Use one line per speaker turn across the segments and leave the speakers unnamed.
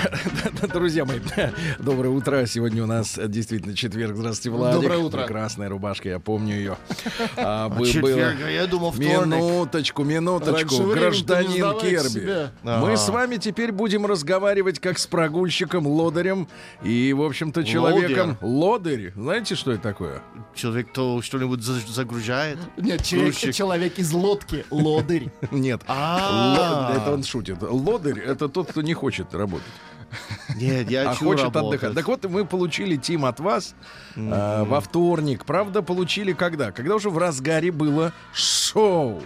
Друзья мои, доброе утро. Сегодня у нас действительно четверг. Здравствуйте, Владик.
Доброе утро.
Прекрасная рубашка, я помню ее. А, бы-
Четверг, я думал вторник.
Минуточку, минуточку,
Раньше
гражданин Керби.
себя.
Мы
Ага.
с вами теперь будем разговаривать как с прогульщиком, лодырем и, в общем-то, человеком. Лодырь. Знаете, что это такое?
Человек, кто что-нибудь за- загружает.
Нет, человек, человек из лодки, лодырь.
Нет.
А.
Это он шутит. Лодырь — это тот, кто не хочет работать.
Нет, я
а
хочу
хочет
работать.
отдыхать. Так вот, мы получили Тим от вас э, во вторник. Правда, получили когда? Когда уже в разгаре было шоу.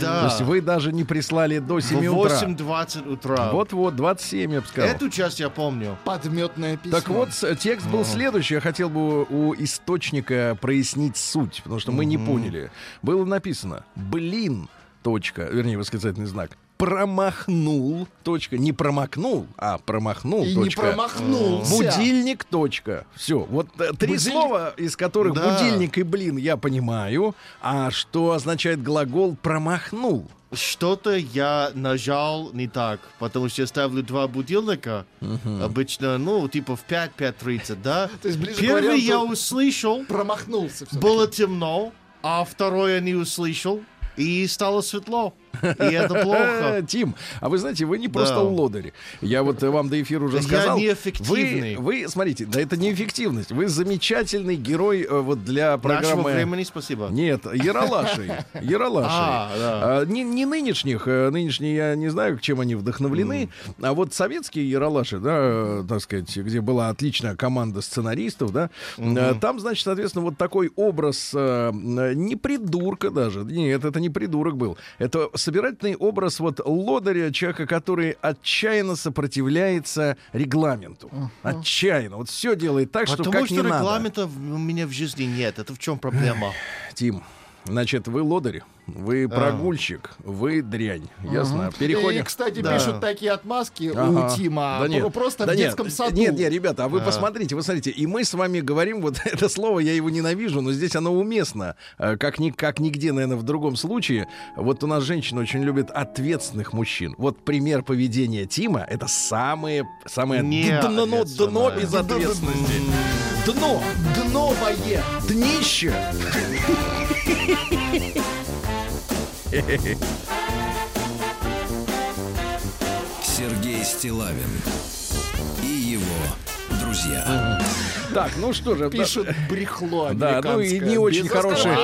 Да.
То есть вы даже не прислали до 7
В
утра.
8.20 утра.
Вот-вот, 27, я бы сказал.
Эту часть я помню.
Подметное письмо.
Так вот, текст был следующий. Я хотел бы у источника прояснить суть, потому что мы не поняли. Было написано «блин», точка, вернее, восклицательный знак, промахнул, точка, не промахнул, а промахнул,
И не
точка,
промахнулся.
Будильник, точка. Все. Вот э, три
Будильник-
слова, из которых
Да.
будильник и блин я понимаю. А что означает глагол промахнул?
Что-то я нажал не так, потому что я ставлю два будильника. Обычно, ну, типа в 5-5.30, да?
То есть ближе к
Первый
варианту-
я услышал,
Промахнулся.
было темно, а второй я не услышал, и стало светло. И это плохо.
Тим, а вы знаете, вы не просто
Да.
лодыри. Я вот вам до эфира уже
Я
сказал.
неэффективный.
Вы, смотрите, да это не эффективность. Вы замечательный герой э, вот для программы...
Нашего времени спасибо.
Нет, Яралашей. Яралашей.
А.
А, не, не нынешних. э, Нынешние я не знаю, чем они вдохновлены. А вот советские Яралаши, да, так сказать, где была отличная команда сценаристов, да, э, там, значит, соответственно, вот такой образ э, не придурка даже. Нет, это не придурок был. Это собирательный образ вот лодыря, человека, который отчаянно сопротивляется регламенту. Отчаянно. Вот все делает так, что
Потому
как
что
не надо.
регламента в- у меня в жизни нет. Это в чем проблема?
Тим, значит, вы лодырь, вы прогульщик, вы дрянь. Ясно. Переходим.
И, кстати,
Да.
пишут такие отмазки
Ага.
у Тима.
Да нет,
про- Просто
да
в
нет,
детском саду.
Нет, нет, ребята, а вы посмотрите, вы смотрите, и мы с вами говорим, вот это слово, я его ненавижу, но здесь оно уместно, э, как, ни, как нигде, наверное, в другом случае. Вот у нас женщины очень любят ответственных мужчин. Вот пример поведения Тима, это самое, самое
Не
дно, дно
ответственное.
безответственности. Дно,
Дновое.
днище.
Сергей Стилавин и его друзья.
Так, ну что же, да-
Пишут брехло
Да, ну и не очень хорошие,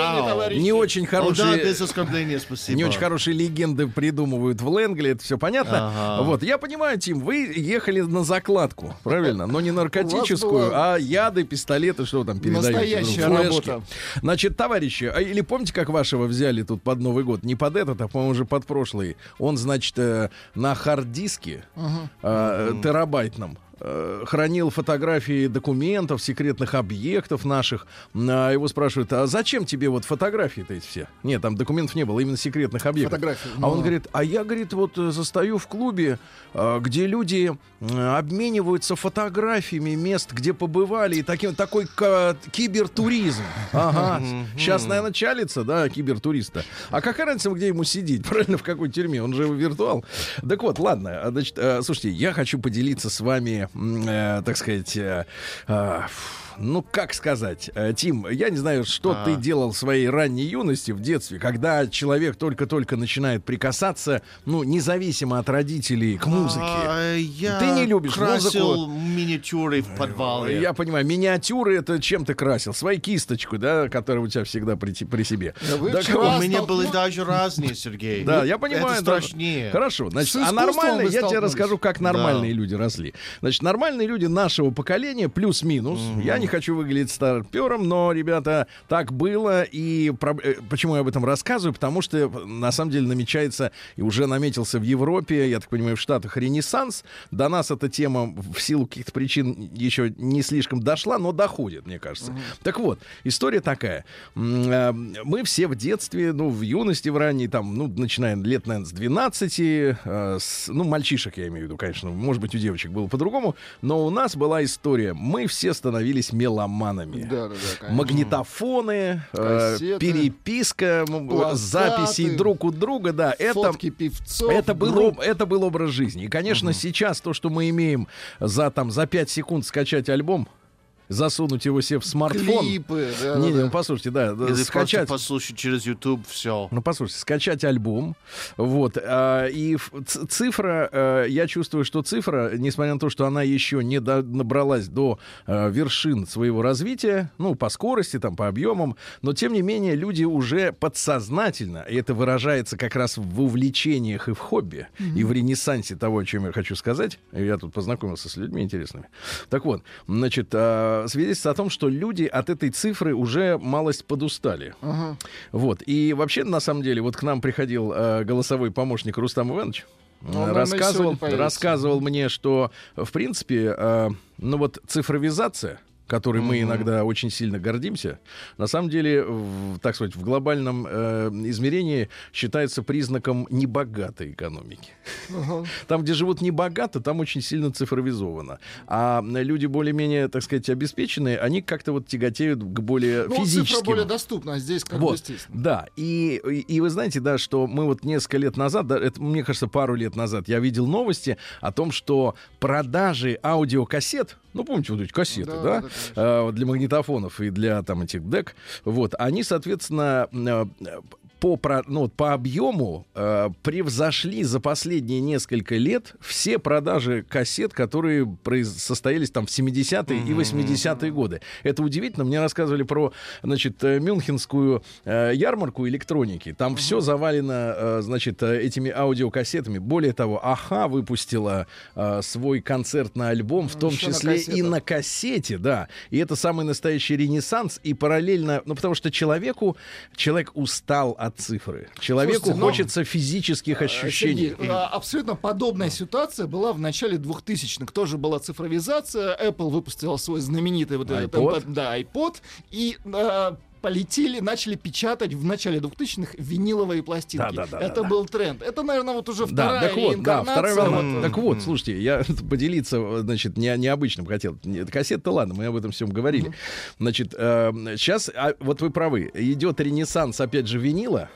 не очень
Ну
хорошие,
без оскорбления, спасибо.
Не очень хорошие легенды придумывают в Лэнгли, это все понятно.
Ага.
Вот, я понимаю, Тим, вы ехали на закладку, правильно? Но не наркотическую, а яды, пистолеты, что там передаете?
Настоящая работа.
Значит, товарищи, а или помните, как вашего взяли тут под Новый год? Не под этот, а, по-моему, уже под прошлый. Он, значит, э, на хард-диске э, терабайтном э, хранил фотографии документов, секретных объектов наших. А его спрашивают, а зачем тебе вот фотографии-то эти все? Нет, там документов не было, именно секретных объектов.
Фотографии,
А он
ну.
говорит, а я, говорит, вот э, застаю в клубе, э, где люди обмениваются фотографиями мест, где побывали, и таким, такой кибертуризм. Ага, сейчас, наверное, чалится, да, кибертуриста. А какая разница, где ему сидеть, правильно, в какой тюрьме? Он же виртуал. Так вот, ладно, а, значит, слушайте, я хочу поделиться с вами, так сказать, э, э, ну, как сказать, э, Тим, я не знаю, что
А.
ты делал в своей ранней юности, в детстве, когда человек только-только начинает прикасаться, ну, независимо от родителей, к музыке.
А, я
Ты не любишь
красил
музыку?
миниатюры в подвале.
Я понимаю, миниатюры это чем ты красил? Своей кисточку, да, которая у тебя всегда при, при себе.
Да вы
Так
У меня были даже разные, Сергей.
Да, я понимаю.
Это
да.
страшнее.
Хорошо, значит, а
вы
я тебе расскажу, как нормальные люди росли. Значит, нормальные люди нашего поколения, плюс-минус, я не хочу выглядеть старпером, но, ребята, так было. И про- э, почему я об этом рассказываю? Потому что, на самом деле, намечается и уже наметился в Европе, я так понимаю, в Штатах ренессанс. До нас эта тема в силу каких-то причин еще не слишком дошла, но доходит, мне кажется. Так вот, история такая. М, э, Мы все в детстве, ну, в юности, в ранней, там, ну, начиная лет, наверное, с 12, э, с- ну, мальчишек я имею в виду, конечно, может быть, у девочек было по-другому, но у нас была история. Мы все становились меломанами.
Да, да, да, конечно.
Магнитофоны, э,
Кассеты.
переписка, м,
Плакаты.
записи друг у друга, да, это
певцов.
это был,
групп.
это был образ жизни. И, конечно, сейчас то, что мы имеем за, там, за 5 секунд скачать альбом, засунуть его себе в смартфон.
Клипы. да,
Не,
да,
ну послушайте, да,
Или
скачать.
послушать через YouTube все.
Ну, послушайте, скачать альбом, вот, а, и цифра, э, я чувствую, что цифра, несмотря на то, что она еще не до- набралась до э, вершин своего развития, ну, по скорости, там, по объемам, но, тем не менее, люди уже подсознательно, и это выражается как раз в увлечениях и в хобби, и в ренессансе того, о чем я хочу сказать, я тут познакомился с людьми интересными. Так вот, значит, а, свидетельствует о том, что люди от этой цифры уже малость подустали.
Ага.
Вот. И вообще, на самом деле, вот к нам приходил э, голосовой помощник Рустам Иванович.
Он,
э,
наверное,
рассказывал, рассказывал мне, что, в принципе, э, ну вот цифровизация, которой мы иногда очень сильно гордимся, на самом деле, в, так сказать, в глобальном э, измерении считается признаком небогатой экономики.
Ага.
Там, где живут небогато, там очень сильно цифровизовано. А люди более-менее, так сказать, обеспеченные, они как-то вот тяготеют к более
Ну,
физическим.
цифра более доступна, а здесь как бы
Вот,
естественно.
да, и, и, и вы знаете, да, что мы вот несколько лет назад, да, это, мне кажется, пару лет назад, я видел новости о том, что продажи аудиокассет, ну, помните, вот эти кассеты,
Да,
да,
да,
для магнитофонов и для там этих дек, вот, они, соответственно, э, по, ну, по объему э, превзошли за последние несколько лет все продажи кассет, которые произ- состоялись там в 70-е и 80-е годы. Это удивительно. Мне рассказывали про, значит, э, мюнхенскую э, ярмарку электроники. Там все завалено, э, значит, э, этими аудиокассетами. Более того, Аха выпустила э, свой концертный альбом, в том
на
числе и
кассетах.
на кассете, да. И это самый настоящий ренессанс. И параллельно, ну, потому что человеку, человек устал от цифры. Человеку
Слушайте, ну,
хочется физических ощущений.
Сергей, а, абсолютно подобная ситуация была в начале 2000-х. Тоже была цифровизация. Apple выпустила свой знаменитый вот этот
iPod.
Да, iPod. И а, полетели, начали печатать в начале 2000-х виниловые пластинки.
Да, да, да,
Это
да,
был тренд. Это, наверное, вот уже
Да,
вторая
так вот, да, вторая волна.
вот,
Так вот, слушайте, я поделиться, значит, не, необычным хотел. Нет, Кассета-то ладно, мы об этом всем говорили. Значит, сейчас, вот вы правы, идет ренессанс, опять же, винила.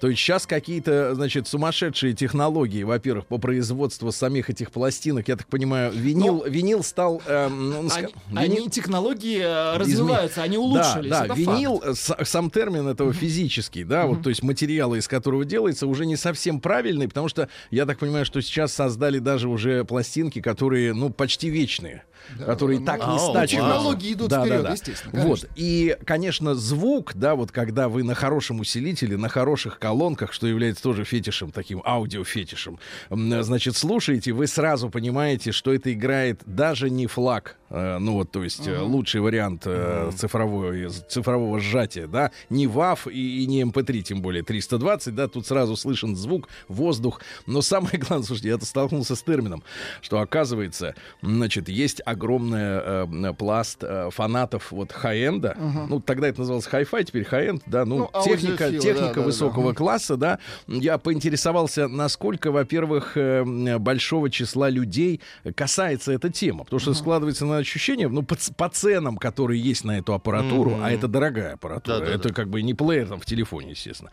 То есть сейчас какие-то, значит, сумасшедшие технологии, во-первых, по производству самих этих пластинок. Я так понимаю, винил, винил стал... эм, ну,
Они,
винил-
они технологии э, развиваются, они улучшились.
Да, да,
факт.
винил, э, с- сам термин этого физический, да, вот, то есть материалы, из которого делается, уже не совсем правильный, потому что я так понимаю, что сейчас создали даже уже пластинки, которые, ну, почти вечные. которые
ну,
так
а,
не
о,
стачиваются.
технологии идут
Да, да,
вперед,
да.
естественно,
Вот. И, конечно, звук, да, вот когда вы на хорошем усилителе, на хороших колонках, что является тоже фетишем, таким аудиофетишем, значит, слушаете, вы сразу понимаете, что это играет даже не флаг, ну вот, то есть э, лучший вариант э, цифровой, цифрового сжатия, да, не WAV и, и не MP3, тем более 320, да, тут сразу слышен звук, воздух. Но самое главное, слушайте, я столкнулся с термином, что оказывается, значит, есть огромный э, пласт э, фанатов вот хай-энда. Ну, тогда это называлось хай-фай, теперь хай-энд, да, ну,
Ну,
техника,
аудиофилы,
техника
да, да, да,
высокого
да.
класса, да. Я поинтересовался, насколько, во-первых, э, м, большого числа людей касается эта тема, потому что складывается на ощущение, ну, по, по ценам, которые есть на эту аппаратуру, а это дорогая аппаратура,
Да-да-да.
это как бы не плеер там в телефоне, естественно.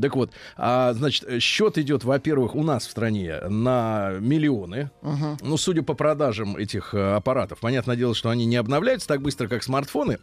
Так вот, а, значит, счет идет, во-первых, у нас в стране на миллионы. Ну, судя по продажам этих э, аппаратов, понятное дело, что они не обновляются так быстро, как смартфоны.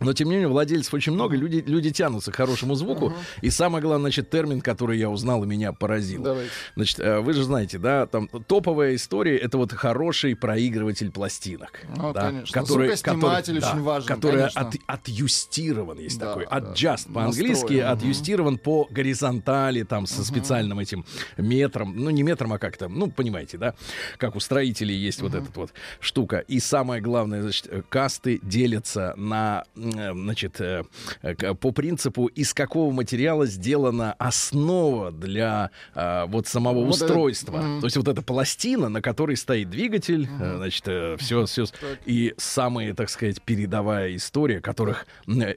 Но, тем не менее, владельцев очень много, люди, люди тянутся к хорошему звуку. И самое главное, значит, термин, который я узнал и меня поразил.
Давайте.
Значит, э, вы же знаете, да, там топовая история — это вот хороший проигрыватель пластинок.
Ну,
да,
конечно. Звукосниматель очень важен,
Который
конечно.
от, отъюстирован, есть
Да,
такой.
да.
Adjust по-английски,
Настроен,
отъюстирован по горизонтали, там, со специальным этим метром. Ну, не метром, а как-то, ну, понимаете, да, как у строителей есть вот эта вот штука. И самое главное, значит, касты делятся на, значит, э, э, по принципу, из какого материала сделана основа для э, вот самого
Вот это-
устройства.
мгм.
То есть вот эта пластина, на которой стоит двигатель, значит, все, все. И самая, так сказать, передовая история, которых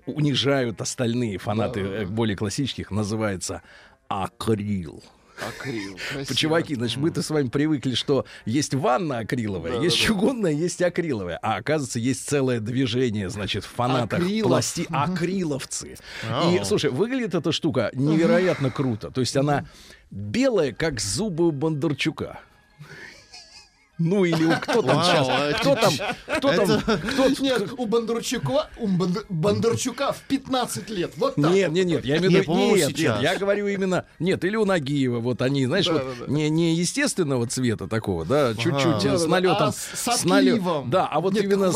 унижают остальные фанаты более классических, называется акрил.
Акрил. красиво.
Чуваки, значит, мы-то с вами привыкли, что есть ванна акриловая,
Да,
есть
да, да.
чугунная, есть акриловая. А оказывается, есть целое движение, значит, в фанатах
Акрилов.
пласти... акриловцы. И, слушай, выглядит эта штука невероятно круто. То есть она белая, как зубы у Бондарчука. Ну или у кто там сейчас? Кто там? Кто там? Кто
Нет, у Бондарчука, у Бондар- Бондарчука в 15 лет. Вот так.
Нет, нет, нет, я имею в
Не,
виду, нет, я говорю именно, нет, или у Нагиева, вот они, знаешь, вот. Не, не естественного цвета такого, да, чуть-чуть с налетом,
а с- отливом.
да, а вот именно с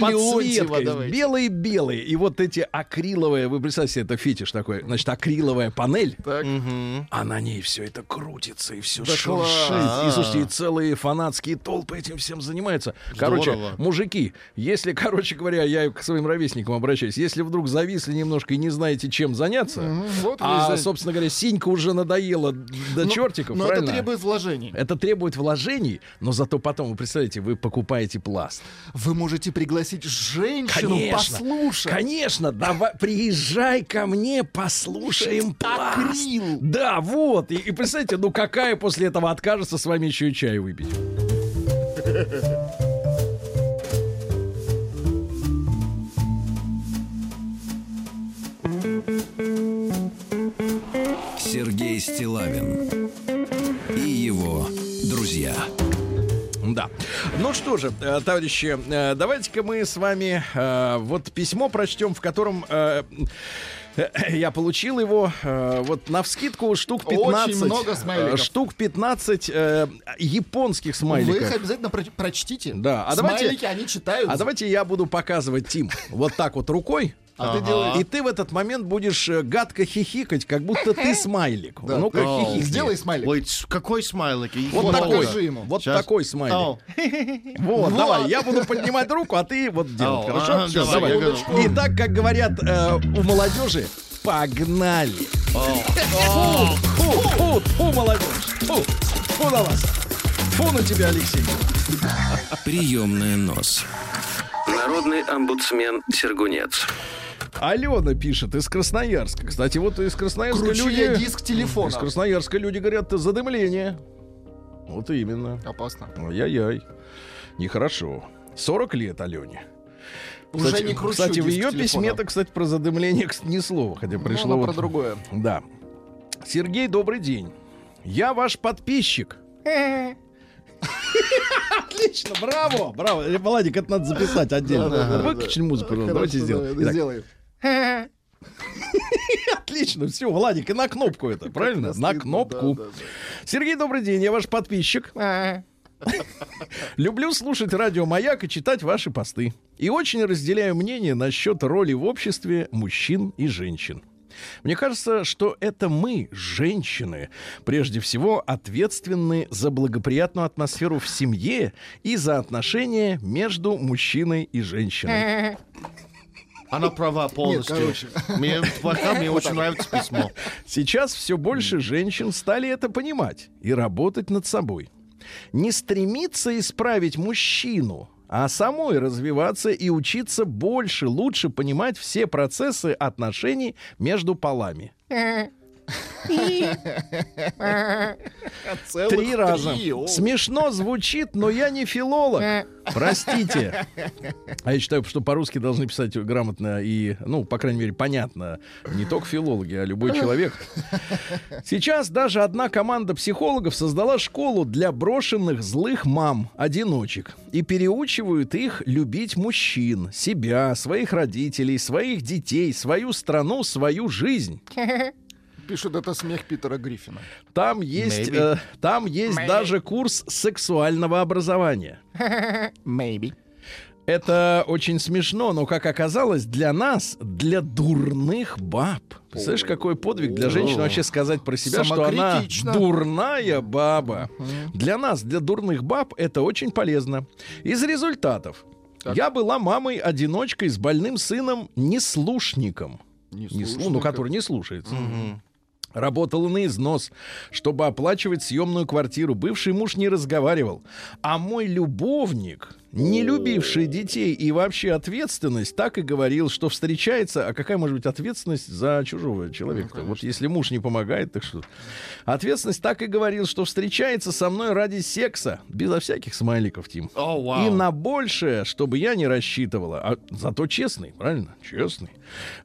подсветкой, белые-белые, и вот эти акриловые, вы представьте себе, это фетиш такой, значит, акриловая панель, а на ней все это крутится, и все шуршит. И, слушайте, целые фанатские толпы этим всем занимаются. Короче,
Здорово.
мужики, если, короче говоря, я к своим ровесникам обращаюсь, если вдруг зависли немножко и не знаете, чем заняться,
Мгм, вот
а,
здесь.
собственно говоря, синька уже надоела до
Но-
чертиков,
Но это
правильно?
требует вложений.
Это требует вложений, но зато потом, вы представляете, вы покупаете пласт.
Вы можете пригласить женщину
Конечно,
послушать.
Конечно, давай, приезжай ко мне, послушаем пласт.
Акрил.
Да, вот. И, и представьте, ну какая после этого откажется с вами еще и чай выпить?
Сергей Стилавин и его друзья.
Да. Ну что же, э, товарищи, э, давайте-ка мы с вами э, вот письмо прочтем, в котором я получил его э, вот на вскидку штук 15.
Очень много смайликов.
э, Штук 15 э, японских
Вы их
смайликов.
обязательно про- прочтите.
Да, а давайте-
Смайлики, они читаются.
А давайте я буду показывать Тим вот так вот рукой.
А ты
Ага.
делаешь...
И ты в этот момент будешь э, гадко хихикать, как будто ты смайлик.
Да,
Ну-ка,
ты
хихикни.
Сделай смайлик.
Ой, какой смайлик?
Вот
Вот
такой.
ему.
Вот
Щас.
такой смайлик.
Ау.
Вот,
Вот.
давай, я буду поднимать руку, а ты вот делай.
Ау,
Хорошо?
ага,
Всё,
давай,
давай. И так, как говорят э, у молодежи, погнали. Фу, фу, фу, фу, молодежь. Фу, фу на вас. Фу на тебя, Алексей.
Приемная нос. Народный омбудсмен Сергунец.
Алена пишет из Красноярска. Кстати, вот из Красноярска
Кручу
люди...
я диск телефона.
Из Красноярска люди говорят, задымление. Вот именно.
Опасно.
Ай-яй-яй. Нехорошо. 40 лет Алене.
Уже
Кстати,
не кручу
кстати в ее письме-то, кстати, про задымление ни слова, хотя
Ну,
пришло вот...
про другое.
Да. Сергей, добрый день. Я ваш подписчик. Отлично, браво, браво. Э, Владик, это надо записать отдельно. Выключи музыку. Давайте
Хорошо,
сделаем. Отлично, все, Владик, и на кнопку это, правильно? На кнопку. Сергей, добрый день, я ваш подписчик. Люблю слушать радио Маяк и читать ваши посты. И очень разделяю мнение насчет роли в обществе мужчин и женщин. Мне кажется, что это мы, женщины, прежде всего ответственны за благоприятную атмосферу в семье и за отношения между мужчиной и женщиной.
Она права полностью.
короче.
Мне, пока мне очень нравится письмо.
Сейчас все больше женщин стали это понимать и работать над собой. Не стремиться исправить мужчину, а самой развиваться и учиться больше, лучше понимать все процессы отношений между полами. Три раза. Смешно звучит, но я не филолог. Простите. А я считаю, что по-русски должны писать грамотно и, ну, по крайней мере, понятно. Не только филологи, а любой человек. Сейчас даже одна команда психологов создала школу для брошенных злых мам, одиночек. И переучивают их любить мужчин, себя, своих родителей, своих детей, свою страну, свою жизнь.
Пишут, это смех Питера Гриффина.
Там есть, э, там есть
Maybe.
даже курс сексуального образования.
Maybe.
Это очень смешно, но, как оказалось, для нас, для дурных баб. Представляешь, какой подвиг для женщины вообще сказать про себя, что она дурная баба. Для нас, для дурных баб, это очень полезно. Из результатов. Я была мамой-одиночкой с больным сыном неслушником. Не ну, который не слушается. Работала на износ, чтобы оплачивать съемную квартиру. Бывший муж не разговаривал. А мой любовник, не любивший детей и вообще ответственность, так и говорил, что встречается... А какая может быть ответственность за чужого человека? вот если муж не помогает, так что... Ответственность так и говорил, что встречается со мной ради секса. Безо всяких смайликов, Тим.
О, вау.
И на большее, чтобы я не рассчитывала. А зато честный, правильно? Честный.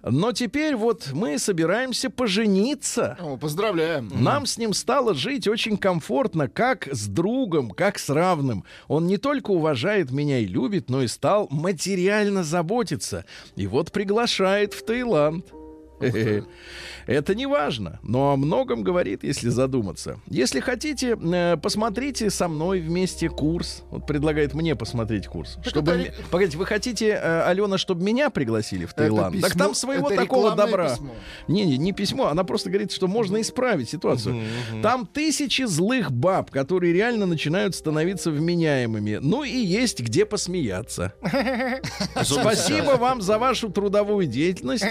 Но теперь вот мы собираемся пожениться.
О, поздравляем.
Нам с ним стало жить очень комфортно, как с другом, как с равным. Он не только уважает меня и любит, но и стал материально заботиться. И вот приглашает в Таиланд. Это не важно, но о многом говорит, если задуматься. Если хотите, э, посмотрите со мной вместе курс. Вот предлагает мне посмотреть курс. Чтобы...
это
Погодите, вы хотите, э, Алена, чтобы меня пригласили в Таиланд? так
письмо-
там своего такого добра.
письмо.
Не, не, не письмо, она просто говорит, что можно исправить ситуацию. Там тысячи злых баб, которые реально начинают становиться вменяемыми. Ну и есть где посмеяться. Спасибо вам за вашу трудовую деятельность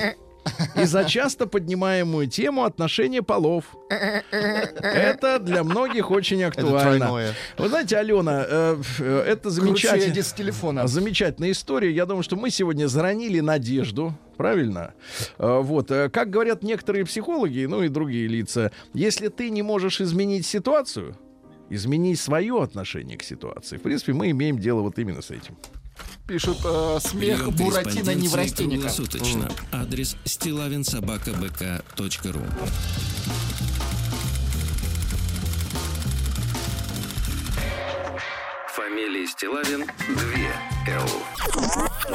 и за часто поднимаемую тему отношения полов. Это для многих очень актуально. Вы знаете, Алена, э, э, это замечательно.
Телефона.
Замечательная история. Я думаю, что мы сегодня заронили надежду. Правильно? Э, Вот. Как говорят некоторые психологи, ну и другие лица, если ты не можешь изменить ситуацию, измени свое отношение к ситуации. В принципе, мы имеем дело вот именно с этим.
Пишут э, смех Буратино неврастенника.
круглосуточно. Адрес стилавинсобакабк.ру Фамилия Стилавин 2 Л.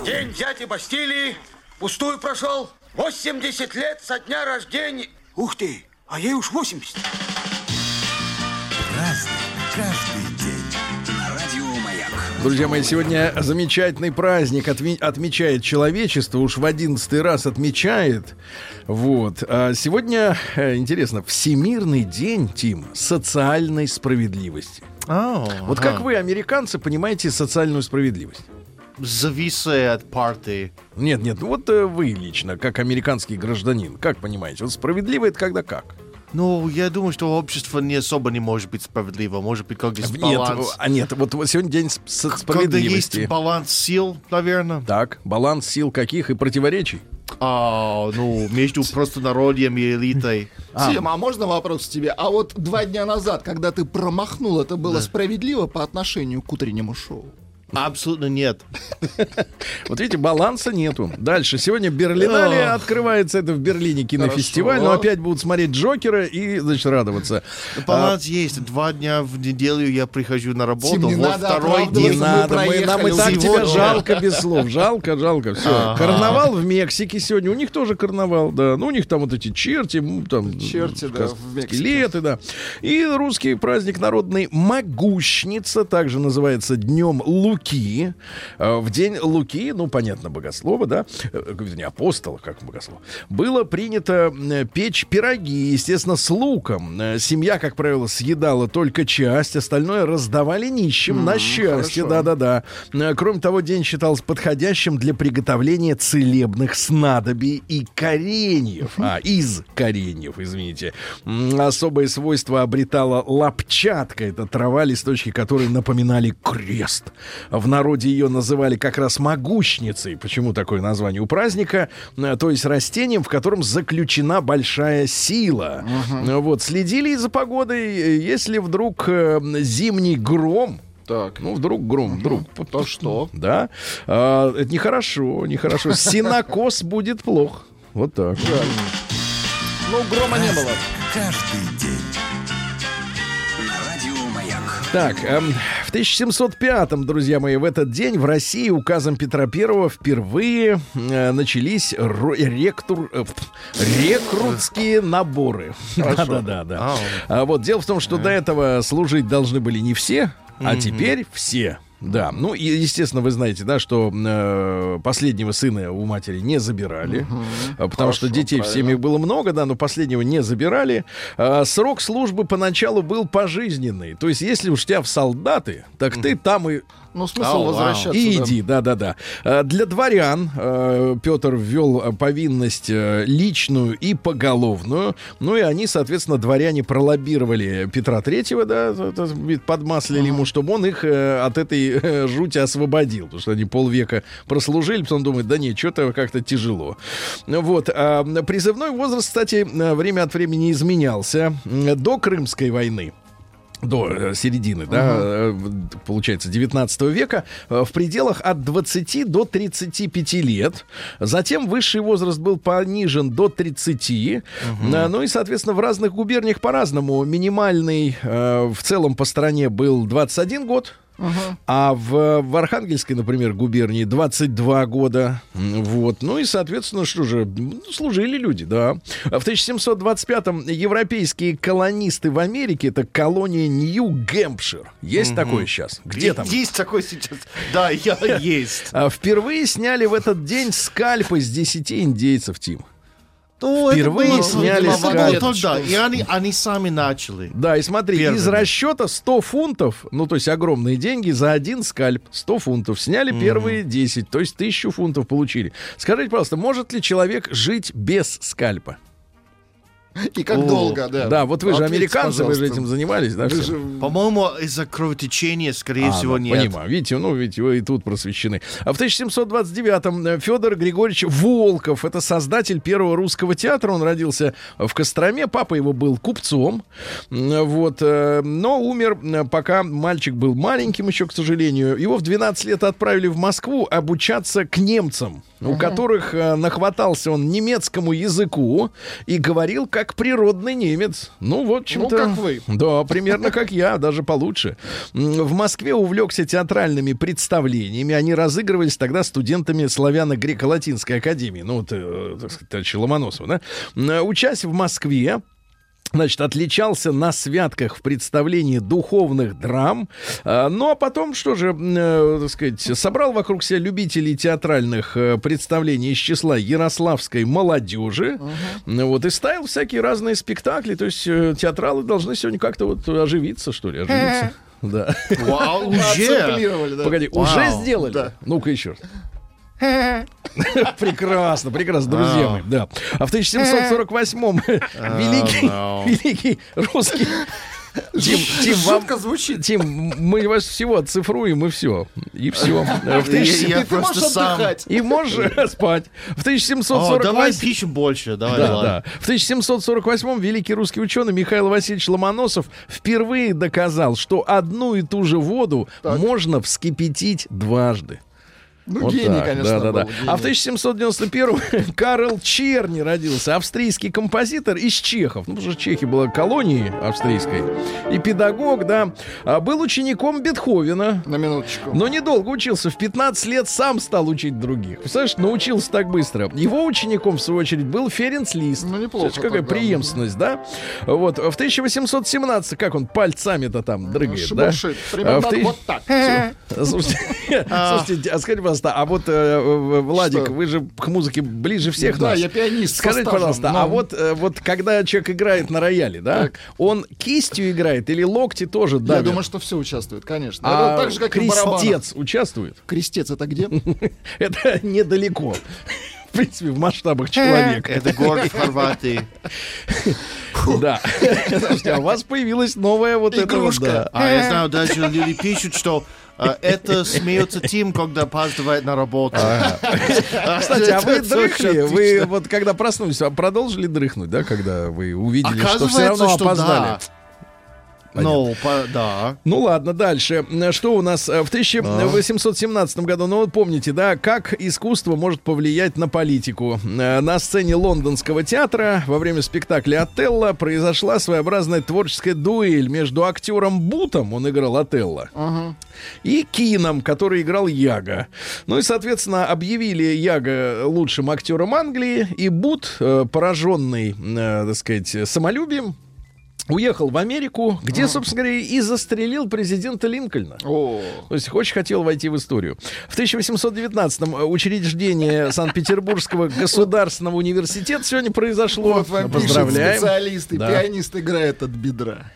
День дяди Бастилии пустую прошел. 80 лет со дня рождения. Ух ты, а ей уж 80.
Друзья мои, сегодня замечательный праздник отме- отмечает человечество, уж в одиннадцатый раз отмечает. Вот. А сегодня, э, интересно, Всемирный день, Тим, социальной справедливости.
О,
Вот
ага.
как вы, американцы, понимаете социальную справедливость?
Зависит от партии.
Нет, нет, ну вот э, вы лично, как американский гражданин, как понимаете? Вот справедливо это когда как?
Ну, я думаю, что общество не особо не может быть справедливо. Может быть, как
Нет,
баланс.
а нет, вот, вот сегодня день с- с-
Когда
справедливости.
есть баланс сил, наверное.
Так, баланс сил каких и противоречий?
А, ну, между простонародьем и элитой.
Тима, а можно вопрос к тебе? А вот два дня назад, когда ты промахнул, это было справедливо по отношению к утреннему шоу?
Абсолютно нет.
Вот видите, баланса нету. Дальше. Сегодня Берлинале открывается. Это в Берлине кинофестиваль.
Хорошо.
Но опять будут смотреть Джокера и, значит, радоваться.
Баланс есть. Два дня в неделю я прихожу на работу.
Тим, не
во
надо
второй.
Не
день.
надо, мы, нам и так тебя жалко без слов. Жалко, жалко, все.
Ага.
Карнавал в Мексике сегодня. У них тоже карнавал, да. Ну, у них там вот эти черти, там...
Черти, да, в Мексике.
Скелеты, да. И русский праздник народный Могущница, также называется Днем Луки. Э, В день Луки, ну, понятно, богослова, да, э, не апостола, как богослов, было принято э, печь пироги, естественно, с луком. Э, Семья, как правило, съедала только часть, остальное раздавали нищим на счастье, да-да-да. Э, Кроме того, день считался подходящим для приготовления целебных снадобий и кореньев. А, из кореньев, извините. Особое свойство обретала лапчатка. Это трава, листочки которой напоминали крест. В народе ее называли как раз могущницей. Почему такое название у праздника? Э, То есть растением, в котором заключена большая сила. Э, Вот, следили за погодой. Э, Если вдруг зимний гром,
Так.
ну, вдруг гром, вдруг.
То что?
Да. А, это нехорошо, нехорошо. Синокос будет плох. Вот так.
Ну, грома не было.
Каждый день.
Так, эм, в 1705-м, друзья мои, в этот день в России указом Петра Первого впервые э, начались ро- ректур, э, рекрутские наборы. Да-да-да. да. А вот дело в том, что до этого служить должны были не все, а теперь все. Да, ну и естественно вы знаете, да, что э, последнего сына у матери не забирали, э, потому что детей в семьях было много, да, но последнего не забирали. А срок службы поначалу был пожизненный, то есть если уж тебя в солдаты, так ты там и
Ну, смысл
вау.
возвращаться.
и
да.
иди, да-да-да. Э, Для дворян э, Петр ввел э, повинность личную и поголовную. Ну и они, соответственно, дворяне пролоббировали Петра Третьего, да, подмаслили ему, чтобы он их от этой жути освободил. Потому что они полвека прослужили, потом думают, да нет, что-то как-то тяжело. Вот. а призывной возраст, кстати, время от времени изменялся. До Крымской войны до э, середины, да, э, получается, 19 века, э, в пределах от 20 до 35 лет. Затем высший возраст был понижен до 30. Э, Ну и, соответственно, в разных губерниях по-разному. Минимальный э, в целом по стране был 21 год. А в, в Архангельской, например, губернии 22 года. Вот. Ну и, соответственно, что же, ну, служили люди, да. А В 1725-м европейские колонисты в Америке, это колония Нью-Гэмпшир. Есть такое сейчас? Где там?
Есть такой сейчас. Да, я есть.
А, Впервые сняли в этот день скальпы с 10 индейцев, Тим.
Ну,
Впервые
это было-
сняли
это было тогда, и они, они сами начали.
Да, и смотри,
Первыми.
из расчета 100 фунтов, ну, то есть огромные деньги за один скальп, 100 фунтов, сняли первые 10, то есть 1000 фунтов получили. Скажите, пожалуйста, может ли человек жить без скальпа?
И как
О,
долго, да.
Да, вот вы же
Ответьте,
американцы, вы же
пожалуйста.
этим занимались, да?
Же-
По-моему, из-за кровотечения, скорее
А,
всего,
ну,
нет.
Понимаю. Видите, ну, видите, вы и тут просвещены. А в 1729-м Федор Григорьевич Волков, это создатель первого русского театра, он родился в Костроме, папа его был купцом, вот, э, но умер, э, пока мальчик был маленьким еще, к сожалению. Его в 12 лет отправили в Москву обучаться к немцам, у которых э, нахватался он немецкому языку и говорил как природный немец. Ну, вот, чем-то...
как вы.
Да, примерно как я, даже получше. В Москве увлекся театральными представлениями. Они разыгрывались тогда студентами славяно-греко-латинской академии. Ну, вот, э, так сказать, Ломоносова, да? М, Учась в Москве, Значит, отличался на святках в представлении духовных драм. А, Ну, а потом, что же, э, так сказать, собрал вокруг себя любителей театральных э, представлений из числа ярославской молодежи. Ну, Вот, и ставил всякие разные спектакли. То есть э, театралы должны сегодня как-то вот оживиться, что ли, оживиться. Да.
Вау, уже.
Погоди, уже сделали? Ну-ка еще раз. Прекрасно, прекрасно, друзья мои, да. А в 1748-м великий,
no.
великий русский... Тим, Тим, вам,
Жутко звучит.
Тим, мы вас всего оцифруем, и все. И все. В
Я,
1700
я
И ты можешь
сам.
отдыхать.
И можешь спать. В
О, давай
1748...
пишем больше. Давай,
Да,
давай.
да. В 1748-м великий русский ученый Михаил Васильевич Ломоносов впервые доказал, что одну и ту же воду можно вскипятить дважды.
Ну,
Вот
гений,
так,
конечно,
да, да, да.
был,
А в
гений.
1791 Карл Черни родился, австрийский композитор из Чехов. Ну, потому что Чехия была колонией австрийской. И педагог, да. А был учеником Бетховена.
На минуточку.
Но недолго учился. В 15 лет сам стал учить других. Представляешь, научился так быстро. Его учеником, в свою очередь, был Ференц Лист.
Ну, неплохо
Представляешь, какая
тогда.
преемственность, да? Вот. В 1817, как он пальцами-то там дрыгает, да?
Шебуршит.
А
Примерно
в
вот так.
Слушайте, а скажите, пожалуйста, а вот, э, э, Владик,
Что?
вы же к музыке ближе всех
Да,
нас.
я пианист
Скажите,
стажем,
пожалуйста,
но-
а вот, э, вот когда человек играет на рояле, да,
Так.
он кистью играет или локти тоже
Я
давят?
думаю, что все участвует, конечно.
а
так же, как
крестец участвует?
Крестец это где?
Это недалеко. В принципе, в масштабах человека.
Это город в Хорватии.
Да. Слушайте, а у вас появилась новая вот эта
Игрушка.
да.
А я знаю, даже люди пишут, что А, Это смеется Тим, когда опаздывает на работу.
Кстати, а вы дрыхли? Вы вот когда проснулись, а продолжили дрыхнуть, да, когда вы увидели, что все равно опоздали?
Ну, по- да.
Ну ладно, дальше. Что у нас э, в 1817 году? Ну вот помните, да, как искусство может повлиять на политику. Э, На сцене лондонского театра во время спектакля «Отелло» произошла своеобразная творческая дуэль между актером Бутом, он играл Отелло, и Кином, который играл Яга. Ну и, соответственно, объявили Яга лучшим актером Англии, и Бут, э, пораженный, так сказать, самолюбием, уехал в Америку, где, собственно говоря, и застрелил президента Линкольна.
О,
То есть очень хотел войти в историю. В 1819-м учреждение Санкт-Петербургского государственного университета сегодня произошло.
вот вам
Поздравляем.
специалисты,
Да.
пианист играет от бедра.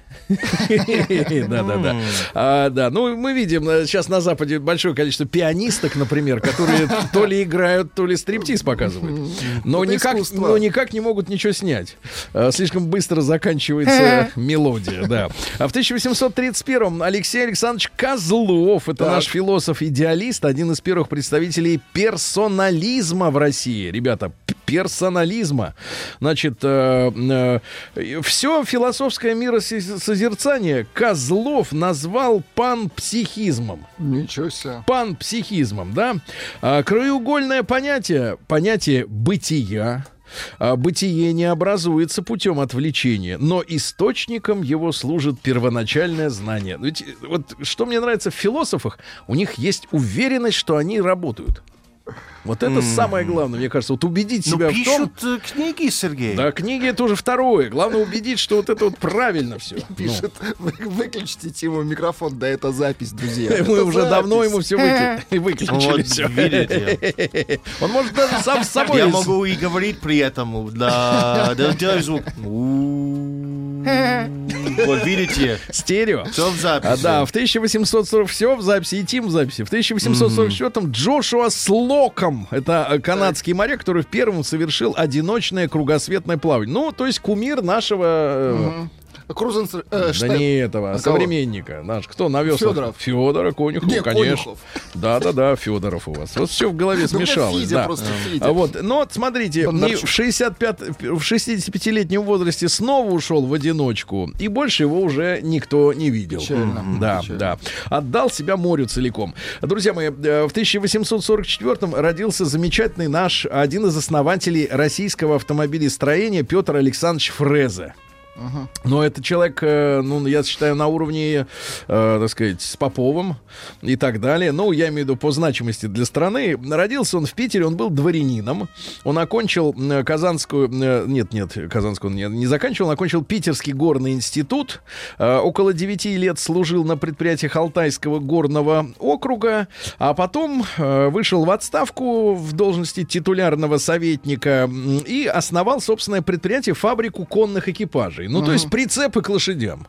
Да, да, да. А, Да, ну мы видим э, сейчас на Западе большое количество пианисток, например, которые то ли играют, то ли стриптиз показывают. Но
Это
никак,
искусство.
но никак не могут ничего снять. А, Слишком быстро заканчивается мелодия, да. А в 1831-м Алексей Александрович Козлов, это наш философ-идеалист, один из первых представителей персонализма в России. Ребята, персонализма. Значит, все философское миросозерцание Козлов назвал панпсихизмом
Ничего себе.
панпсихизмом, да? А, краеугольное понятие, понятие бытия, а, Бытие не образуется путем отвлечения, но источником его служит первоначальное знание. Ведь, э, вот что мне нравится в философах, у них есть уверенность, что они работают. Вот это самое главное, мне кажется, вот убедить
Ну,
себя в том,
пишут э, книги, Сергей.
да, книги это уже второе. Главное убедить, что вот это вот правильно все.
Пишет, вы, выключите Тиму микрофон, да это запись, друзья.
Мы уже давно ему все выключили.
Видите.
Он может даже сам с собой.
Я могу и говорить при этом. Да, да, делай звук. Вот видите,
Стерео.
все в записи.
А, да, в 1840 все в записи, и Тим в записи. В 1844-м Джошуа Слоком, это э, канадский моряк, который первым совершил одиночное кругосветное плавание. Ну, то есть кумир нашего... э,
Крузен... э,
Да не этого, а современника. Наш, кто навез?
Фёдоров.
Федора Конюхов,
Не,
конечно.
Конюхов.
Да, да, да, Федоров у вас. Вот все в голове смешалось. Да. А вот, но смотрите, в 65, в 65-летнем возрасте снова ушел в одиночку, и больше его уже никто не видел.
Печально,
Да,
печально.
да. Отдал себя морю целиком. Друзья мои, э, в 1844 родился замечательный наш, один из основателей российского автомобилестроения Петр Александрович Фрезе. Но это человек, э, ну, я считаю, на уровне, э, так сказать, с Поповым и так далее. Ну, я имею в виду по значимости для страны. Родился он в Питере, он был дворянином. Он окончил Казанскую... э, Нет, нет, Казанскую он не, не заканчивал. Он окончил Питерский горный институт. Э, Около 9 лет служил на предприятиях Алтайского горного округа. А потом э, вышел в отставку в должности титулярного советника и основал собственное предприятие, фабрику конных экипажей. Ну, то есть прицепы к лошадям.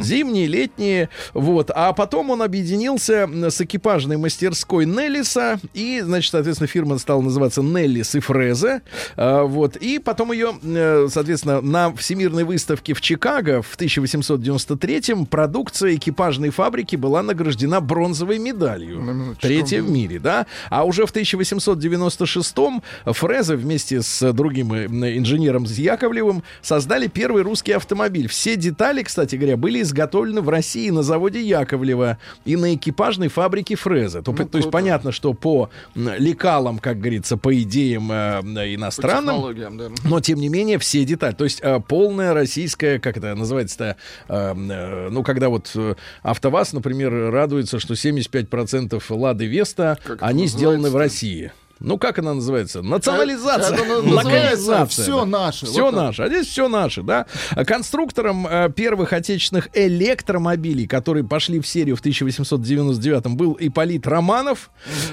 Зимние, летние. Вот. А потом он объединился с экипажной мастерской Неллиса. И, значит, соответственно, фирма стала называться Неллис и Фрезе. А, вот. И потом ее, э, соответственно, на Всемирной выставке в Чикаго в 1893-м продукция экипажной фабрики была награждена бронзовой медалью.
На минуточку.
Третья в мире, да? А уже в 1896-м Фрезе вместе с другим э, инженером Яковлевым создали первый русский автомобиль. Все детали, кстати говоря, были изготовлены в России на заводе Яковлева и на экипажной фабрике Фрезе. То, то есть понятно, что по лекалам, как говорится, по идеям э,
По
иностранным,
да.
но, тем не менее, все детали. То есть э, полная российская, как это называется-то, э, э, ну, когда вот э, АвтоВАЗ, например, радуется, что 75% Лады Веста,
Как
они сделаны в? России. Ну, как она называется? Национализация.
Это на- называется
Локализация,
«Всё
да.
наше».
Все
Вот
наше. А здесь все наше, да. А Конструктором э, первых отечественных электромобилей, которые пошли в серию в 1899-м, был Ипполит Романов.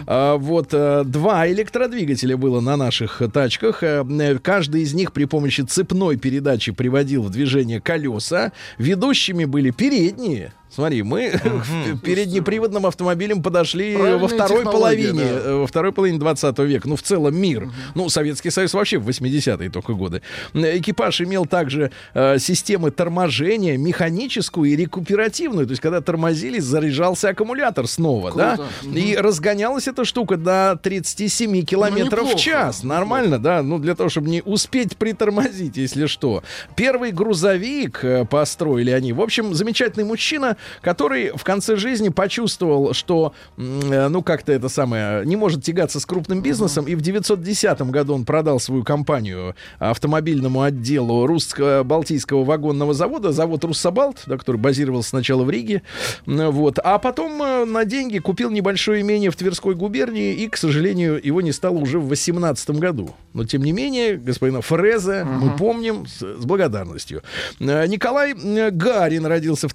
А, вот э, два электродвигателя было на наших э, тачках. Э, э, Каждый из них при помощи цепной передачи приводил в движение колеса. Ведущими были передние. Смотри, мы переднеприводным автомобилям подошли
Правильная
во второй половине,
да.
э, во второй половине 20 века. Ну, в целом мир. Ну, Советский Союз вообще в 80-е только годы. Э, Экипаж имел также э, системы торможения, механическую и рекуперативную. То есть, когда тормозились, заряжался аккумулятор снова, да? И разгонялась эта штука до 37 километров в
неплохо,
час. Нормально, да? Ну, для того, чтобы не успеть притормозить, если что. Первый грузовик э, построили они. В общем, замечательный мужчина, который в конце жизни почувствовал, что, э, ну, как-то это самое, не может тягаться с крупным бизнесом, и в 910 году он продал свою компанию автомобильному отделу русско-балтийского вагонного завода, завод Руссобалт, да, который базировался сначала в Риге, вот, а потом э, на деньги купил небольшое имение в Тверской губернии, и, к сожалению, его не стало уже в 18 году. Но, тем не менее, господина Фрезе мы помним с, с благодарностью. Э, Николай Гарин родился в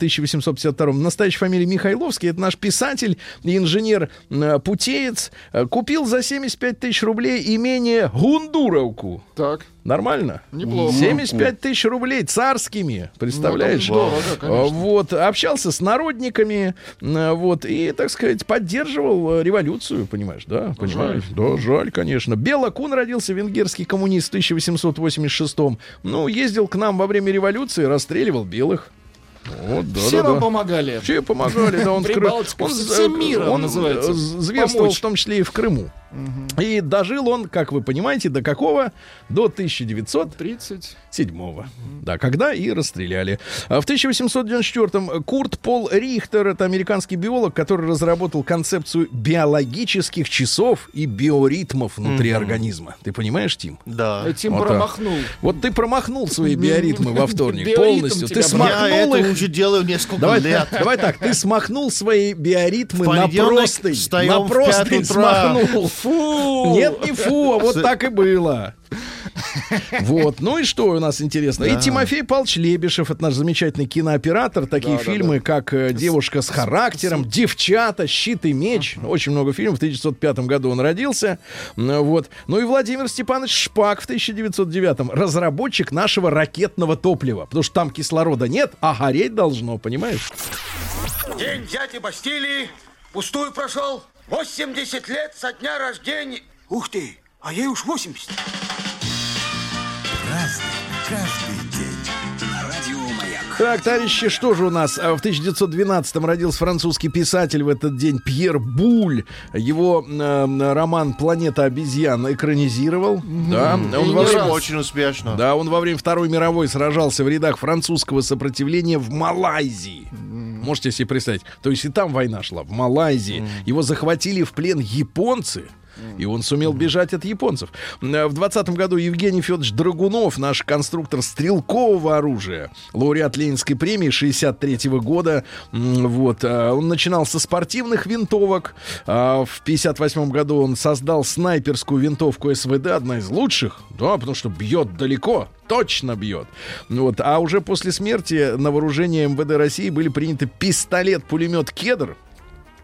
1852 Настоящая фамилия Михайловский. Это наш писатель инженер-путеец. Купил за 75 тысяч рублей имение Гундуровку.
Так.
Нормально?
Неплохо.
75 тысяч рублей царскими, представляешь?
Ну, это здорово, конечно.
А, Вот, общался с народниками, вот, и, так сказать, поддерживал э, революцию, понимаешь, да? Понимаешь? Да, жаль, конечно. Бела Кун родился, венгерский коммунист в 1886-м. Ну, ездил к нам во время революции, расстреливал белых. Вот, да,
Все
да,
нам
да.
помогали.
Все помогали, да, он, Кры-
Прибалтика,
он,
всем
э,
миром
он
называется.
зверствовал в том числе и в Крыму. И дожил он, как вы понимаете, до какого? До 1907
30.
Да, когда и расстреляли. А В 1894-м Курт Пол Рихтер, это американский биолог, который разработал концепцию биологических часов и биоритмов внутри организма. Ты понимаешь, Тим?
Да.
Этим
Вот так.
промахнул.
Вот ты промахнул свои биоритмы во вторник полностью. Ты смахнул
это
их.
уже делаю несколько
Давай,
лет.
давай так, ты смахнул свои биоритмы на простынь. На простынь смахнул. Фу! Нет, не фу, а вот так и было. Вот, ну и что у нас интересно? И Тимофей Павлович Лебешев, это наш замечательный кинооператор. Такие
Да, да,
фильмы, как э, «Девушка с характером», «Девчата», «Щит и меч». Очень много фильмов. В 1905 году он родился. Ну, Вот. Ну и Владимир Степанович Шпак в 1909 разработчик нашего ракетного топлива. Потому что там кислорода нет, а гореть должно, понимаешь?
День дяди Бастилии пустую прошел. 80 лет со дня рождения. Ух ты, а ей уж 80.
Так, товарищи, что же у нас? А, В 1912-м родился французский писатель в этот день Пьер Буль. Его э, роман «Планета обезьян» экранизировал. Да, он во время-.
Очень успешно.
да, он во время Второй мировой сражался в рядах французского сопротивления в Малайзии. Можете себе представить? То есть и там война шла, в Малайзии. Его захватили в плен японцы. И он сумел бежать от японцев. Э, В 20 году Евгений Федорович Драгунов, наш конструктор стрелкового оружия, лауреат Ленинской премии 63 года. Вот. э, Он начинал со спортивных винтовок. А В 58 году он создал снайперскую винтовку СВД, одна из лучших. Да, потому что бьет далеко точно бьет. Вот. А уже после смерти на вооружение МВД России были приняты пистолет-пулемет «Кедр»,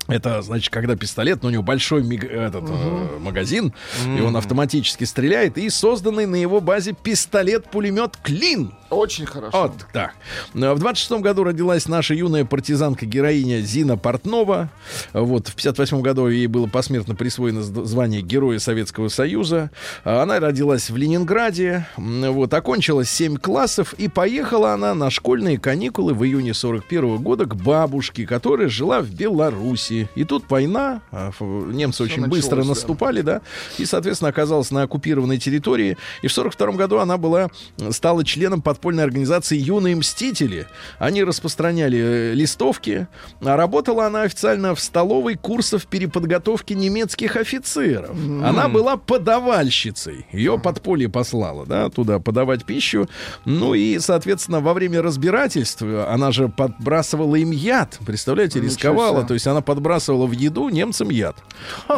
это, значит, когда пистолет, но у него большой миг- этот, э, магазин, и он автоматически стреляет, и созданный на его базе пистолет-пулемет «Клин».
Очень хорошо.
Вот так. В 26 году родилась наша юная партизанка-героиня Зина Портнова. Вот, в 58 году ей было посмертно присвоено звание Героя Советского Союза. Она родилась в Ленинграде, вот, окончила 7 классов, и поехала она на школьные каникулы в июне 41 года к бабушке, которая жила в Беларуси. И тут война, а, немцы очень
началось,
быстро
да.
наступали, да, и, соответственно, оказалась на оккупированной территории. И в 42 году она была, стала членом подпольной организации «Юные мстители». Они распространяли э, листовки. А работала она официально в столовой курсов переподготовки немецких офицеров. Она была подавальщицей. Ее подполье послало, да, туда подавать пищу. Ну и, соответственно, во время разбирательств она же подбрасывала им яд. Представляете, рисковала. То есть она подбрасывала в еду немцам яд.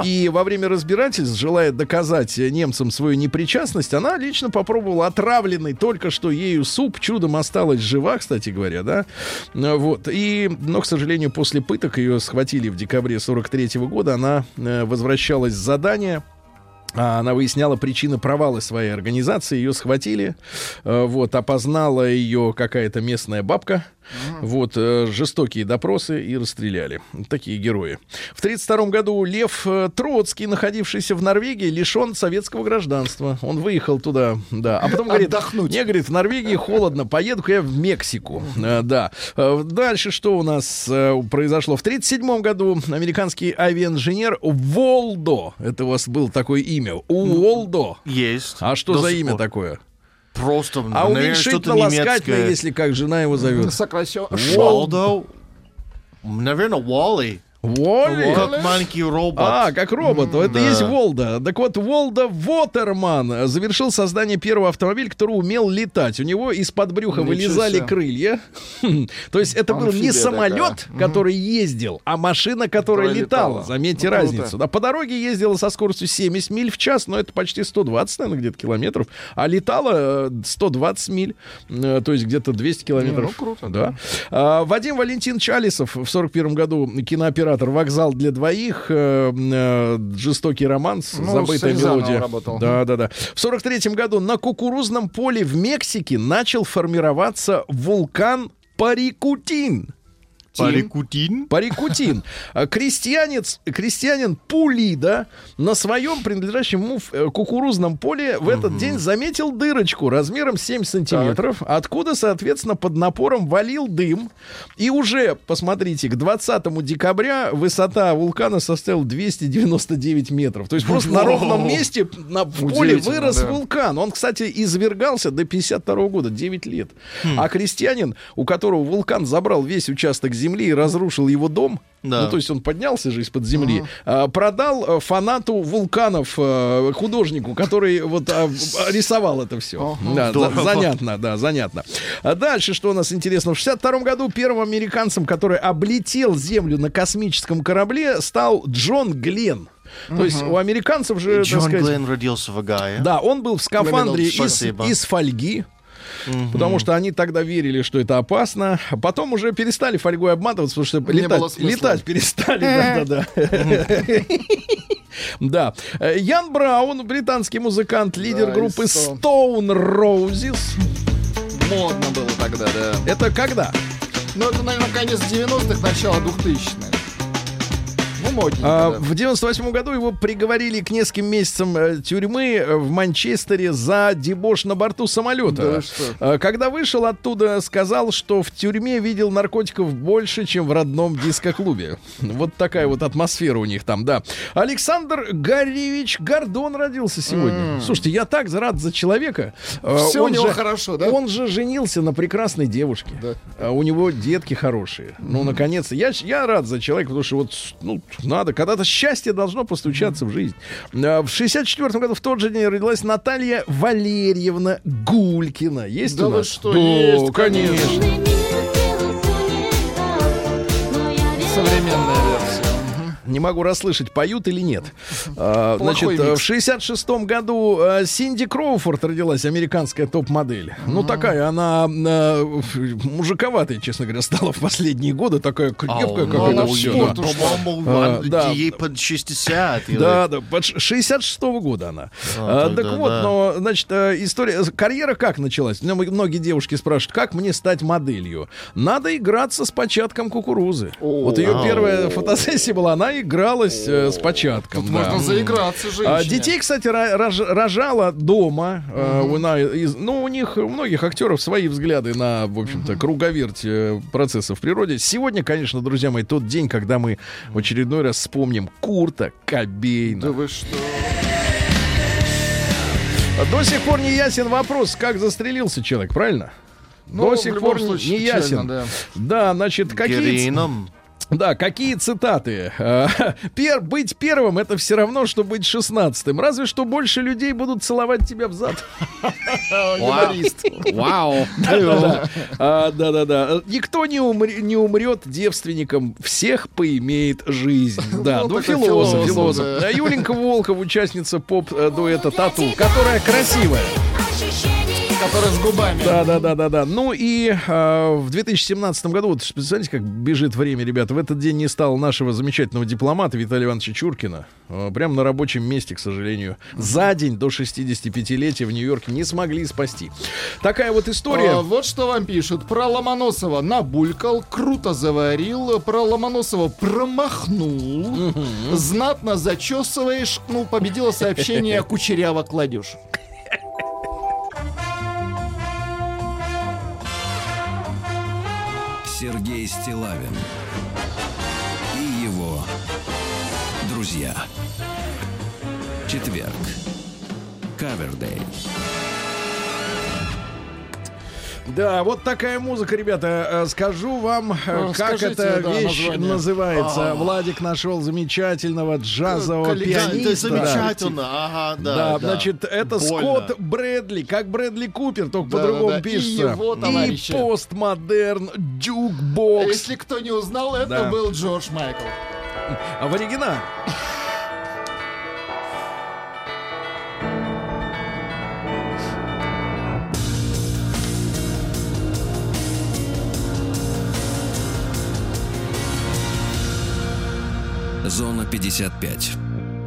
И во время разбирательств, желая доказать э, немцам свою непричастность, она лично попробовала отравленный только что ею суп. Чудом осталась жива, кстати говоря, да. Э, Вот. И, но, к сожалению, после пыток ее схватили в декабре 43 года. Она э, возвращалась с задания А Она выясняла причины провала своей организации, ее схватили, э, вот, опознала ее какая-то местная бабка, вот, э, жестокие допросы и расстреляли. Такие герои. В 1932 году Лев э, Троцкий, находившийся в Норвегии, лишен советского гражданства. Он выехал туда, да. А потом говорит,
Отдохнуть.
не, говорит, в Норвегии холодно, поеду-ка я в Мексику. Э, Да. Дальше что у нас произошло? В 1937 году американский авиаинженер Волдо, это у вас было такое имя, Уолдо.
Есть.
А что
До
за имя
пор.
такое?
Просто,
А
наверное, что-то
уменьшительно-ласкательное,
немецкое.
если как жена его зовет.
Сокращен.
Уолдо? Наверное, Уолли.
Уолли?
Как маленький робот.
А, как робот. Это
да.
есть Волда. Так вот, Волда Вотерман завершил создание первого автомобиля, который умел летать. У него из-под брюха
Ничего
вылезали
себе.
крылья. То есть это был не самолет,
такая.
который ездил, а машина, которая летала.
летала.
Заметьте
Ну, круто.
разницу. Да, по дороге ездила со скоростью 70 миль в час, но это почти 120, наверное, где-то километров. А летала э, 120 миль, э, то есть где-то 200 километров.
ну, круто,
Да. А, Вадим Валентин Чалисов в 41 году кинооператор «Вокзал для двоих», э, э, «Жестокий романс»,
Ну,
«Забытая мелодия».
работал.
Да, да, да. В 43 году на кукурузном поле в Мексике начал формироваться вулкан Парикутин.
Парикутин.
Парикутин. А Крестьянец, крестьянин Пулида на своем принадлежащем ему э, кукурузном поле в этот день заметил дырочку размером 7 сантиметров, откуда, соответственно, под напором валил дым. И уже, посмотрите, к 20 декабря высота вулкана составила 299 метров. То есть просто на ровном месте на, поле вырос
да.
вулкан. Он, кстати, извергался до 52 года, 9 лет. А крестьянин, у которого вулкан забрал весь участок земли и разрушил его дом,
Да.
ну, то есть он поднялся же из-под земли, а, продал э, фанату вулканов, э, художнику, который вот а, рисовал это все. Да, за-
Здорово.
занятно, да, занятно. А дальше, что у нас интересно? В 62 году первым американцем, который облетел Землю на космическом корабле, стал Джон Гленн. То есть у американцев же,
Джон
сказать,
Гленн родился в Огайо.
да, он был в скафандре из, из фольги. Потому что они тогда верили, что это опасно. А потом уже перестали фольгой обматываться, потому что
Не
летать, летать перестали. Да, да, Ян Браун, британский музыкант, лидер группы.
Stone
Roses.
Модно было тогда, да.
Это когда?
Ну, это, наверное, конец 90-х, начало 2000-х. Модненько,
А,
да.
В 98 году его приговорили к нескольким месяцам э, тюрьмы э, в Манчестере за дебош на борту самолета.
Да?
А, Когда вышел оттуда, сказал, что в тюрьме видел наркотиков больше, чем в родном дискоклубе. Вот такая вот атмосфера у них там, да. Александр Гаревич Гордон родился сегодня. Слушайте, я так рад за человека. А,
Всё у
он
него
же-
хорошо, да?
Он же женился на прекрасной девушке.
Да.
А у него детки хорошие. Ну, наконец-то. Я, я рад за человека, потому что вот, ну, надо. Когда-то счастье должно постучаться в жизнь. А, В 64 году в тот же день родилась Наталья Валерьевна Гулькина. Есть
Да
у
вы
нас?
что,
Да,
есть,
конечно.
конечно. Современная.
Не могу расслышать, поют или нет. А,
Плохой
Значит,
микс.
в 66 году э, Синди Кроуфорд родилась, американская топ-модель. Ну, такая, она э, мужиковатая, честно говоря, стала в последние годы. Такая крепкая
Ау,
какая-то
ну,
всё,
ну,
да.
По-моему,
А,
он-
да.
ей под 60. или-
Да, да, под ш- 66 года она. А, так вот,
да.
но, значит, история, карьера как началась? Ну, Многие девушки спрашивают, как мне стать моделью? Надо играться с початком кукурузы. Вот ее первая фотосессия была, она игралась э, с початком.
Тут
да.
можно заиграться, женщине.
А, детей, кстати, рож- рожала дома. э, у на- из- ну, у них, у многих актеров свои взгляды на, в общем-то, круговерть э, процессов в природе. Сегодня, конечно, друзья мои, тот день, когда мы в очередной раз вспомним Курта Кобейна.
Да вы что?
До сих пор не ясен вопрос, как застрелился человек, правильно?
Ну,
До
в
сих пор не-
случае,
не ясен.
да.
Да, значит, какие...
Героином.
Да, какие цитаты? Э, Пер, быть первым это все равно, что быть шестнадцатым. Разве что больше людей будут целовать тебя в зад.
Юморист.
Вау.
Да-да-да. А, Да-да-да. Никто не, умре- не умрет девственником, всех поимеет жизнь. Да,
Ну,
философ,
философ.
А Юленька Волкова, участница поп-дуэта «Тату», которая красивая.
Который с губами.
Да, да, да, да, да. Ну и э, в 2017 году, вот представляете, как бежит время, ребята, в этот день не стало нашего замечательного дипломата Виталия Ивановича Чуркина. Э, прямо на рабочем месте, к сожалению. За день до 65-летия в Нью-Йорке не смогли спасти. Такая вот история.
А, вот что вам пишут. Про Ломоносова набулькал, круто заварил, про Ломоносова промахнул, знатно зачесываешь, ну, победило сообщение «Кучеряво кладешь».
Сергей Стилавин и его друзья. Четверг. Кавердей.
Да, вот такая музыка, ребята. Э, Скажу вам,
Ну,
как
скажите,
эта
да,
вещь
название.
называется.
А.
Владик нашел замечательного джазового
Коллега-
Да, это
пианиста.
замечательно. Ага, да.
Да,
да.
значит, это
Больно.
Скотт Брэдли, как Брэдли Купер, только
Да,
по-другому
да, да. И
пишется.
его товарищи.
постмодерн дюкбокс.
Если кто не узнал, это
Да.
был Джордж Майкл.
А в оригинале.
Зона 55.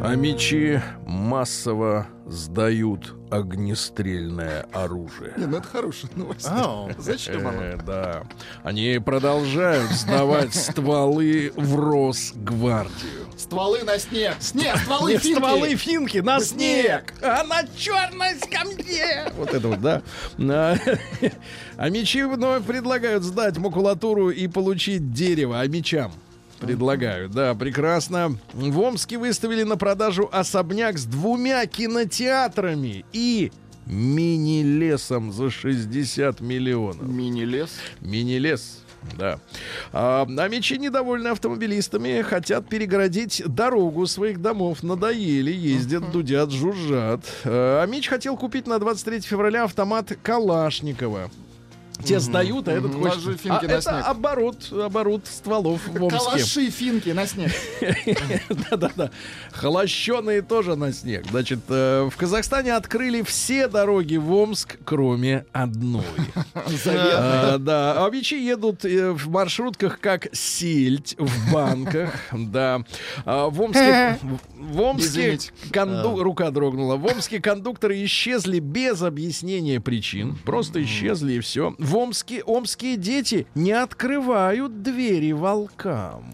А мечи массово сдают огнестрельное оружие.
Не, ну это хорошая новость.
Ау.
Зачем оно?
Э, да. Они продолжают сдавать стволы в Росгвардию.
Стволы на снег. Нет, стволы финки.
стволы финки на
На
снег, а на черной скамье. Вот это вот, да. А, А мечи вновь предлагают сдать макулатуру и получить дерево. А мечам предлагают, да, прекрасно. В Омске выставили на продажу особняк с двумя кинотеатрами и мини-лесом за 60 миллионов.
Мини-лес.
Мини-лес. Да. А, а мечи недовольны автомобилистами, хотят перегородить дорогу своих домов. Надоели, ездят, дудят, жужжат. А Мич хотел купить на 23 февраля автомат Калашникова. Те сдают, а этот хочет...
Ложи финки
А
на
это
снег.
оборот, оборот стволов в Омске.
Калаши финки на снег.
Да-да-да. Холощеные тоже на снег. Значит, э, в Казахстане открыли все дороги в Омск, кроме одной. А, Да, а бичи едут э, в маршрутках как сельдь в банках, да. А, В Омске, в Омске рука дрогнула. В Омске кондукторы исчезли без объяснения причин, просто исчезли и все. В Омске омские дети не открывают двери волкам.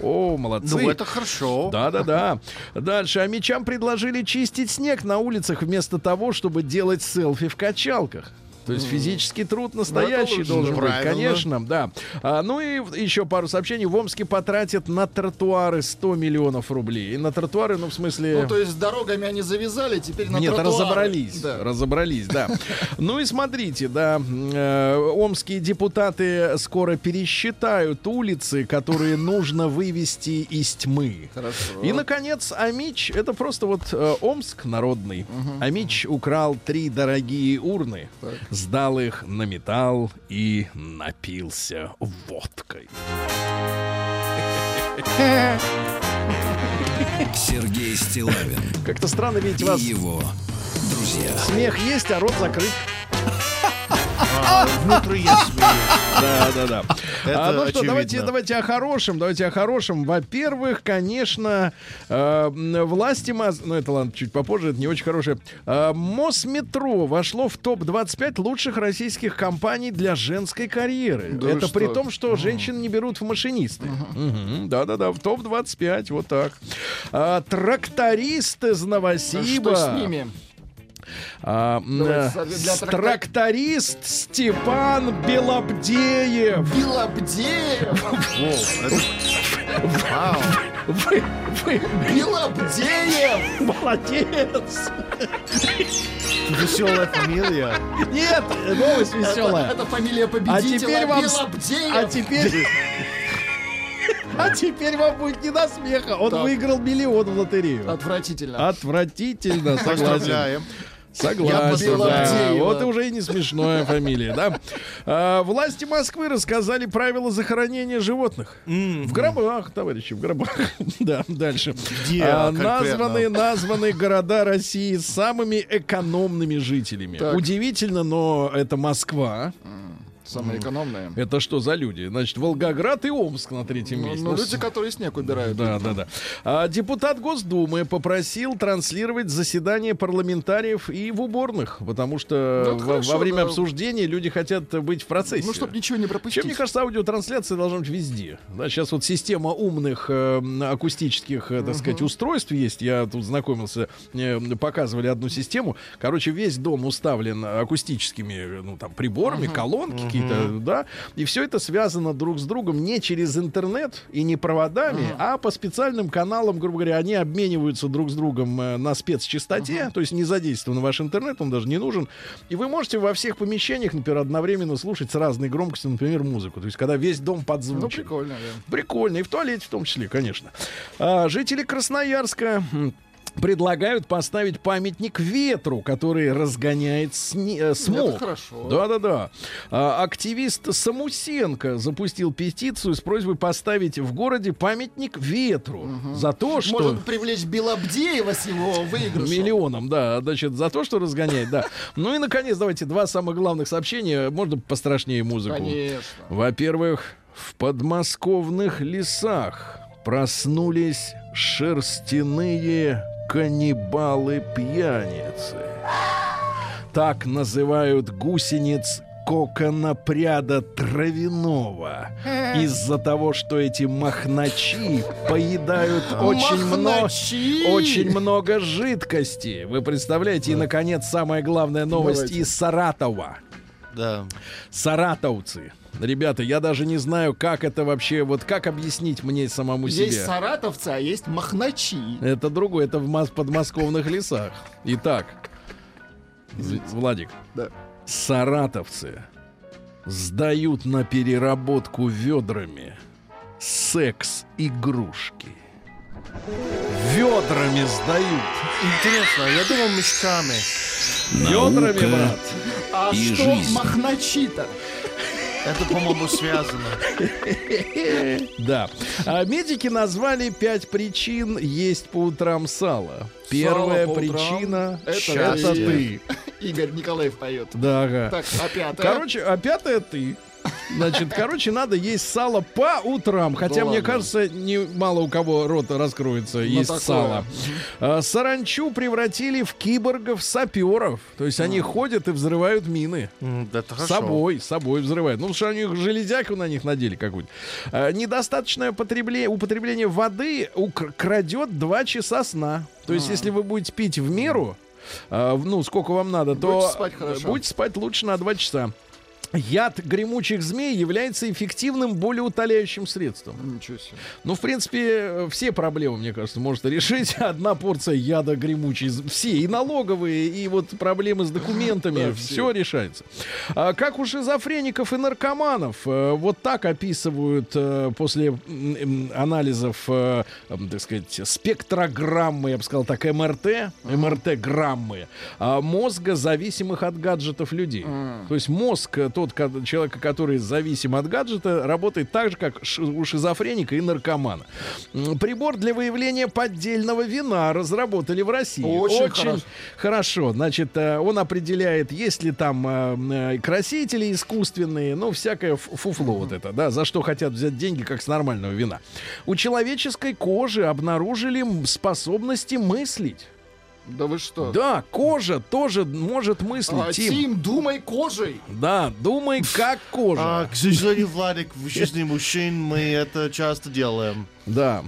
О, молодцы.
Ну, это хорошо.
Да-да-да. Дальше. А мечам предложили чистить снег на улицах вместо того, чтобы делать селфи в качалках. То есть физический труд настоящий
лучше,
должен быть, конечно, да. А, ну и еще пару сообщений. В Омске потратят на тротуары 100 миллионов рублей. И на тротуары, ну, в смысле...
Ну, то есть с дорогами они завязали, теперь на
Нет,
тротуары.
разобрались.
Да.
Разобрались, да. Ну и смотрите, да, э, омские депутаты скоро пересчитают улицы, которые нужно вывести из тьмы.
Хорошо.
И, наконец, Амич, это просто вот э, Омск народный. Амич украл три дорогие урны, сдал их на металл и напился водкой.
Сергей Стилавин
Как-то странно видеть
и
вас.
его друзья.
Смех есть, а рот закрыт.
А, внутри я смеюсь.
Да, да, да. А, ну что, давайте, давайте о хорошем. Давайте о хорошем. Во-первых, конечно, э, власти Ну, это ладно, чуть попозже, это не очень хорошее. Э, Мосметро вошло в топ-25 лучших российских компаний для женской карьеры.
Да
это при том, что женщин не берут в машинисты. Мгм, Да-да-да, в топ-25, вот так. А, тракторист из
А
Новосиба.
Что с ними?
А, м,
Давай,
э, тракторист Степан Белобдеев.
Белобдеев!
Вау.
Вы, вы
Белобдеев!
молодец.
Веселая фамилия.
Нет, новость
Это,
веселая.
это фамилия
А
победителя
теперь вам...
Белобдеев!
А теперь... А теперь вам будет не до смеха. Он
Так.
выиграл миллион в лотерею.
Отвратительно.
Отвратительно, согласен.
Поздравляем.
Согласен, да. Вот и уже и не смешная фамилия, да. А, власти Москвы рассказали правила захоронения животных. В гробах, товарищи, в гробах. Да, дальше.
Где
А, названы, названы города России самыми экономными жителями.
Так.
Удивительно, но это Москва.
Самое экономное.
Это что за люди? Значит, Волгоград и Омск на третьем
Ну,
месте.
ну, люди, которые снег убирают.
да, да, да. А, депутат Госдумы попросил транслировать заседание парламентариев и в уборных, потому что
Ну,
во,
хорошо,
во время
да.
обсуждения люди хотят быть в процессе.
Ну, чтобы ничего не пропустить.
мне кажется, аудиотрансляция должна быть везде. Да, сейчас вот система умных э, акустических, э, так сказать, устройств есть. Я тут знакомился, э, показывали одну систему. Короче, весь дом уставлен акустическими, ну, там, приборами, колонки какие-то, да. И все это связано друг с другом не через интернет и не проводами, а по специальным каналам, грубо говоря, они обмениваются друг с другом э, на спецчастоте, то есть не задействован ваш интернет, он даже не нужен. И вы можете во всех помещениях, например, одновременно слушать с разной громкостью, например, музыку. То есть когда весь дом
Ну,
подзвучен.
прикольно, да.
Прикольно. И в туалете в том числе, конечно. А, жители Красноярска предлагают поставить памятник ветру, который разгоняет сни- э, смог.
Это хорошо.
Да-да-да. А, активист Самусенко запустил петицию с просьбой поставить в городе памятник ветру за то, что...
Может привлечь Белобдеева с его выигрышем.
Миллионом, да, значит, за то, что разгоняет, да. Ну и, наконец, давайте два самых главных сообщения. Можно пострашнее музыку?
Конечно.
Во-первых, в подмосковных лесах проснулись шерстяные каннибалы-пьяницы. Так называют гусениц коконопряда травяного из-за того, что эти махначи поедают очень много, очень много жидкости. Вы представляете? И, наконец, самая главная новость
Давайте.
из Саратова.
Да.
Саратовцы. Ребята, я даже не знаю, как это вообще, вот как объяснить мне самому
Есть
себе.
саратовцы, а есть махначи.
Это другое, это в подмосковных лесах. Итак, Владик,
Да.
саратовцы сдают на переработку ведрами секс-игрушки. Ведрами сдают.
Интересно, я думал мешками.
Наука
брат.
А
И
что
жизнь.
махначи-то?
Это, по-моему, связано.
Да. А медики назвали пять причин есть по утрам сало. Первая
по утрам
причина
это
ты.
Игорь Николаев поет.
Да, ага.
Так, а пятое?
Короче, а пятое ты. Значит, короче, надо есть сало по утрам. Хотя,
Да
мне
ладно.
кажется, не мало у кого рот раскроется есть
такое.
сало. А, Саранчу превратили в киборгов-саперов. То есть они ходят и взрывают мины.
Это
С собой, с собой взрывают. Ну, потому что они железяку на них надели какую-то. А, недостаточное потребле- употребление воды ук- крадет 2 часа сна. То есть, если вы будете пить в меру, а, ну, сколько вам надо, то
Будете спать хорошо.
будете спать лучше на 2 часа. Яд гремучих змей является эффективным болеутоляющим средством.
Ничего себе.
Ну, в принципе, э, все проблемы, мне кажется, может решить одна порция яда гремучей. Все, и налоговые, и вот проблемы с документами,
Да,
все
все.
решается. А как у шизофреников и наркоманов, э, вот так описывают э, после анализов, так сказать, спектрограммы, я бы сказал так, МРТ, МРТ-граммы, а, мозга, зависимых от гаджетов людей. То есть мозг э, тот человека, который зависим от гаджета, работает так же, как у шизофреника и наркомана. Прибор для выявления поддельного вина разработали в России.
Очень хорошо.
хорошо. Значит, э, он определяет, есть ли там э, э, красители искусственные, ну, всякое фуфло вот это, да, за что хотят взять деньги, как с нормального вина. У человеческой кожи обнаружили способности мыслить.
Да вы что?
Да, кожа тоже может мыслить,
А,
Тим.
Тим, думай кожей.
Да, думай, как кожа.
А, к сожалению, Владик, в жизни мужчин мы это часто делаем.
Да.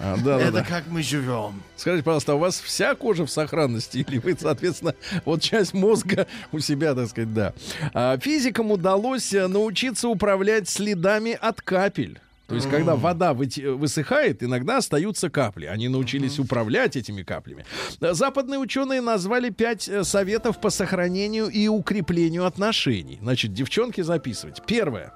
А, да, да,
это
да.
как мы живем.
Скажите, пожалуйста, а у вас вся кожа в сохранности? Или вы, соответственно, вот часть мозга у себя, так сказать, да. А, физикам удалось э, научиться управлять следами от капель. То есть, когда вода высыхает, иногда остаются капли. Они научились управлять этими каплями. Западные ученые назвали пять э, советов по сохранению и укреплению отношений. Значит, девчонки записывать. Первое.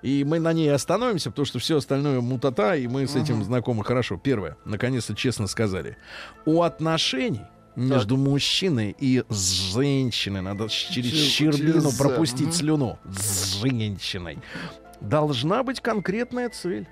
И мы на ней остановимся, потому что все остальное мутата, и мы с этим знакомы хорошо. Первое, наконец-то честно сказали. У отношений между мужчиной и женщиной. Надо через
Через-
щербину
через,
пропустить слюну. С женщиной. Должна быть конкретная цель.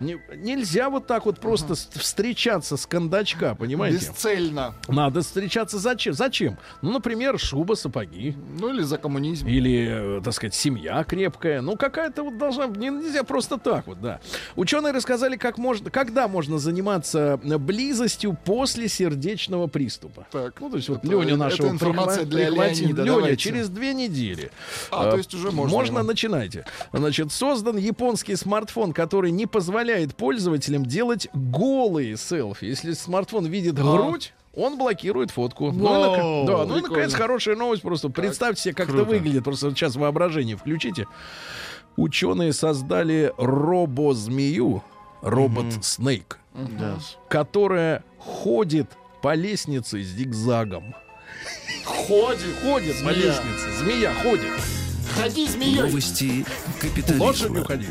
Не- нельзя вот так вот просто с- встречаться с кондачка, понимаете?
Бесцельно.
Надо встречаться зачем? Зачем? Ну, например, шуба, сапоги.
Ну или за коммунизм.
Или, э, так сказать, семья крепкая. Ну, какая-то вот должна... не- Нельзя просто так вот, да. Ученые рассказали, как можно, когда можно заниматься э, близостью после сердечного приступа.
Так.
Ну, то есть вот
Это-
Леню
это
нашего
информация
прихва-
для. Леонида,
Леня,
давайте.
через две недели.
А,
Э,
то есть уже можно
Можно, начинайте. Значит, создан японский смартфон, который не позволяет пользователям делать голые селфи. Если смартфон видит грудь, он блокирует фотку. Ну, и да, ну, и, наконец, хорошая новость. Просто представьте себе, как это
Круто.
выглядит. Просто сейчас воображение включите. Ученые создали робозмею, робот-снейк,
Да.
которая ходит по лестнице с зигзагом.
Ходит.
Ходит по
Змея.
лестнице. Змея ходит.
Ходи, змеей.
Новости
Лошадью
капитализма.
ходи.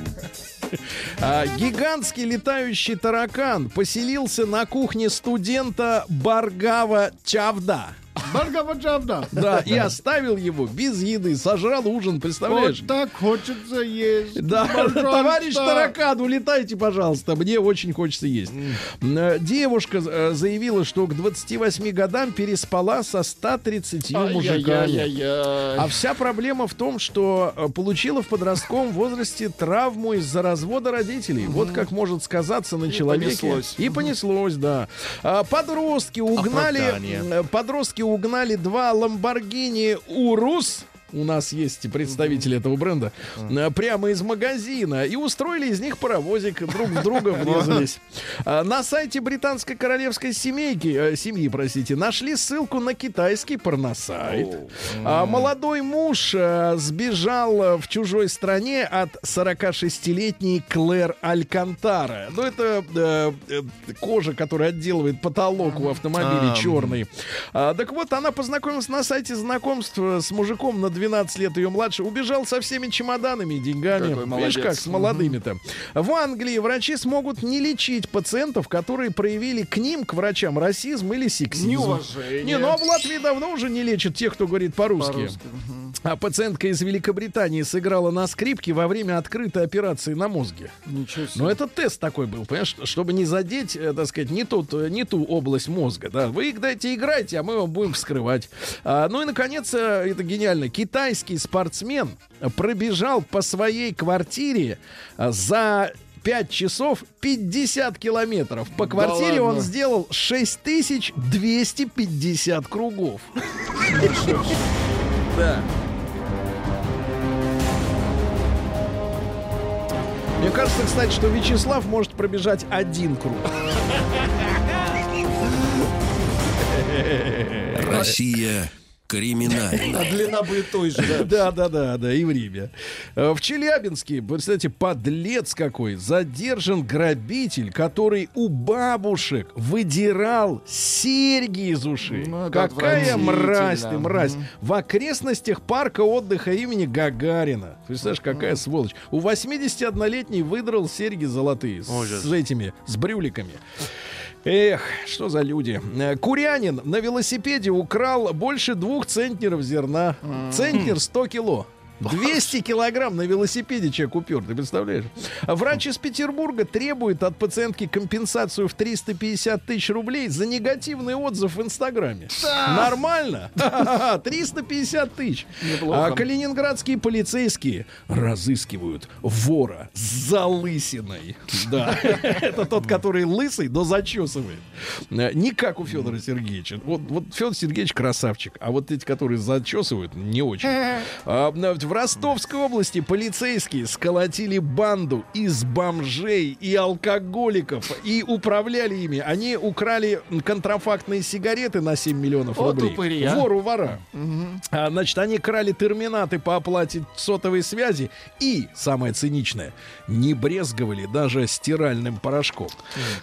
А, гигантский летающий таракан поселился на кухне студента Баргава Чавда.
Баргава Джавда.
Да, и оставил его без еды. Сожрал ужин, представляешь?
Вот так хочется есть.
Да,
Пожалуйста.
товарищ таракан, улетайте, пожалуйста. Мне очень хочется есть. Э, Девушка э, заявила, что к 28 годам переспала со 130 мужиками. А вся проблема в том, что э, получила в подростковом возрасте травму из-за развода родителей. Вот как может сказаться на человеке.
понеслось.
И понеслось, да. А, Подростки угнали, подростки угнали два Ламборгини Урус. У нас есть представители этого бренда э, прямо из магазина и устроили из них паровозик, друг в друга врезались. А, На сайте британской королевской семейки, э, семьи, простите, нашли ссылку на китайский порносайт. А молодой муж э, сбежал в чужой стране от 46-летней Клэр Алькантара. Ну, это кожа, которая отделывает потолок у автомобиля
А,
черный. Так вот, она познакомилась на сайте знакомств с мужиком на 12 лет ее младше. Убежал со всеми чемоданами и деньгами.
Какой молодец.
Видишь, как с молодыми-то. В Англии врачи смогут не лечить пациентов, которые проявили к ним, к врачам, расизм или сексизм.
Неуважение.
Не, ну а в Латвии давно уже не лечат тех, кто говорит по-русски.
По-русски.
А пациентка из Великобритании сыграла на скрипке во время открытой операции на мозге.
Ничего себе.
Но это тест такой был, понимаешь, чтобы не задеть, э, так сказать, не, тот, э, не ту область мозга. Да. Вы дайте играйте, а мы вам будем вскрывать. А, ну и, наконец, э, это гениально. Китайский спортсмен пробежал по своей квартире а, за 5 часов 50 километров. По квартире он
ладно?
сделал 6250 кругов. Да. Мне кажется, кстати, что Вячеслав может пробежать один круг.
Россия криминальная.
А длина будет той же, да.
Да, да, да, да, и в Риме. Э, В Челябинске, представьте, подлец какой, задержан грабитель, который у бабушек выдирал серьги из ушей.
Ну,
Какая мразь ты, мразь. В окрестностях парка отдыха имени Гагарина. Представляешь, какая сволочь. У 81-летний выдрал серьги золотые с этими, с брюликами. Эх, что за люди. Э, Курянин на велосипеде украл больше двух центнеров зерна. Центнер 100 кило. 200 килограмм на велосипеде человек упер, ты представляешь? А Врач из Петербурга требует от пациентки компенсацию в 350 тысяч рублей за негативный отзыв в Инстаграме. Нормально? 350 тысяч. А калининградские полицейские разыскивают вора с залысиной. Да, это тот, который лысый, но зачесывает. Не как у Федора Сергеевича. Вот, вот Федор Сергеевич красавчик, а вот эти, которые зачесывают, не очень. В Ростовской области полицейские сколотили банду из бомжей и алкоголиков и управляли ими. Они украли контрафактные сигареты на 7 миллионов
Вот
рублей.
упыри, а.
Вору вора. А, значит, они крали терминаты по оплате сотовой связи и, самое циничное, не брезговали даже стиральным порошком.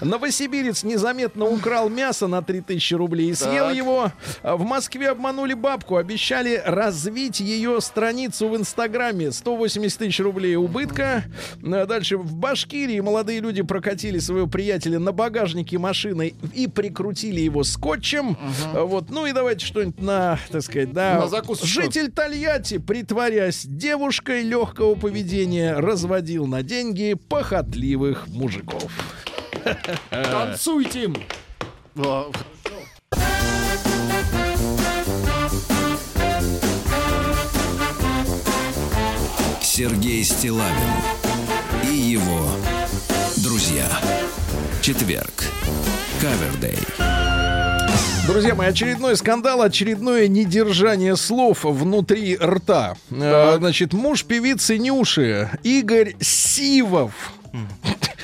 Новосибирец незаметно украл мясо на 3000 рублей и съел
Так.
его. А В Москве обманули бабку, обещали развить ее страницу в Инстаграме 180 тысяч рублей убытка. А Дальше в Башкирии молодые люди прокатили своего приятеля на багажнике машины и прикрутили его скотчем. А Вот, ну и давайте что-нибудь на, так сказать, да.
На закусочку.
Житель Тольятти, притворяясь девушкой легкого поведения, разводил на деньги похотливых мужиков.
Танцуйте!
О,
Сергей Стилавин и его друзья. Четверг. Кавердей.
Друзья мои, очередной скандал, очередное недержание слов внутри рта. Э, Значит, муж певицы Нюши Игорь Сивов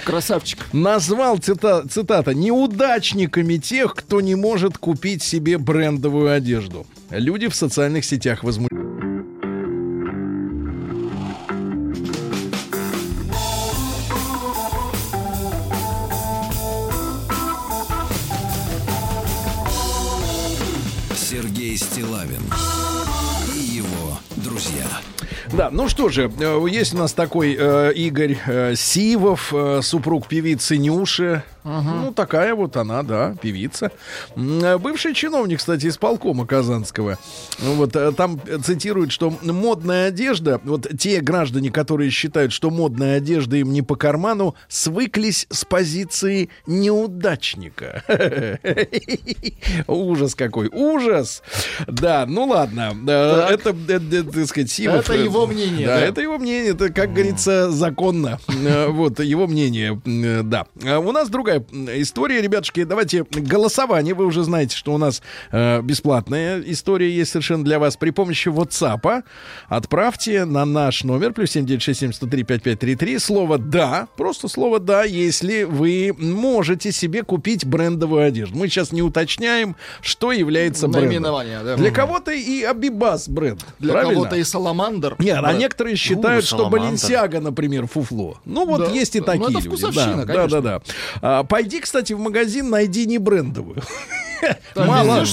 Красавчик.
назвал, цита- цитата, неудачниками тех, кто не может купить себе брендовую одежду. Люди в социальных сетях возмутились. Да, ну что же, э, есть у нас такой э, Игорь э, Сивов, э, супруг певицы Нюши. Ну, такая вот она, да, певица. Э, Бывший чиновник, кстати, исполкома Казанского. Ну, Вот э, там цитируют, что модная одежда, вот те граждане, которые считают, что модная одежда им не по карману, свыклись с позиции неудачника. Ужас какой, ужас. Да, ну ладно. Э, Это, так сказать.
Это его мнение,
Да, это его мнение. Это, как говорится, законно. Вот, его мнение, да. А У нас другая м, история, ребятушки. Давайте голосование. Вы уже знаете, что у нас э, бесплатная история есть совершенно для вас. При помощи WhatsApp отправьте на наш номер плюс 7967 слово «да». Просто слово «да», если вы можете себе купить брендовую одежду. Мы сейчас не уточняем, что является брендом.
Да.
Для кого-то и Абибас бренд.
Для кого-то и Саламандр.
Нет, а
Да.
некоторые считают, что
Саламандр.
Баленсиага, например, фуфло. Ну вот
Да.
есть и
Ну,
такие
это
люди. да, да,
конечно.
да, да. А, пойди, кстати, в магазин, найди не брендовую. Мало,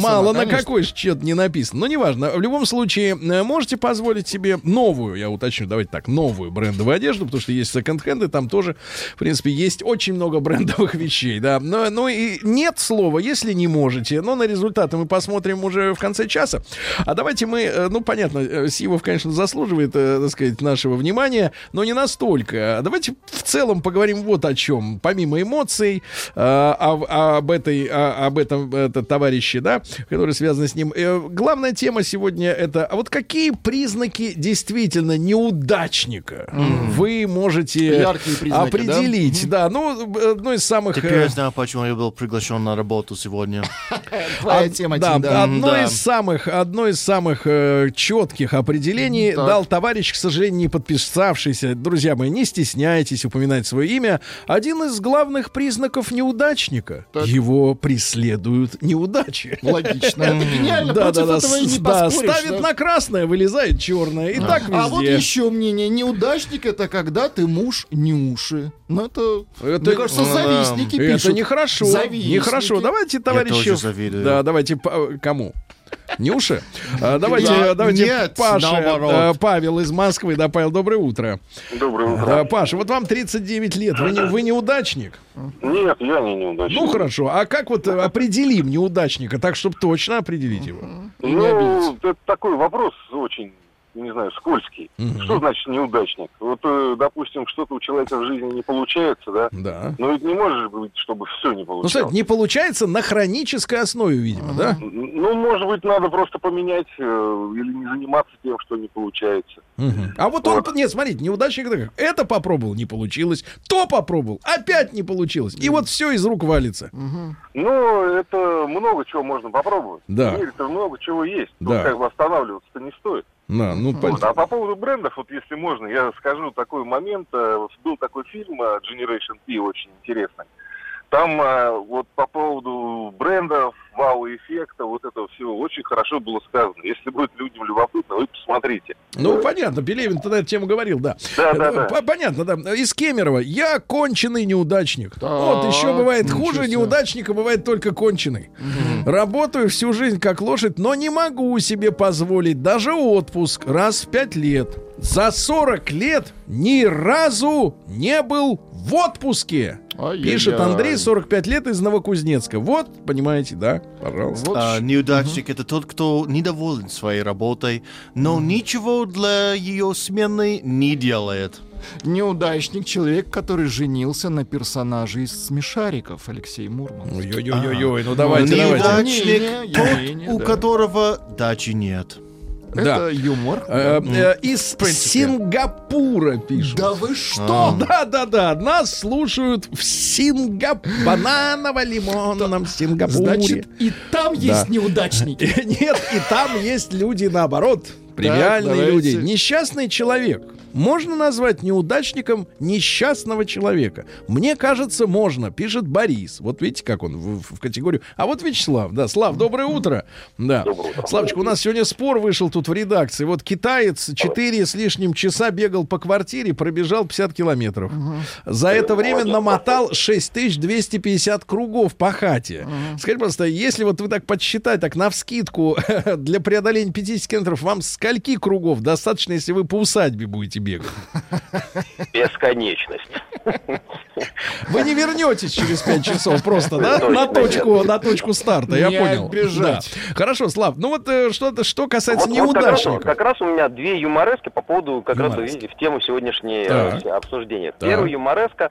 мало на какой счет не написано. Но неважно. В любом случае, э, можете позволить себе новую, я уточню, давайте так, новую брендовую одежду, потому что есть секонд-хенды, там тоже, в принципе, есть очень много брендовых вещей, да. Но, но и нет слова, если не можете. Но на результаты мы посмотрим уже в конце часа. А давайте мы, э, ну, понятно, э, Сивов, конечно, заслуживает, так сказать, нашего внимания, но не настолько. Давайте в целом поговорим вот о чем. Помимо эмоций, об этой, о- об этом это, товарище, да, который связан с ним. Э, Главная тема сегодня это, а вот какие признаки действительно неудачника вы можете
Яркие признаки,
определить? Да, ну, э, одно из самых...
Теперь
э,
я знаю, почему я был приглашен на работу сегодня.
Твоя тема,
да,
да.
одно
Да.
из самых, одно из самых э, четких определений
Так.
дал товарищ, к сожалению, не подписавшийся. Друзья мои, не стесняйтесь упоминать свое имя. Один из главных признаков неудачника. Его преследуют неудачи.
Логично. Это гениально,
Да,
против
да, да,
и не
ставит на красное, вылезает черное. И так везде.
А вот еще мнение. Неудачник это когда ты муж Нюши. Ну это,
Это-
мне кажется,
ну, да.
завистники
Это
пишут.
нехорошо.
Завистники.
Нехорошо. Давайте, товарищи.
тоже завидую.
Да, давайте кому? Нюша? А, Давайте,
Да,
давайте
нет,
Паша,
наоборот.
э, Павел из Москвы. Да, Павел, доброе утро.
Доброе утро.
А, Паша, вот вам 39 лет. Вы, не, вы неудачник?
Нет, я не неудачник.
Ну, хорошо. А как вот э, определим неудачника, так, чтобы точно определить его?
Ну, это такой вопрос очень, не знаю, скользкий. Что значит неудачник? Вот, э, допустим, что-то у человека в жизни не получается, да?
Да.
Но ведь не может быть, чтобы все не
Ну,
получалось.
кстати, не получается на хронической основе, видимо, да?
Ну, может быть, надо просто поменять э, или не заниматься тем, что не получается.
Мгм. А вот он,
Вот.
нет, смотрите, неудачник это попробовал, не получилось. То попробовал, опять не получилось. И вот все из рук валится.
Ну, это много чего можно попробовать.
Да.
В мире-то много чего есть. Тут
Да.
как бы останавливаться-то не стоит.
Да, ну,
Вот. А по поводу брендов, вот если можно, я скажу такой момент. э, Был такой фильм э, Generation P, очень интересный. Там э, вот по поводу брендов, вау-эффекта, вот этого всего очень хорошо было сказано. Если будет людям любопытно, вы посмотрите.
Ну, понятно, Пелевин тогда эту тему говорил, да.
Да, да, да.
П- Понятно, да. Из Кемерово. Я конченый неудачник.
Так,
вот, еще бывает
ничего
хуже
себе.
неудачника, бывает только конченый. Работаю всю жизнь как лошадь, но не могу себе позволить даже отпуск раз в пять лет. За 40 лет ни разу не был в отпуске.
Ай-яй-яй.
Пишет Андрей, 45 лет из Новокузнецка. Вот, понимаете, да? Пожалуйста.
Вот
А, неудачник это тот, кто недоволен своей работой, но ничего для ее смены не делает.
неудачник, человек, который женился на персонаже из смешариков, Алексей Мурман.
Ой-ой-ой, ну давайте, давайте.
Неудачник тот, у
да.
которого дачи нет.
Да.
Это юмор.
Э, э, Из. Сингапура пишут.
Да вы что?
Да, да, да. Нас слушают в Сингап... Бананово-лимонном Сингапуре.
Значит, и там есть неудачники.
Нет, и там есть люди наоборот. Премиальные люди. Несчастный человек. Можно назвать неудачником несчастного человека? Мне кажется, можно, пишет Борис. Вот видите, как он в, в категорию. А вот Вячеслав, да, Слав, доброе утро. Да. Славочка, у нас сегодня спор вышел тут в редакции. Вот китаец 4 с лишним часа бегал по квартире, пробежал 50 километров. За это время намотал 6250 кругов по хате. Скажите, пожалуйста, если вот вы так подсчитать, так навскидку, для преодоления 50 километров, вам скольки кругов достаточно, если вы по усадьбе будете бегать?
Бесконечность.
Вы не вернетесь через 5 часов просто, да?
Точно
На точку, на точку старта, я
Не
понял.
обижать.
Да. Хорошо, Слав, ну вот э, что-то, что касается
Вот- вот как раз-
неудачников.
Как раз у меня две юморески по поводу, как раз
Юморески.
видите, в тему сегодняшней
Так.
э, обсуждения.
Так.
Первый юмореска,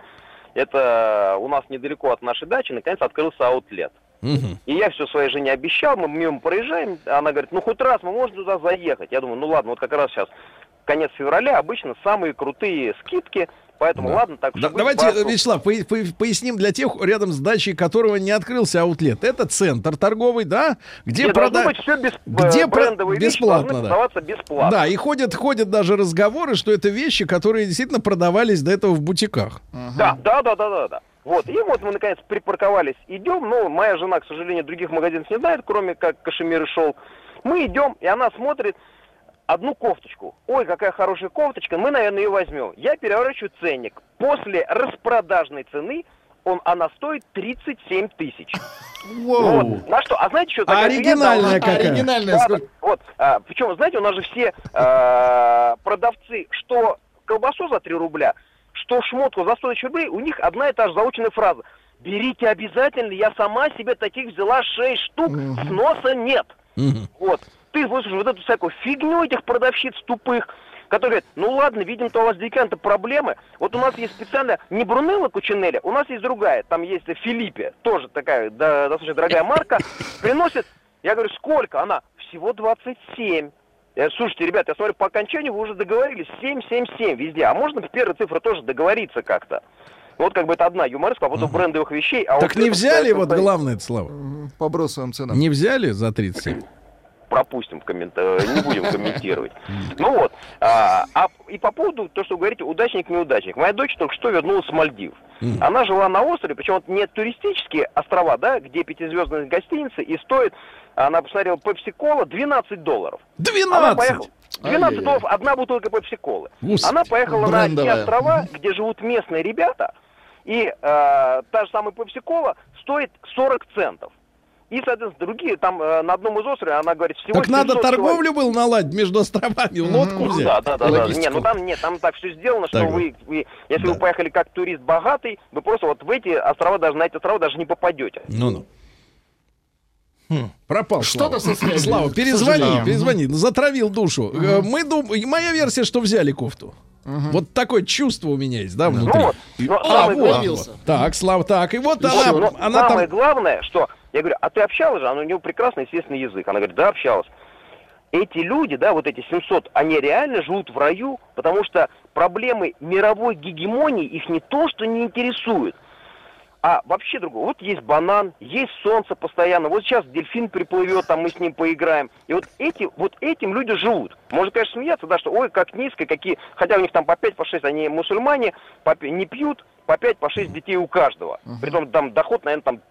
это у нас недалеко от нашей дачи, наконец открылся аутлет.
Мгм.
И я все своей жене обещал, мы мимо проезжаем, она говорит, ну хоть раз мы можем туда заехать. Я думаю, ну ладно, вот как раз сейчас конец февраля, обычно самые крутые скидки, поэтому
Да.
ладно, так
Да, давайте,
поэтому-
Вячеслав, пое- пое- поясним для тех, рядом с дачей которого не открылся аутлет. Это центр торговый, да? Где,
Где
прода-
должно быть все без,
где
э, брендовые вещи
бесплатно, да.
продаваться бесплатно.
Да, и ходят, ходят даже разговоры, что это вещи, которые действительно продавались до этого в бутиках.
Да, да, да, да, да, да. Вот, и вот мы наконец припарковались, идем, но моя жена, к сожалению, других магазинов не знает, кроме как Кашемир и Шел. Мы идем, и она смотрит одну кофточку. Ой, какая хорошая кофточка, мы, наверное, ее возьмем. Я переворачиваю ценник. После распродажной цены он, она стоит 37 тысяч. Вот. На что? А знаете, что?
А
такая
оригинальная какая?
Оригинальная
да,
сколько?
да. Вот, а, причем, знаете, у нас же все а, продавцы, что колбасу за 3 рубля, что шмотку за 100 тысяч рублей, у них одна и та же заученная фраза. Берите обязательно, я сама себе таких взяла 6 штук, сноса нет. Вот. Ты слышишь вот эту всякую фигню этих продавщиц тупых, которые говорят, ну ладно, видим-то у вас действительно проблемы. Вот у нас есть специально не Брунелла Кучинелли, у нас есть другая, там есть Филиппе, тоже такая да, достаточно дорогая марка, приносит, я говорю, сколько? Она, всего 27. Я слушайте, ребят, я смотрю, по окончанию вы уже договорились, 7, 7, 7 везде, а можно в первой цифре тоже договориться как-то? Вот как бы это одна юмореска, а вот у брендовых вещей. А
Так
вот
не взяли, вот
стоит-
главное, это Слава.
По бросовым ценам.
Не взяли за 37?
Пропустим коммент... э, не будем комментировать. Ну вот. А, а и по поводу то, что вы говорите, удачник-неудачник. Моя дочь только что вернулась с Мальдив. Она жила на острове, причем вот не туристические острова, да, где пятизвездные гостиницы, и стоит, она посмотрела, пепси-кола 12 долларов. Она
12!
поехала. 12
Ай-яй-яй.
долларов, одна бутылка пепси-колы. Она поехала на те
Брендовая.
острова, где живут местные ребята, и э, та же самая пепси-кола стоит 40 центов. И, соответственно, другие, там э, на одном из островов, она говорит, всего
Так надо
700
торговлю был наладить между островами, лодку
Ну
взять.
Да, да, да, да. Не, ну там нет, там так все сделано, что
Так
вы, вы- если
Да.
вы поехали как турист богатый, вы просто вот в эти острова даже на эти острова даже не попадете.
Ну-ну. Пропал
Что-то
Слава.
со связью.
Слава, перезвони, перезвони. Затравил душу. Э, Мы дум... Моя версия, что взяли кофту. Вот такое чувство у меня есть, да, внутри.
Ну вот, но
А,
самое
вот. Так, Слава, так. И вот
Вот,
она,
но
она
самое
там...
главное, что я говорю, а ты общалась же? Она у него прекрасный, естественный язык. Она говорит, да, общалась. Эти люди, да, вот эти 700, они реально живут в раю, потому что проблемы мировой гегемонии их не то, что не интересуют. а вообще другое. Вот есть банан, есть солнце постоянно. Вот сейчас дельфин приплывет, там мы с ним поиграем. И вот эти, вот этим люди живут. Можно, конечно, смеяться, да, что ой, как низко, какие. Хотя у них там по 5, по 6, они мусульмане, по не пьют, по 5, по 6 детей у каждого. Притом там доход, наверное, там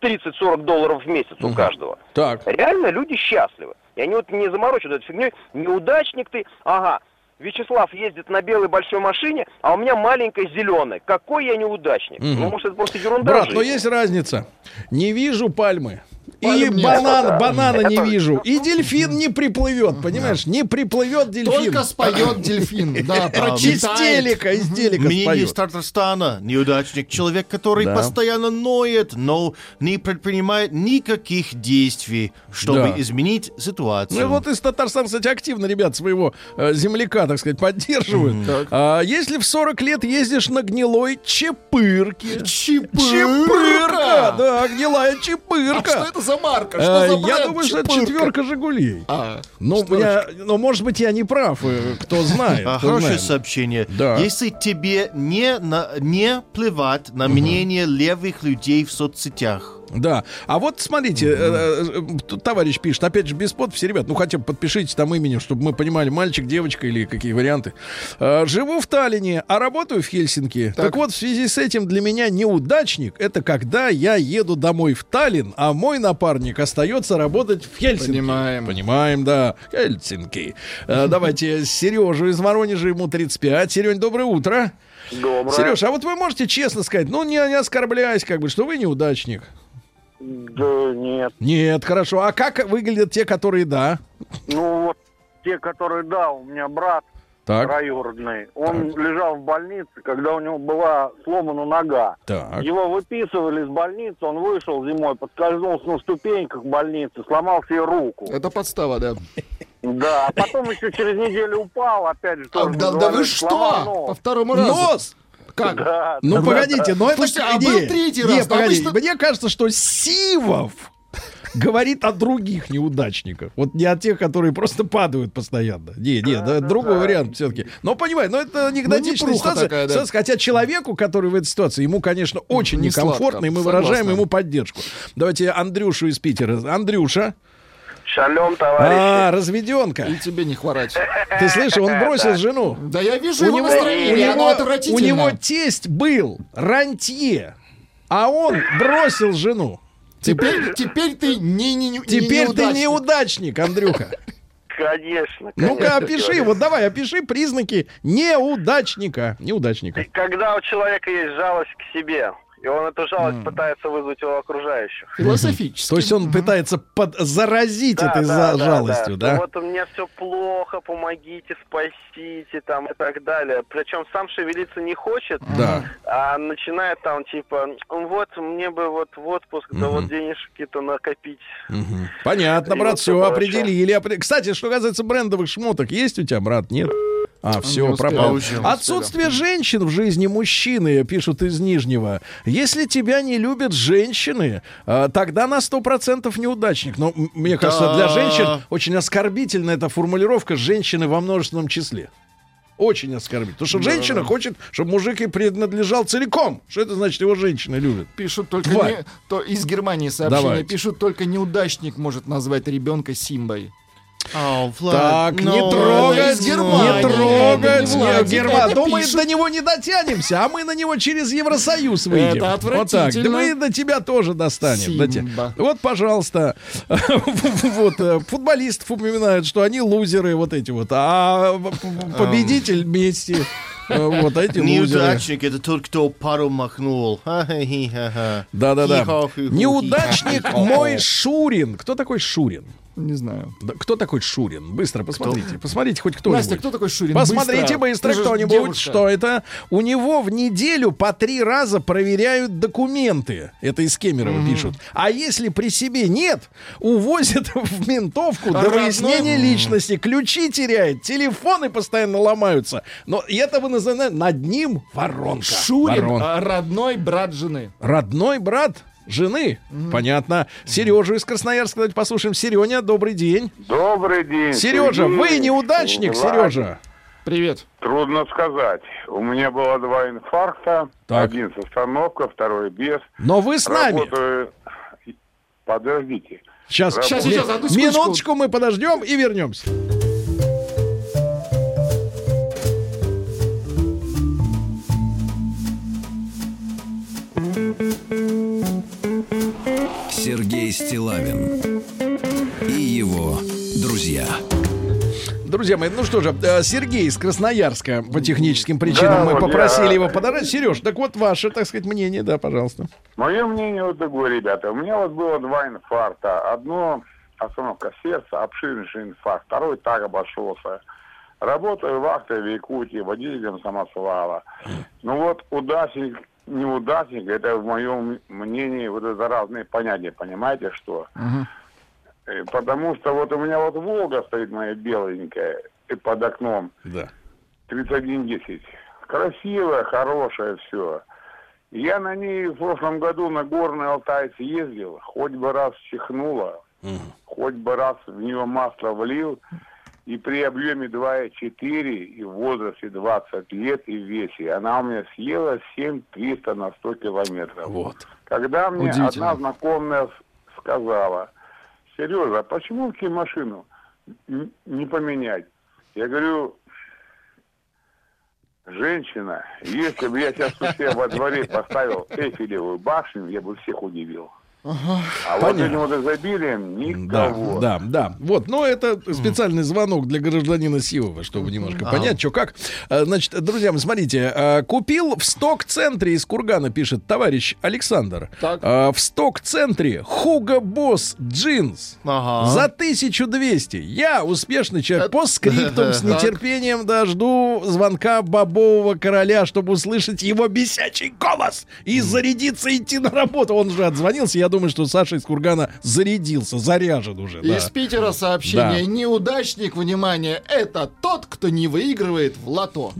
30-40 долларов в месяц у каждого.
Так.
Реально люди счастливы. И они вот не заморочивают этой фигней. Неудачник ты, ага. Вячеслав ездит на белой большой машине, а у меня маленькая зеленая. Какой я неудачник?
Мгм.
Ну, может, это просто ерунда.
Брат,
в
но
жизни.
есть разница. Не вижу пальмы. И банан, банана не вижу. И дельфин не приплывет, понимаешь? Не приплывет дельфин.
Только споет дельфин. Да,
Из
прочитает.
телека, из телека
Мнение
споет.
из Татарстана. Неудачник. Человек, который постоянно ноет, но не предпринимает никаких действий, чтобы изменить ситуацию.
Ну вот из Татарстана, кстати, активно ребят своего э, земляка, так сказать, поддерживают. А, если в 40 лет ездишь на гнилой чепырке. Чепырка! Да, гнилая
А
чепырка.
что это за марка?
Э,
Что за
я
бренд?
думаю, что это четверка Жигулей.
А,
Ну, я, ну, может быть, я не прав, э, кто знает.
А,
кто
хорошее
знает.
сообщение.
Да.
Если тебе не, на- не плевать на мнение левых людей в соцсетях,
Да. А вот смотрите, тут товарищ пишет, опять же, без подписи, ребят, ну хотя бы подпишитесь там именем, чтобы мы понимали, мальчик, девочка или какие варианты. Э, живу в Таллине, а работаю в Хельсинки. Так. вот, в связи с этим для меня неудачник это когда я еду домой в Таллин, а мой напарник остается работать в Хельсинки.
Понимаем.
Понимаем, да. Хельсинки. Давайте Сережу из Воронежа, ему 35. Серень, доброе утро.
Доброе.
Сереж, а вот вы можете честно сказать, ну не, не оскорбляясь, как бы, что вы неудачник?
Да нет.
Нет, хорошо. А как выглядят те, которые да?
Ну вот те, которые, да, у меня брат
Так,
троюродный, он лежал в больнице, когда у него была сломана нога.
так.
Его выписывали из больницы, он вышел зимой, подскользнулся на ступеньках больницы, сломал себе руку.
Это подстава, да.
Да, а потом еще через неделю упал, опять же,
А,
тоже
да, да
говорят,
вы что?
нос.
По второму разу.
Нос!
Как?
Да,
Ну,
да,
погодите, но это...
Слушайте, а был третий раз,
погодите,
обычно-
Мне кажется, что Сивов говорит о других неудачниках. Вот не о тех, которые просто падают постоянно. Не, не, да, другой вариант все-таки. Но понимаю, но это анекдотичная
непруха
ситуация.
такая, да.
Хотя человеку, который в этой ситуации, ему, конечно, очень
Не
некомфортно,
сладко,
и мы
согласна.
выражаем ему поддержку. Давайте Андрюшу из Питера. Андрюша.
Шалом, товарищи.
А, разведенка.
И тебе не хворать.
Ты слышишь, он бросил жену.
Да я вижу
у
его
него,
настроение,
у
оно
него-
отвратительно.
у него тесть был рантье, а он бросил жену.
Теперь, теперь ты не, не, не
Теперь ты
неудачник.
неудачник, Андрюха.
Конечно.
Ну-ка,
конечно,
опиши,
говорю.
вот давай, опиши признаки неудачника. Неудачника.
Когда у человека есть жалость к себе, и он эту жалость пытается вызвать у окружающих.
Философически.
То есть он пытается под- заразить этой
да,
за-
да,
жалостью,
да.
да?
Вот у меня все плохо, помогите, спасите, там и так далее. Причем сам шевелиться не хочет,
Да.
а начинает там типа, вот мне бы вот в отпуск, да вот денежки-то накопить.
Понятно, брат, все определили. Опре- Кстати, что касается брендовых шмоток, есть у тебя, брат? Нет? А, все, пропал.
Успел.
Отсутствие женщин в жизни мужчины, пишут из Нижнего. Если тебя не любят женщины, а, тогда на 100% неудачник. Но мне кажется, для
Да.
женщин очень оскорбительна эта формулировка «женщины во множественном числе». Очень оскорбительно. Потому что женщина хочет, чтобы мужик ей принадлежал целиком. Что это значит, его женщины любят?
Пишут только
Два.
не, то из Германии сообщение.
Давайте.
Пишут только неудачник может назвать ребенка Симбой.
О, Влад,
Так,
ну,
не трогать, не трогать.
Владик,
Герман,
пишут.
до него не дотянемся, а мы на него через Евросоюз выйдем.
Это
Вот так. Да
отвратительно.
мы до тебя тоже достанем. Вот, пожалуйста. Вот э, футболистов упоминают, что они лузеры вот эти вот, а победитель Месси. Э, Вот эти.
Неудачник это тот, кто пару махнул.
Да-да-да. Неудачник мой Шурин. Кто такой Шурин?
Не знаю.
Да, Кто такой Шурин? Быстро посмотрите. Посмотрите хоть кто-нибудь.
Настя, кто такой Шурин?
Посмотрите быстро,
же
кто-нибудь,
девушка.
что это. У него в неделю по три раза проверяют документы. Это из Кемерово пишут. А если при себе нет, увозят в ментовку до
Родной.
выяснения личности. Ключи теряет, телефоны постоянно ломаются. Но это вы называете над ним воронка.
Шурин,
Воронка.
а, родной брат жены.
Родной брат жены. Понятно. Сережу из Красноярска давайте послушаем. Сереня, добрый день.
Добрый день.
Сережа,
Сергей.
вы неудачник,
Ладно.
Сережа.
Привет.
Трудно сказать. У меня было два инфаркта.
Так.
Один с остановкой, второй без.
Но вы с нами.
Работаю... Подождите.
Сейчас,
Сейчас,
ми-
сейчас, одну секундочку.
минуточку мы подождем и вернемся.
Сергей Стилавин и его друзья.
Друзья мои, ну что же, э, Сергей из Красноярска по техническим причинам
Да,
мы
вот
попросили
я-
его подорать. Сереж, так вот ваше, так сказать, мнение, да, пожалуйста.
Мое мнение вот такое, ребята. У меня вот было два инфаркта. Одно остановка сердца, обширнейший инфаркт. Второй так обошелся. Работаю в Якутии, водителем самосвала. Ну вот удачник, неудачник, это в моем мнении вот это разные понятия, понимаете, что? Э, Потому что вот у меня вот Волга стоит моя беленькая и под окном.
Да.
3110. Красивая, хорошая, все. Я на ней в прошлом году на Горный Алтай съездил, хоть бы раз чихнула, хоть бы раз в нее масло влил, и при объеме 2,4 и в возрасте 20 лет и в весе она у меня съела 7300 на 100 километров.
Вот.
Когда мне одна знакомая сказала, Сережа, а почему тебе машину не поменять? Я говорю, женщина, если бы я сейчас у себя во дворе поставил Эйфелевую башню, я бы всех удивил. А вот
Понятно.
вот
Да,
никого.
да, да. Вот, но это специальный звонок для гражданина Сивова, чтобы немножко понять, что как. А, Значит, друзья, смотрите, а, купил в сток-центре из Кургана, пишет товарищ Александр.
Так.
А, В сток-центре Хуга Босс джинс.
Ага.
За 1200. Я успешный человек. По скриптам с нетерпением дожду звонка бобового короля, чтобы услышать его бесячий голос и зарядиться идти на работу. Он уже отзвонился. Я думаю, что Саша из Кургана зарядился, заряжен уже. да.
Из Питера сообщение.
Да.
Неудачник, внимание, это тот, кто не выигрывает в лото.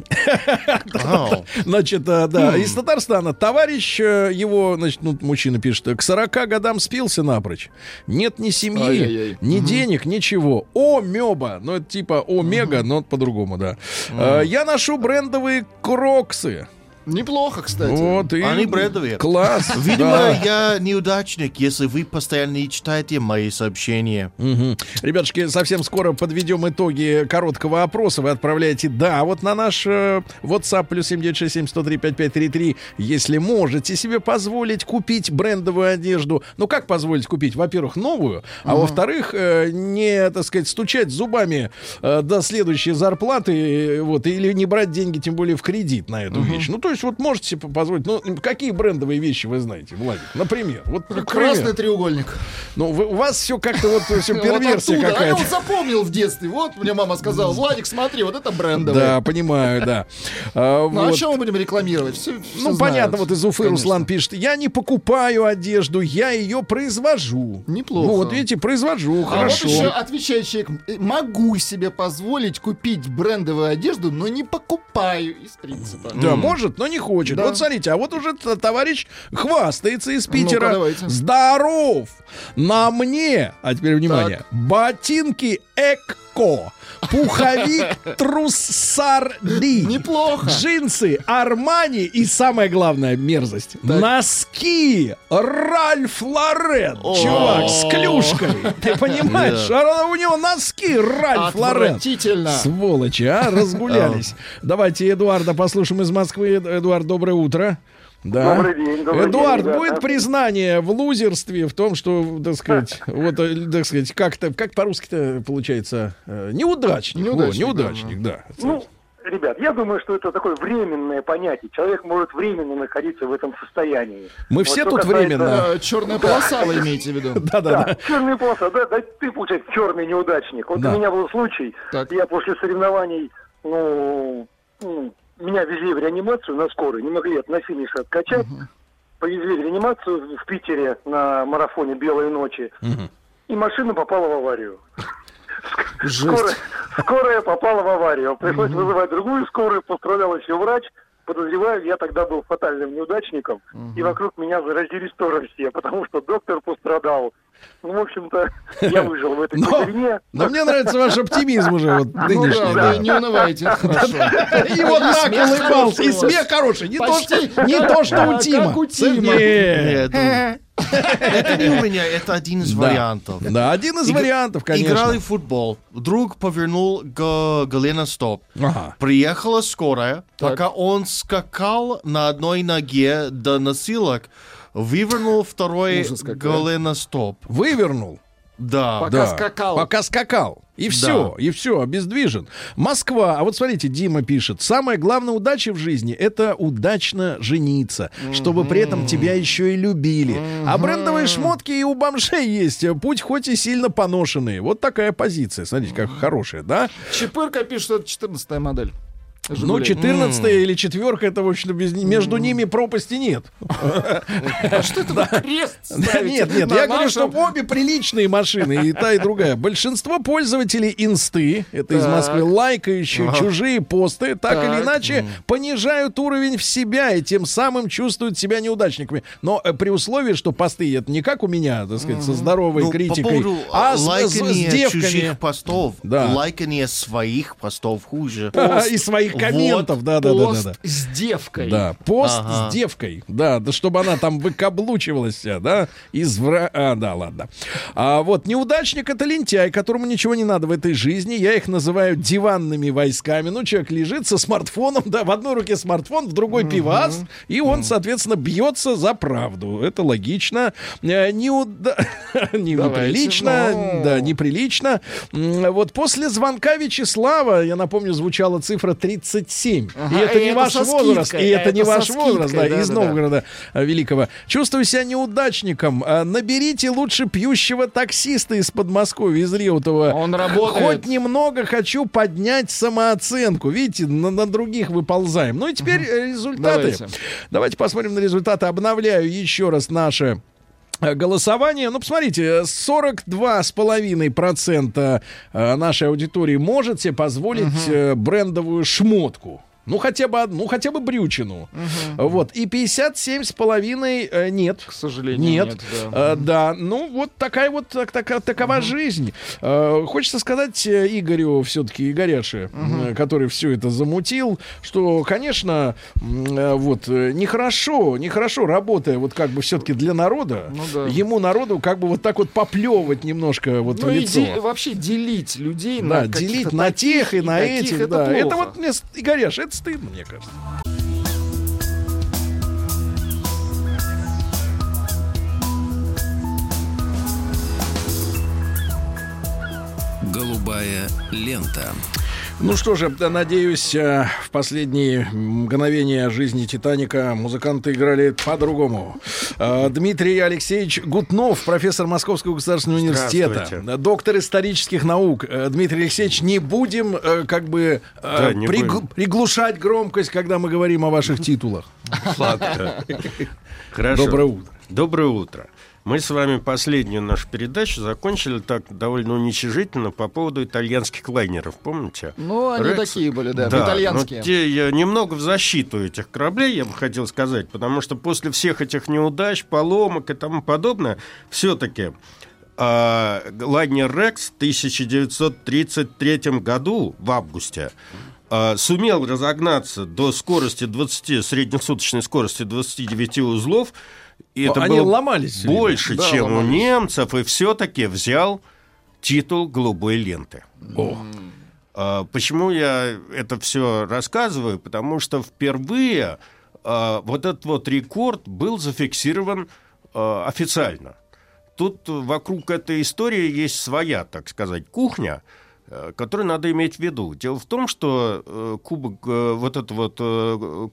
Значит, э, да, из Татарстана товарищ э, его, значит, ну, мужчина пишет, к 40 годам спился напрочь. Нет ни семьи, ни денег, ничего. О, меба. Ну, это типа омега, но по-другому, да. Э, Я ношу брендовые кроксы.
Неплохо, кстати.
Вот, и...
Они брендовые.
Класс.
Видимо,
да.
я неудачник, если вы постоянно не читаете мои сообщения.
Мгм. Ребятушки, совсем скоро подведем итоги короткого опроса. Вы отправляете «да» вот на наш э, WhatsApp плюс 7967-103-5533, если можете себе позволить купить брендовую одежду. Ну, как позволить купить? Во-первых, новую, а во-вторых, э, не, так сказать, стучать зубами э, до следующей зарплаты, э, вот, или не брать деньги, тем более в кредит на эту вещь. Ну, то есть, вот можете себе позволить. Ну, какие брендовые вещи вы знаете, Владик? Например, вот, к
Красный треугольник.
Ну, вы- у вас все как-то вот все
Вот
перверсия
оттуда. А я
какая-то.
вот запомнил в детстве. Вот мне мама сказала, Владик, смотри, вот это брендовое.
Да, понимаю, да. А,
Ну а
вот.
что мы будем рекламировать? Все,
Ну, понятно, вот из Уфы
Конечно.
Руслан пишет, я не покупаю одежду, я ее произвожу.
Неплохо.
Ну, вот видите, произвожу,
А
хорошо.
вот еще отвечает человек, «Э, могу себе позволить купить брендовую одежду, но не покупаю из принципа.
Да, может, но не хочет.
Да.
Вот смотрите, а вот уже товарищ хвастается из Питера.
давайте.
Здоров! На мне, а теперь внимание, ботинки Эко, пуховик Труссарди.
Неплохо.
Джинсы Армани и самое главное мерзость. Носки Ральф Лорен. Чувак, с клюшкой. Ты понимаешь? А у него носки Ральф Лорен.
Отвратительно.
Сволочи, а, разгулялись. Давайте Эдуарда послушаем из Москвы. Эдуард, доброе утро. Да.
Добрый день, добрый
Эдуард,
день, ребята.
будет признание в лузерстве, в том, что, так сказать, вот, э, так сказать, как-то, как по-русски-то получается, э, неудачник.
Неудачник,
неудачник, да.
Ну, ребят, я думаю, что это такое временное понятие. Человек может временно находиться в этом состоянии.
Мы
Вот
все тут
касается-
временно.
Э, Черная полоса вы имеете в виду?
Да-да-да.
Да, черная полоса, да, да, ты, получается, черный неудачник. Вот
Да.
у меня был случай, я после соревнований, ну, ну, меня везли в реанимацию на скорой, не могли от на финише откачать. Повезли в реанимацию в Питере на марафоне «Белые ночи», и машина попала в аварию. Скорая, скорая попала в аварию. Пришлось вызывать другую скорую, пострадал еще врач. подозреваю, я тогда был фатальным неудачником, и вокруг меня заразились тоже все, потому что доктор пострадал. Ну, в общем-то, я выжил в этой
Но-
пузырине.
Но мне нравится ваш оптимизм уже вот
Ну
нынешний.
да,
да.
вы не хорошо.
И вот так улыбался, и смех хороший. Не то, что, у
как
Тима.
у Тима.
Нет.
Это не у меня, это один из
Да.
вариантов.
Да, один из вариантов, конечно.
Играли в футбол. Вдруг повернул г- голеностоп.
Ага.
Приехала скорая.
Так.
Пока он скакал на одной ноге до носилок, вывернул второй голеностоп.
Вывернул.
Да.
Пока
Да.
скакал.
Пока скакал. И все, и все, обездвижен. Москва. А вот смотрите, Дима пишет. Самая главная удача в жизни — это удачно жениться, чтобы при этом тебя еще и любили. А брендовые шмотки и у бомжей есть. Путь хоть и сильно поношенный. Вот такая позиция. Смотрите, как хорошая, да?
Чепырка пишет, что это 14 модель.
Ну,
«Жигулей».
14 или четверка, это, в общем-то, без... между ними пропасти нет.
А что это вы крест
Нет, нет, я говорю, что обе приличные машины, и та, и другая. Большинство пользователей инсты, это из. Москвы, лайкающие чужие посты, так, или иначе понижают уровень в себя и тем самым чувствуют себя неудачниками. Но э, при условии, что посты это не как у меня, так сказать, со здоровой
Ну,
критикой,
поводу
а с, девками.
чужих постов, лайкание своих постов хуже.
И своих комментов, да, да, да, да,
Пост
да.
с девкой.
Да, пост
Ага.
с девкой, да, да, чтобы она там выкаблучивалась вся, да, извра... А, да, ладно. А вот неудачник — это лентяй, которому ничего не надо в этой жизни. Я их называю диванными войсками. Ну, человек лежит со смартфоном, да, в одной руке смартфон, в другой пивас, и он, соответственно, бьется за правду. Это логично. Э, неуда- Неприлично,
ну.
да, неприлично. Вот после звонка Вячеслава, я напомню, звучала цифра 37.
Ага,
и это
и
не
это
ваш возраст,
скидкой,
и это не
это со
ваш возраст, да,
скидкой,
из
да-да-да.
Новгорода э, Великого. Чувствую себя неудачником. А, Наберите лучше пьющего таксиста из Подмосковья, из Реутова.
Он работает.
Хоть немного хочу поднять самооценку. Видите, на, на других выползаем. Ну и теперь э, результаты.
Давайте.
Давайте посмотрим на результаты. Обновляю еще раз наше э, голосование. Ну, посмотрите, 42,5% э, нашей аудитории может себе позволить э, брендовую шмотку. Ну, хотя бы одну, ну, хотя бы брючину. Вот. И 57,5% э, нет.
К сожалению,
Нет.
нет. да.
Э, да, ну вот такая вот так, така- такова жизнь. Э, хочется сказать э, Игорю все-таки Игоряше, э, который все это замутил, что, конечно, вот нехорошо, нехорошо работая вот как бы все-таки для народа,
Ну да.
ему народу как бы вот так вот поплевывать немножко вот
Ну
в лицо.
де- вообще делить людей
Да,
на
делить на тех и на этих,
это
да.
плохо.
Это вот с- Игоряш, это стыдно, мне кажется.
Голубая лента.
Ну что же, надеюсь, э, в последние мгновения жизни Титаника музыканты играли по-другому. Э, Дмитрий Алексеевич Гутнов, профессор Московского государственного университета, доктор исторических наук. Э, Дмитрий Алексеевич, не будем как бы
Да,
пригл-
будем.
приглушать громкость, когда мы говорим о ваших титулах.
Ладно. Хорошо.
Доброе утро.
Доброе утро. Мы с вами последнюю нашу передачу закончили так довольно уничижительно по поводу итальянских лайнеров, помните?
Ну, они
Рекс-
такие были, да,
Да,
итальянские.
но те- я немного в защиту этих кораблей, я бы хотел сказать, потому что после всех этих неудач, поломок и тому подобное, все-таки лайнер Рекс в 1933 году, в августе, а, сумел разогнаться до скорости 20, среднесуточной скорости 29 узлов, и это
Они
было
ломались
больше,
Да,
чем
ломались.
у немцев, и все-таки взял титул голубой ленты. А, Почему я это все рассказываю? Потому что впервые а, вот этот вот рекорд был зафиксирован а, официально. Тут вокруг этой истории есть своя, так сказать, кухня, которую надо иметь в виду. Дело в том, что э, кубок, э, вот этот вот э,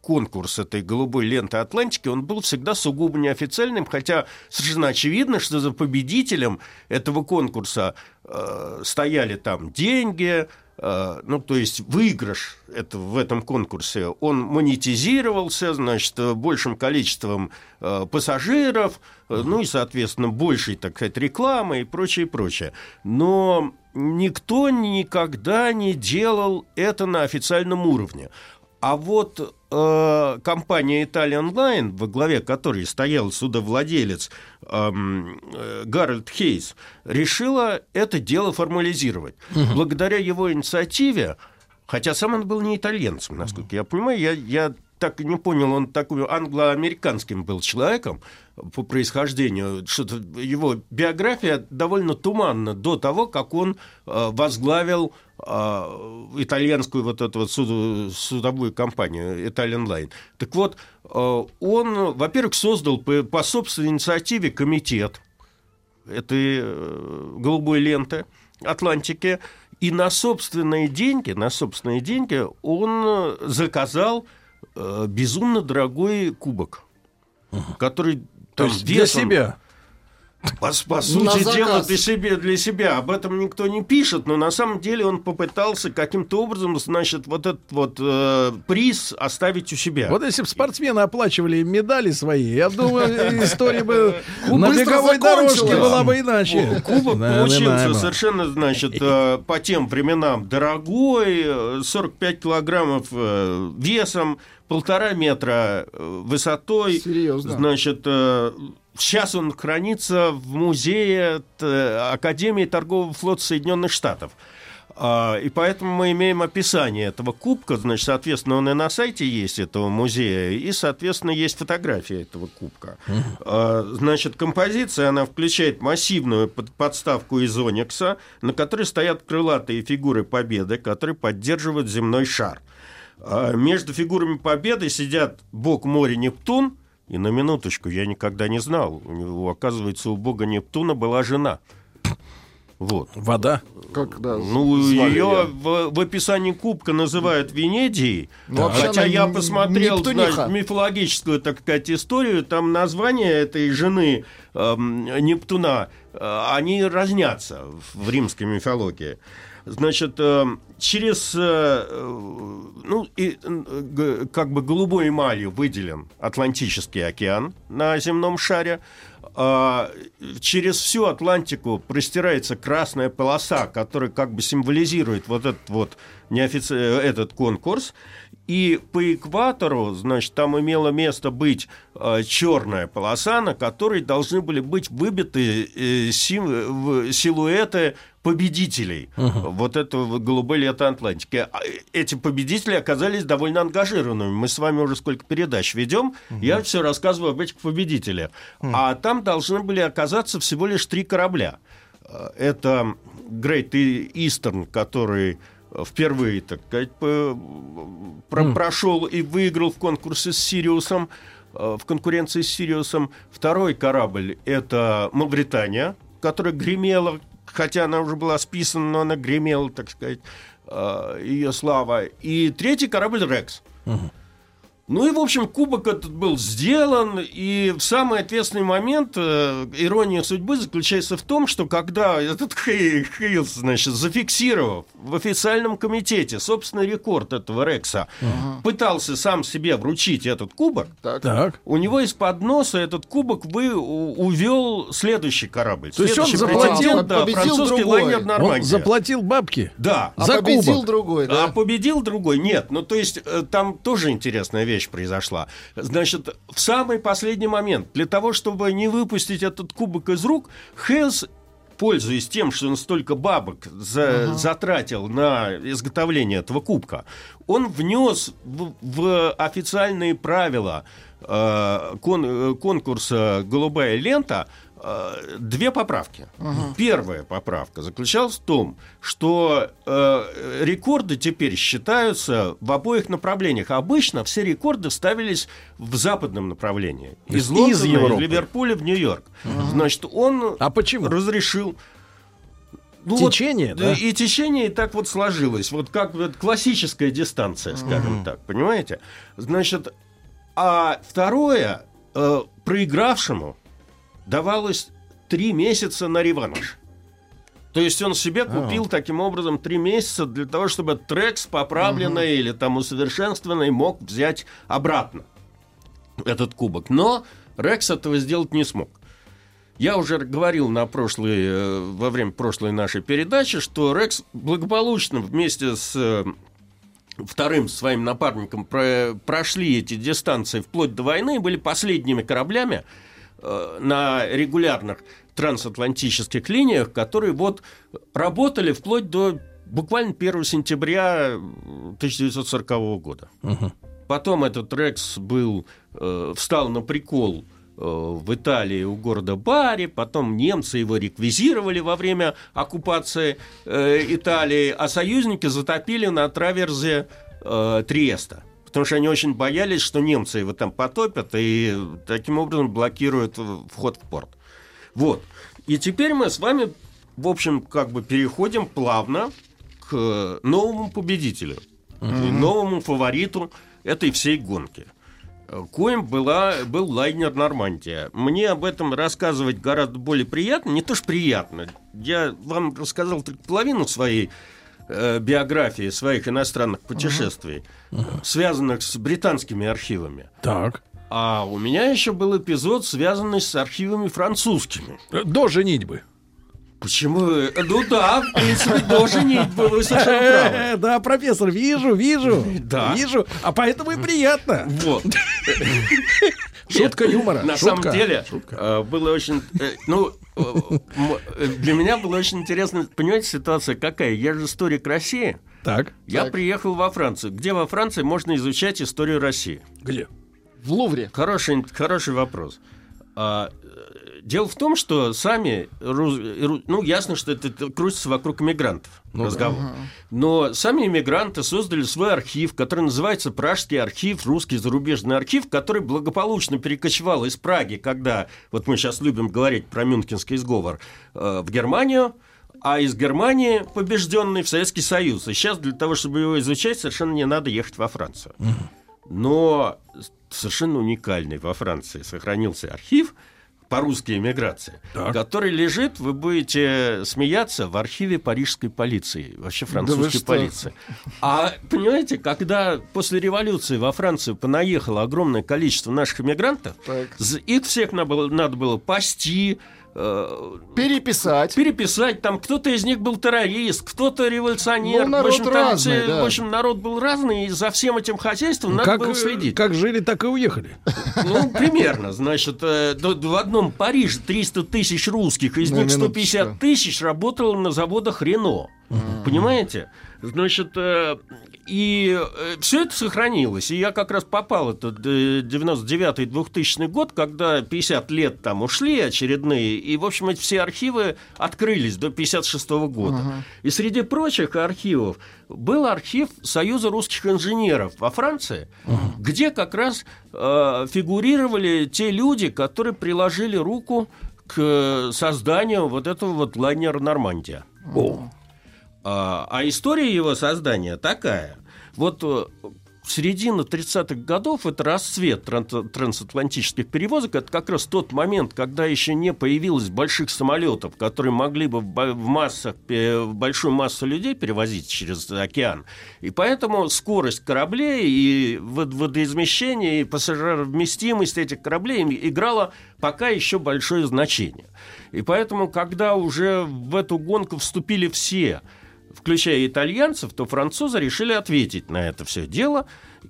конкурс этой голубой ленты Атлантики, он был всегда сугубо неофициальным, хотя совершенно очевидно, что за победителем этого конкурса э, стояли там деньги, э, ну, то есть выигрыш это, в этом конкурсе, он монетизировался, значит, большим количеством э, пассажиров, э, ну и, соответственно, большей, так сказать, рекламы и прочее, прочее. Но никто никогда не делал это на официальном уровне. А вот э, компания Italian Line, во главе которой стоял судовладелец эм, э, Гарольд Хейс, решила это дело формализировать. Благодаря его инициативе, хотя сам он был не итальянцем, насколько я понимаю, я, я так и не понял, он такой англо-американским был человеком по происхождению. Что-то его биография довольно туманна до того, как он э, возглавил э, итальянскую вот эту вот суду- судовую компанию Italian Line. Так вот, э, он, во-первых, создал по, по собственной инициативе комитет этой э, голубой ленты Атлантики, и на собственные деньги, на собственные деньги он заказал э, безумно дорогой кубок, который
То
там
есть для
весом-
себя.
По, по
На
сути
заказ.
дела, для себя, для себя. Об этом никто не пишет, но на самом деле он попытался каким-то образом, значит, вот этот вот э, приз оставить у себя.
Вот если бы спортсмены оплачивали медали свои, я думаю, история бы на беговой дорожке была бы иначе.
Кубок получился совершенно, значит, э, по тем временам дорогой, э, 45 килограммов э, весом, полтора метра э, высотой.
Серьезно.
Значит, э, сейчас он хранится в музее Академии торгового флота Соединенных Штатов. А, И поэтому мы имеем описание этого кубка, значит, соответственно, он и на сайте есть этого музея, и, соответственно, есть фотография этого кубка. А, Значит, композиция, она включает массивную под- подставку из оникса, на которой стоят крылатые фигуры Победы, которые поддерживают земной шар. А Между фигурами Победы сидят бог моря Нептун, и на минуточку, я никогда не знал, у него, оказывается, у бога Нептуна была жена. Вот.
Вода.
Как, да,
Ну, ее в, в описании кубка называют Венедией.
Ну, вообще
Хотя я посмотрел
Нептуниха.
значит, мифологическую, так сказать, историю, там название этой жены эм, Нептуна, э, они разнятся в римской мифологии. Значит, эм, через, э, э, ну, и, э, как бы голубой эмалью выделен Атлантический океан на земном шаре. А, через всю Атлантику простирается красная полоса, которая как бы символизирует вот этот вот неофици... этот конкурс. И по экватору, значит, там имело место быть э, черная полоса, на которой должны были быть выбиты э, сим- в- силуэты победителей вот этого вот голубой лета Атлантики. А Эти победители оказались довольно ангажированными. Мы с вами уже сколько передач ведем, я все рассказываю об этих победителях. А там должны были оказаться всего лишь три корабля. Э, Это Great Eastern, который э, впервые, так сказать, по- про- прошел и выиграл в конкурсе с Сириусом, э, в конкуренции с Сириусом. Второй корабль – это Мавритания, которая гремела, хотя она уже была списана, но она гремела, так сказать, э, ее слава. И третий корабль «Рекс». Ну и, в общем, кубок этот был сделан, и самый ответственный момент э, ирония судьбы заключается в том, что когда этот Хей- Хейлс, значит, зафиксировав в официальном комитете собственный рекорд этого Рекса, пытался сам себе вручить этот кубок,
Так.
Так.
у него из-под носа этот кубок вы, увел следующий корабль.
То есть он заплатил-
претендент, да,
победил
французский
другой.
лайнер
Он
«Нормандия».
заплатил бабки.
Да.
А
За
победил
кубок.
другой, да?
А победил другой? Нет. Ну, то есть, э, там тоже интересная вещь произошла. Значит, в самый последний момент, для того, чтобы не выпустить этот кубок из рук, Хелс пользуясь тем, что он столько бабок за- затратил на изготовление этого кубка, он внес в, в официальные правила э, кон- э, конкурса «Голубая лента» две поправки. Первая поправка заключалась в том, что э, рекорды теперь считаются в обоих направлениях. Обычно все рекорды ставились в западном направлении. Из
из
Лондона, из
Европы.
Ливерпуля в Нью-Йорк. Значит, он
А почему?
разрешил. Ну вот,
Течение, да?
И течение и так вот сложилось. Вот как вот классическая дистанция, скажем так, понимаете? Значит, а второе, э, проигравшему давалось три месяца на реванш. То есть он себе купил таким образом три месяца для того, чтобы трекс поправленный или там усовершенствованный мог взять обратно этот кубок. Но Рекс этого сделать не смог. Я уже говорил на прошлой, э, во время прошлой нашей передачи, что Рекс благополучно вместе с э, вторым своим напарником про- прошли эти дистанции вплоть до войны, были последними кораблями на регулярных трансатлантических линиях, которые вот работали вплоть до буквально 1 сентября 1940 года. Потом этот Рекс был, э, встал на прикол э, в Италии у города Бари, потом немцы его реквизировали во время оккупации э, Италии, а союзники затопили на траверзе э, Триеста. Потому что они очень боялись, что немцы его там потопят и таким образом блокируют э, вход в порт. Вот. И теперь мы с вами, в общем, как бы переходим плавно к новому победителю, к новому фавориту этой всей гонки. Э, Коим была, был лайнер «Нормандия». Мне об этом рассказывать гораздо более приятно. Не то что приятно. Я вам рассказал только половину своей э, биографии, своих иностранных путешествий, э, связанных с британскими архивами.
Так.
А у меня еще был эпизод, связанный с архивами французскими.
Э, До женитьбы.
Почему? Ну да, в принципе, до женитьбы, вы совершенно правы.
Э, Да, профессор, вижу, вижу.
Да.
Вижу. А поэтому и приятно.
Вот.
Шутка юмора.
На самом деле, э, было очень... э, Ну, э, для меня было очень интересно, понимаете, ситуация какая? Я же историк России.
Так.
Я приехал во Францию. Где во Франции можно изучать историю России?
Где?
В Лувре.
Хороший, хороший вопрос. А, дело в том, что сами, ну, ясно, что это крутится вокруг иммигрантов разговор. Но сами иммигранты создали свой архив, который называется Пражский архив, русский зарубежный архив, который благополучно перекочевал из Праги, когда, вот мы сейчас любим говорить про Мюнхенский сговор, э, в Германию, а из Германии побежденный в Советский Союз. И сейчас для того, чтобы его изучать, совершенно не надо ехать во Францию. Но совершенно уникальный во Франции сохранился архив по русской эмиграции,
Так.
который лежит, вы будете смеяться, в архиве парижской полиции, вообще французской
что?
полиции. А понимаете, когда после революции во Францию понаехало огромное количество наших эмигрантов,
Так.
их всех надо было, надо было пасти, э,
Переписать.
переписать. Там кто-то из них был террорист, кто-то революционер.
Ну, народ
в, общем, там
разный,
все-
да.
в общем, народ был разный, и за всем этим хозяйством надо
как,
было следить.
как жили, так и уехали.
Ну, примерно. Значит, э, в одном Париже 300 тысяч русских, из
На
них 150
минуточку.
тысяч работало на заводах Рено. Понимаете? Значит, э, и все это сохранилось. И я как раз попал, это 99-2000 год, когда 50 лет там ушли очередные, и, в общем, эти все архивы открылись до 56 года. И среди прочих архивов был архив Союза русских инженеров во Франции, где как раз э, фигурировали те люди, которые приложили руку к созданию вот этого вот лайнера «Нормандия». А, а история его создания такая. Вот э, середина 30-х годов это расцвет тран- трансатлантических перевозок. Это как раз тот момент, когда еще не появилось больших самолетов, которые могли бы в массах, э, в большую массу людей перевозить через океан. И поэтому скорость кораблей и вод- водоизмещение, и пассажировместимость этих кораблей играла пока еще большое значение. И поэтому, когда уже в эту гонку вступили все, включая итальянцев, то французы решили ответить на это все дело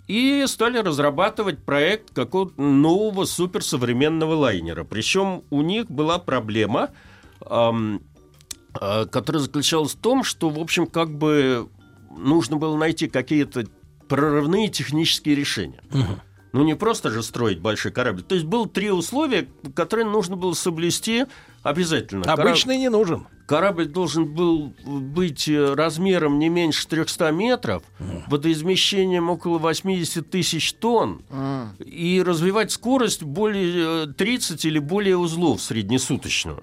и стали разрабатывать проект какого-то нового суперсовременного лайнера. Причем у них была проблема, ам, а, которая заключалась в том, что, в общем, как бы нужно было найти какие-то прорывные технические решения. Ну, не просто же строить большой корабль. То есть было три условия, которые нужно было соблюсти обязательно.
Обычный не нужен.
Корабль должен был быть э, размером не меньше 300 метров, водоизмещением около 80 тысяч тонн
А,
и развивать скорость более э, 30 или более узлов среднесуточную.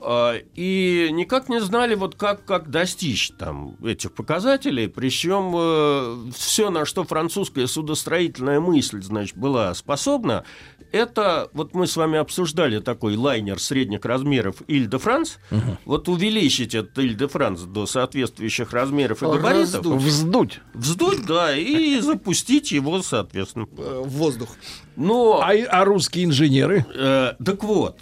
А, И никак не знали, вот как, как достичь там этих показателей. Причем все, на что французская судостроительная мысль, значит, была способна, это, вот мы с вами обсуждали такой лайнер средних размеров Иль-де-Франс, вот увеличить этот Иль-де-Франс до соответствующих размеров и габаритов,
Раздуть.
Вздуть.
вздуть, да, и запустить его, соответственно.
э, в воздух.
Но
А, а русские инженеры?
Э, так вот,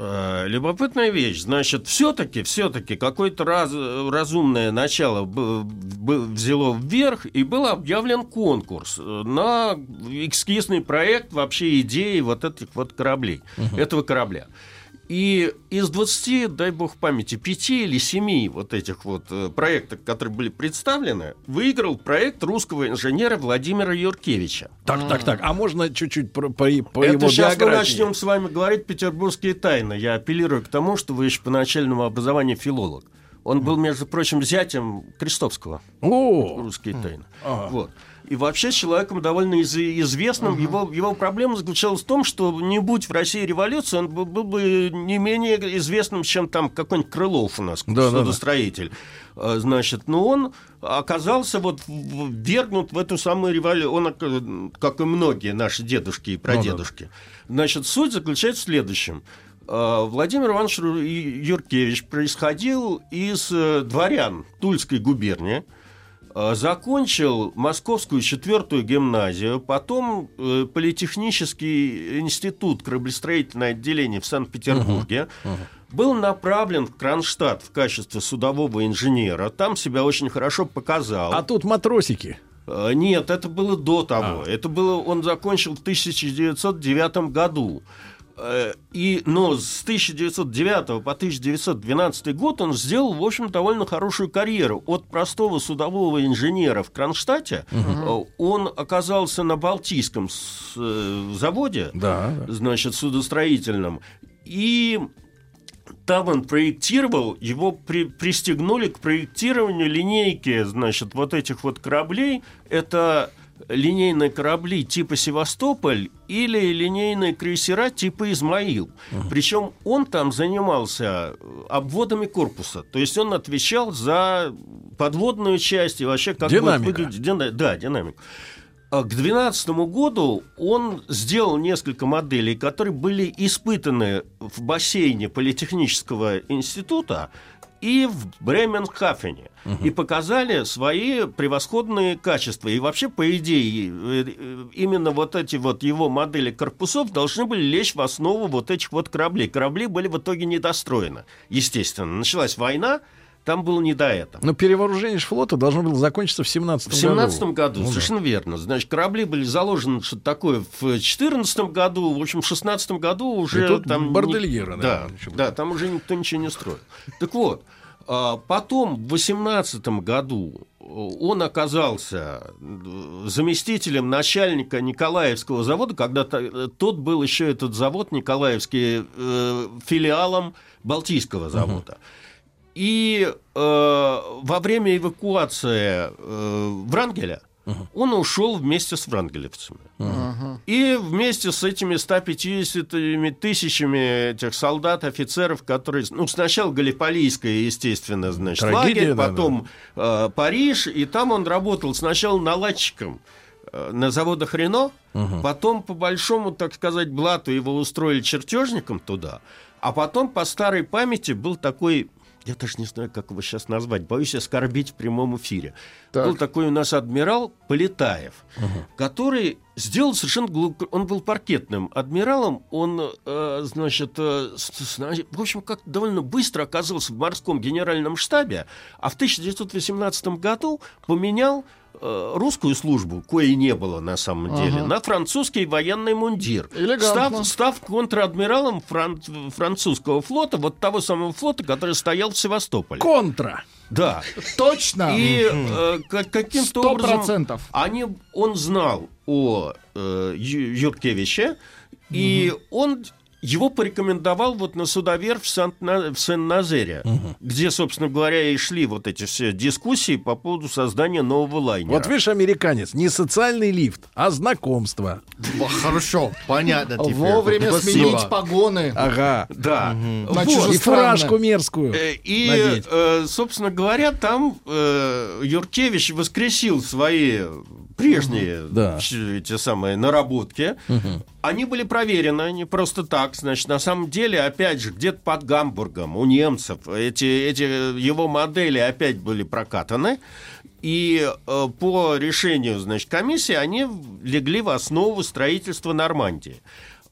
э, любопытная вещь. Значит, все-таки, все-таки какое-то раз- разумное начало б- был, взяло вверх, и был объявлен конкурс э, на эскизный проект вообще идеи вот этих вот кораблей, этого корабля. И из 20, дай бог памяти, 5 или 7 вот этих вот э, проектов, которые были представлены, выиграл проект русского инженера Владимира Юркевича.
Так, так, так. А можно чуть-чуть про, по, по
Это
его
сейчас мы
биографии?
начнем с вами говорить петербургские тайны. Я апеллирую к тому, что вы еще по начальному образованию филолог. Он был, между прочим, зятем Крестовского.
О,
Русские тайны.
Ага.
Вот. И вообще человеком довольно из- известным. Его, его проблема заключалась в том, что не будь в России революции, он был, был бы не менее известным, чем там какой-нибудь Крылов у нас,
Да, да, да.
судостроитель. А, Значит, но он оказался вот ввергнут в эту самую революцию. Он, ока- как и многие наши дедушки и прадедушки. Значит, суть заключается в следующем. А, Владимир Иванович Юркевич происходил из э, дворян Тульской губернии, э, закончил Московскую четвертую гимназию, потом э, Политехнический институт кораблестроительное отделение в Санкт-Петербурге, был направлен в Кронштадт в качестве судового инженера, там себя очень хорошо показал.
а тут матросики.
Э, Нет, это было до того. Это было, он закончил в 1909 году. Э, И, но с 1909 по 1912 год он сделал, в общем, довольно хорошую карьеру. От простого судового инженера в Кронштадте э, он оказался на Балтийском э, заводе,
Да, да.
значит, судостроительном. И там он проектировал, его при- пристегнули к проектированию линейки, значит, вот этих вот кораблей. Это линейные корабли типа Севастополь или линейные крейсера типа Измаил. Причем он там занимался э, обводами корпуса. То есть он отвечал за подводную часть и вообще как будет
Динамика.
выглядеть- дина- да, динамику. А К 2012 году он сделал несколько моделей, которые были испытаны в бассейне Политехнического института и в Бременхафене. И показали свои превосходные качества. И вообще, по идее, э, именно вот эти вот его модели корпусов должны были лечь в основу вот этих вот кораблей. Корабли были в итоге недостроены, естественно. Началась война, там было не до этого.
Но перевооружение флота должно было закончиться в 17
В 17
году.
году,
Ну да.
совершенно верно. Значит, корабли были заложены что-то такое в 14 году, в общем, в 16 году уже
И тут
там... не-
бордельера,
да,
наверное, началось.
да, там уже никто ничего не строил. Так вот, а, потом в 18 году он оказался э, заместителем начальника Николаевского завода, когда то- тот был еще этот завод Николаевский э, филиалом Балтийского завода. И э, во время эвакуации э, Врангеля он ушел вместе с врангелевцами. И вместе с этими 150 тысячами этих солдат, офицеров, которые... Ну, сначала Галиполийская, естественно, значит,
Трагедия,
лагерь,
да,
потом э, Париж, и там он работал сначала наладчиком э, на заводах Рено, потом, по большому, так сказать, блату его устроили чертежником туда, а потом по старой памяти был такой... Я даже не знаю, как его сейчас назвать. Боюсь оскорбить в прямом эфире.
Так.
Был такой у нас адмирал Полетаев, который сделал совершенно глуп- Он был паркетным адмиралом. Он, э, значит, э, с- в общем, как довольно быстро оказался в морском генеральном штабе, а в 1918 году поменял русскую службу, коей не было на самом деле, на французский военный мундир.
Элегантно.
Став, став контр-адмиралом фран- французского флота, вот того самого флота, который стоял в Севастополе.
Контра.
Да.
Точно.
И э, как- каким-то образом они, он знал о э, Юркевиче, и он его порекомендовал вот на судовер в, в Сен-Назере, где, собственно говоря, и шли вот эти все дискуссии по поводу создания нового лайнера.
Вот видишь, американец, не социальный лифт, а знакомство.
Хорошо, понятно теперь.
Вовремя
Спасибо.
сменить погоны.
Ага.
Да. Вот.
И фуражку мерзкую.
Э, И,
надеть.
э, собственно говоря, там э, Юркевич воскресил свои прежние
Да.
эти самые наработки. Они были проверены не просто так. Значит, на самом деле, опять же, где-то под Гамбургом у немцев эти, эти его модели опять были прокатаны. И э, по решению, значит, комиссии они легли в основу строительства Нормандии.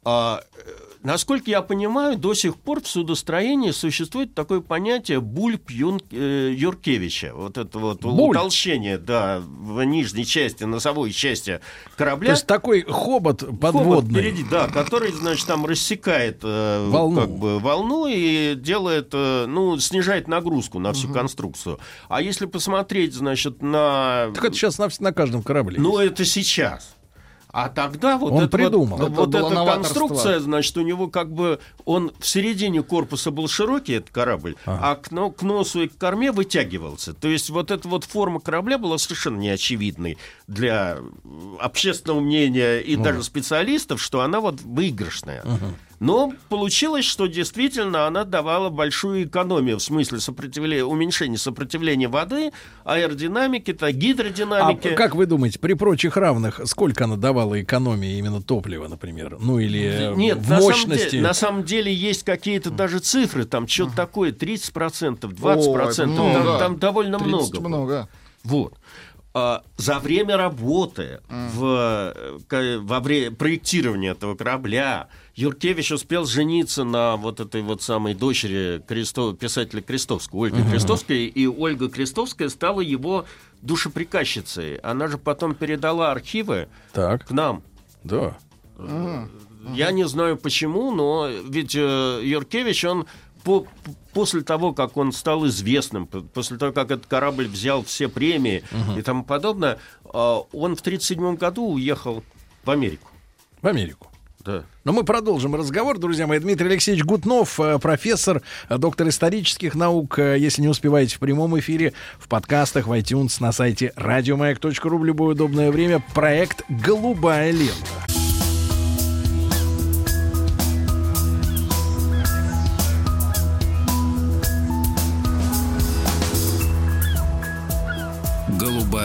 А, э, насколько я понимаю, до сих пор в судостроении существует такое понятие бульб Юн- э, Юркевича. Вот это вот
Бульб?
утолщение, да, в нижней части, носовой части корабля.
То есть такой хобот
Хобот
подводный.
впереди, да, который, значит, там рассекает э,
Волну.
как бы, волну и делает, э, ну, снижает нагрузку на всю конструкцию. А если посмотреть, значит, на...
Так это сейчас на, на каждом корабле.
Ну, это сейчас. А тогда вот,
Он
это
придумал.
вот,
Это
вот эта конструкция, значит, у него как бы он в середине корпуса был широкий, этот корабль, а к, но- к носу и к корме вытягивался. То есть вот эта вот форма корабля была совершенно неочевидной для общественного мнения и даже специалистов, что она вот выигрышная. Но получилось, что действительно она давала большую экономию в смысле сопротивления, уменьшения сопротивления воды, аэродинамики, то
А
гидродинамики.
как вы думаете, при прочих равных, сколько она давала экономии именно топлива, например? Ну или
Нет,
в
на самом,
мощности?
деле, на самом деле есть какие-то даже цифры, там что-то такое, 30%, 20%,
Ой,
там,
много.
там довольно
30
много.
много.
Вот. А, за время работы в, э, во время проектирования этого корабля Юркевич успел жениться на вот этой вот самой дочери Кресто- писателя Крестовского, Ольги Крестовской, и Ольга Крестовская стала его душеприказчицей. Она же потом передала архивы
Так,
к нам.
да.
Я не знаю почему, но ведь э, Юркевич, он по- после того, как он стал известным, после того, как этот корабль взял все премии и тому подобное, э, он в 1937 году уехал в Америку.
В Америку.
Да.
Но мы продолжим разговор, друзья мои. Дмитрий Алексеевич Гутнов, э, профессор, э, доктор исторических наук. Э, Если не успеваете в прямом эфире, в подкастах, в iTunes, на сайте радиомаяк.ру в любое удобное время. Проект «Голубая лента».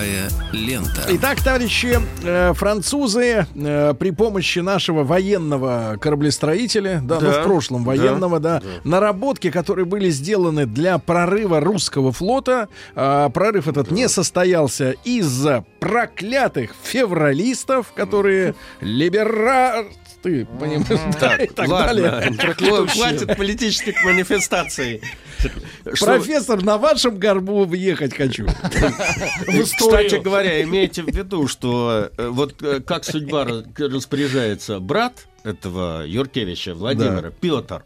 Голубая лента.
Итак, товарищи, э, французы э, при помощи нашего военного кораблестроителя, да, ну
Да,
в прошлом военного, да, наработки, которые были сделаны для прорыва русского флота, э, прорыв этот не состоялся из-за проклятых февралистов, которые либера... Ты понимаешь, да, и так далее.
Хватит политических манифестаций.
Профессор, на вашем горбу въехать хочу.
Кстати говоря, имейте в виду, что э, вот э, как судьба ра- распоряжается. Брат этого Юркевича Владимира, Петр,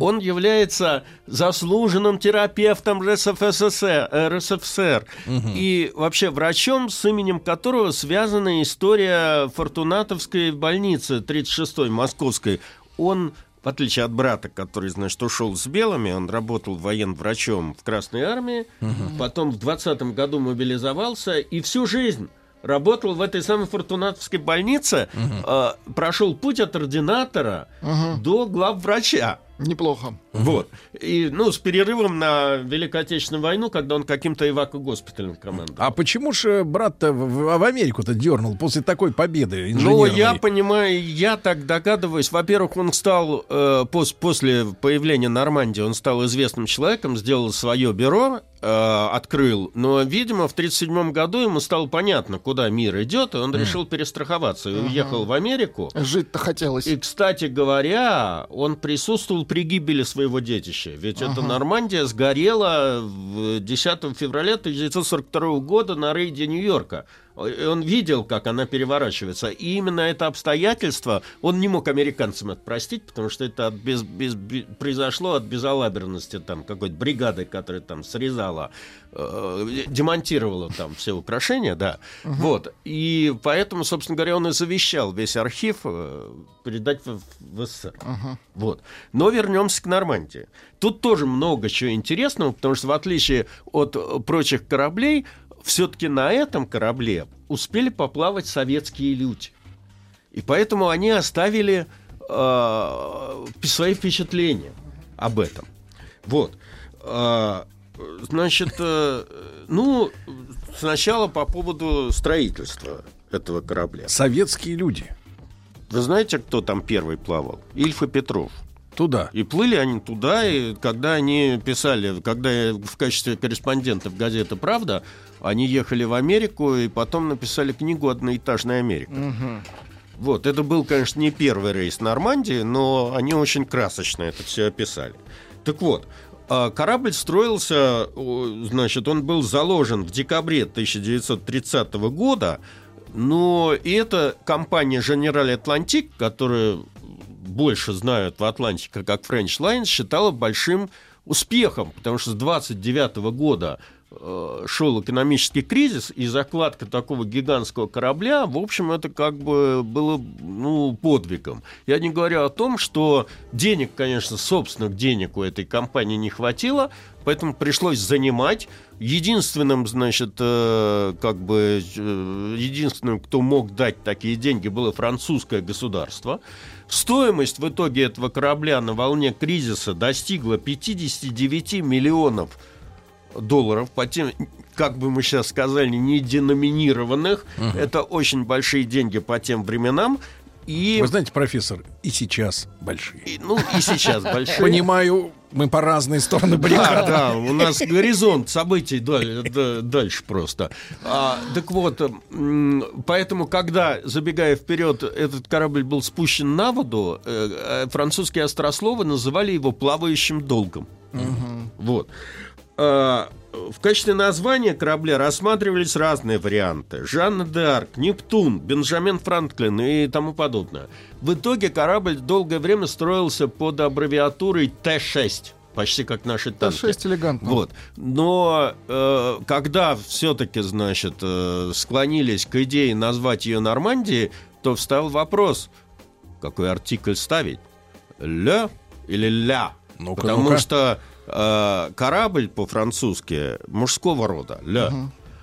он является заслуженным терапевтом РСФСР, РСФСР и вообще врачом, с именем которого связана история Фортунатовской больницы 36-й Московской. Он в отличие от брата, который, значит, ушел с белыми, он работал военврачом в Красной армии, потом в 20 году мобилизовался и всю жизнь работал в этой самой Фортунатовской больнице, э, прошел путь от ординатора до главврача.
Неплохо.
Вот. И, ну, с перерывом на Великую Отечественную войну, когда он каким-то эвако-госпиталем командовал.
А почему же брат-то в, в Америку-то дернул после такой победы
Ну, я понимаю, я так догадываюсь. Во-первых, он стал э, пос- после появления Нормандии, он стал известным человеком, сделал свое бюро, э, открыл. Но, видимо, в 1937 году ему стало понятно, куда мир идет, и он решил перестраховаться и уехал в Америку.
Жить-то хотелось.
И, кстати говоря, он присутствовал при гибели своего детища. Ведь эта Нормандия сгорела в 10 февраля 1942 года на рейде Нью-Йорка. Он видел, как она переворачивается. И именно это обстоятельство он не мог американцам это простить, потому что это от без- без- бе- произошло от безалаберности там, какой-то бригады, которая там срезала, э, демонтировала там все украшения, да. Вот. И поэтому, собственно говоря, он и завещал весь архив э, передать в, в СССР. Вот. Но вернемся к Нормандии. Тут тоже много чего интересного, потому что в отличие от прочих кораблей, все-таки на этом корабле успели поплавать советские люди. И поэтому они оставили э, свои впечатления об этом. Вот. А, значит, э, ну, сначала по поводу строительства этого корабля.
Советские люди.
Вы знаете, кто там первый плавал? Ильф и Петров.
Туда.
И плыли они туда, и когда они писали, когда в качестве корреспондентов газеты «Правда», они ехали в Америку и потом написали книгу «Одноэтажная Америка». Вот, это был, конечно, не первый рейс Нормандии, но они очень красочно это все описали. Так вот, а, корабль строился, значит, он был заложен в декабре 1930 года, но и эта компания General Atlantic, которую больше знают в Атлантике как French Lines, считала большим успехом, потому что с 29 года шел экономический кризис, и закладка такого гигантского корабля, в общем, это как бы было ну, подвигом. Я не говорю о том, что денег, конечно, собственных денег у этой компании не хватило, поэтому пришлось занимать. Единственным, значит, э, как бы, э, единственным, кто мог дать такие деньги, было французское государство. Стоимость в итоге этого корабля на волне кризиса достигла 59 миллионов долларов по тем, как бы мы сейчас сказали, не деноминированных.
Мгм.
Это очень большие деньги по тем временам. И,
Вы знаете, профессор, и сейчас большие.
и, ну, и сейчас большие.
Понимаю, мы по разные стороны
Да,
баррикад.
да, у нас горизонт событий даль- да- дальше просто. А, так вот, поэтому, когда, забегая вперед, этот корабль был спущен на воду, э, э, французские острословы называли его плавающим долгом. Вот. А, В качестве названия корабля рассматривались разные варианты. Жанна д'Арк, Нептун, Бенджамин Франклин и тому подобное. В итоге корабль долгое время строился под аббревиатурой Т-6, почти как наши танки.
Т-6 элегантно.
Вот. Но э, когда все-таки, значит, э, склонились к идее назвать ее Нормандией, то встал вопрос, какой артикль ставить? Ле или ля?
Ну-ка,
Потому
ну-ка.
что э, корабль по-французски мужского рода. Ле.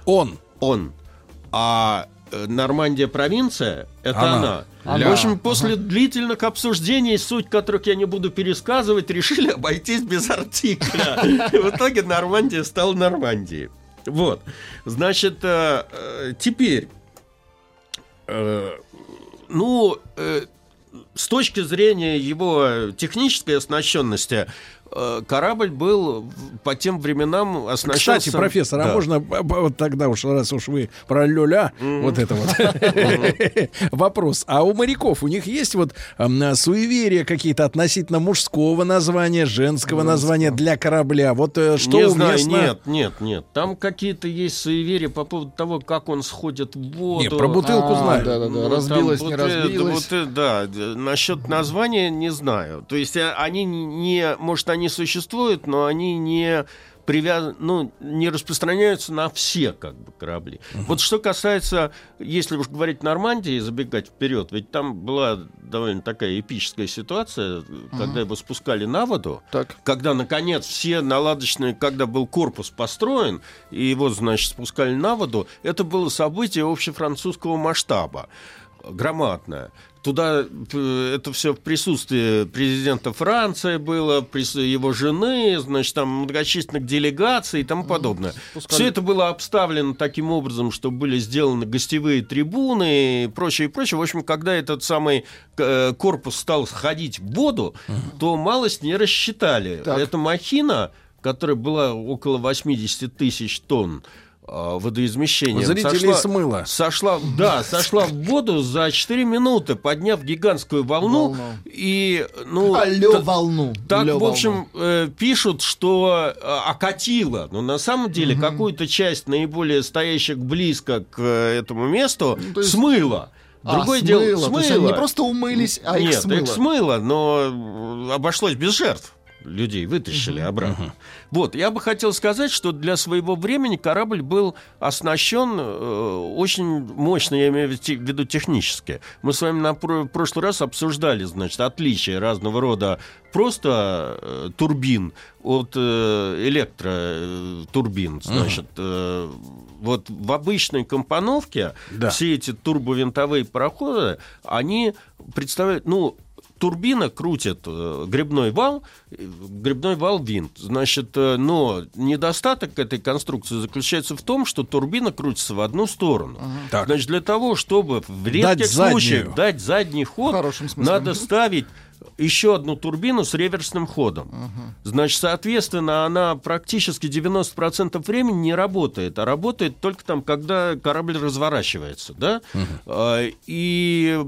Он.
Он. А э, Нормандия провинция это
Она.
она.
Ля.
В общем, после длительных обсуждений, суть которых я не буду пересказывать, решили обойтись без артикля. И в итоге Нормандия стала Нормандией. Вот. Значит, э, теперь, ну, с точки зрения его технической оснащенности, корабль был по тем временам оснащен...
Кстати, профессор, а
Да.
можно б- б- вот тогда уж, раз уж вы про люля, вот это вот вопрос. А у моряков у них есть вот суеверия какие-то относительно мужского названия, женского названия для корабля? Вот э, что
не знаю, нет, нет, нет. Там какие-то есть суеверия по поводу того, как он сходит в воду.
Не, про бутылку
А,
знаю.
Ну,
разбилась, не разбилась.
да, насчет названия не знаю. То есть э, они не, может, они существуют, но они не привяз... ну, не распространяются на все как бы корабли. Вот что касается, если уж говорить Нормандии, забегать вперед, ведь там была довольно такая эпическая ситуация, когда его спускали на воду,
Так.
когда, наконец, все наладочные, когда был корпус построен, и его, значит, спускали на воду, это было событие общефранцузского масштаба, громадное. Туда э, это все в присутствии президента Франции было, его жены, значит, там многочисленных делегаций и тому подобное. Все это было обставлено таким образом, что были сделаны гостевые трибуны и прочее, и прочее. В общем, когда этот самый э, корпус стал сходить в воду, то малость не рассчитали.
Так.
Эта махина, которая была около 80 тысяч тонн э, водоизмещения,
Зрителей
сошла-
смыло.
Сошла, да, сошла в воду за 4 минуты, подняв гигантскую волну.
Волну.
И, ну,
Алло,
та-
волну.
так,
Лё,
в
волну.
общем, э, пишут, что э, окатило. Но на самом деле какую-то часть наиболее стоящих близко к э, этому месту
Ну, то есть-
смыло.
А,
Другое
смыло.
дело,
То
смыло.
есть они не просто умылись, а их
Нет,
смыло.
их смыло, но обошлось без жертв. Людей вытащили обратно. Вот, я бы хотел сказать, что для своего времени корабль был оснащен э, очень мощно, я имею в виду технически. Мы с вами на про- прошлый раз обсуждали, значит, отличия разного рода просто э, турбин от э, электротурбин. Значит, э, вот в обычной компоновке
Да.
все эти турбовинтовые пароходы, они представляют, ну, турбина крутит э, грибной вал, э, грибной вал винт. Значит, э, но недостаток этой конструкции заключается в том, что турбина крутится в одну сторону.
Так.
Значит, для того, чтобы в
Дать
редких
заднюю.
случаях дать задний ход, надо ставить еще одну турбину с реверсным ходом. Значит, соответственно, она практически 90% времени не работает, а работает только там, когда корабль разворачивается. Да? А, И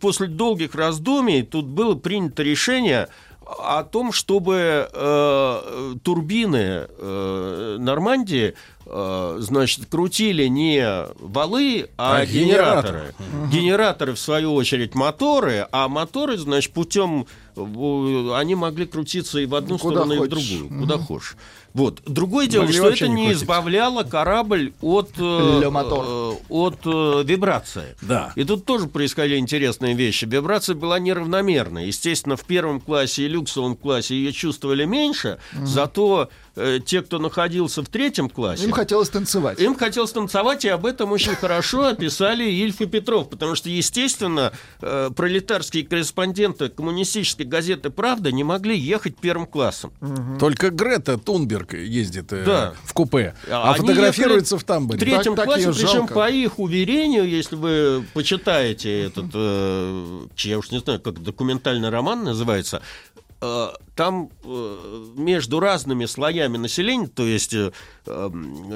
после долгих раздумий тут было принято решение о том, чтобы э, турбины э, Нормандии э, значит, крутили не валы, а,
А
генераторы. Генераторы, в свою очередь, моторы, а моторы, значит, путем э, они могли крутиться и в одну
Куда
сторону, и в другую, куда хочешь. Вот. Другое дело,
Могли
что это
не
не избавляло корабль от, э, э, от э, вибрации.
Да.
И тут тоже происходили интересные вещи. Вибрация была неравномерная. Естественно, в первом классе и люксовом классе ее чувствовали меньше, зато э, те, кто находился в третьем классе,
Им хотелось танцевать.
им хотелось танцевать, и об этом очень хорошо описали Ильф и Петров, потому что, естественно, э, пролетарские корреспонденты коммунистической газеты «Правда» не могли ехать первым классом.
Только Грета Тунберг ездит э,
Да.
в купе, а,
Они
фотографируется в тамбуре.
В третьем
Так- так
классе,
её
причем по их уверению, если вы почитаете этот, э, я уж не знаю, как документальный роман называется, там э, между разными слоями населения, то есть э, э,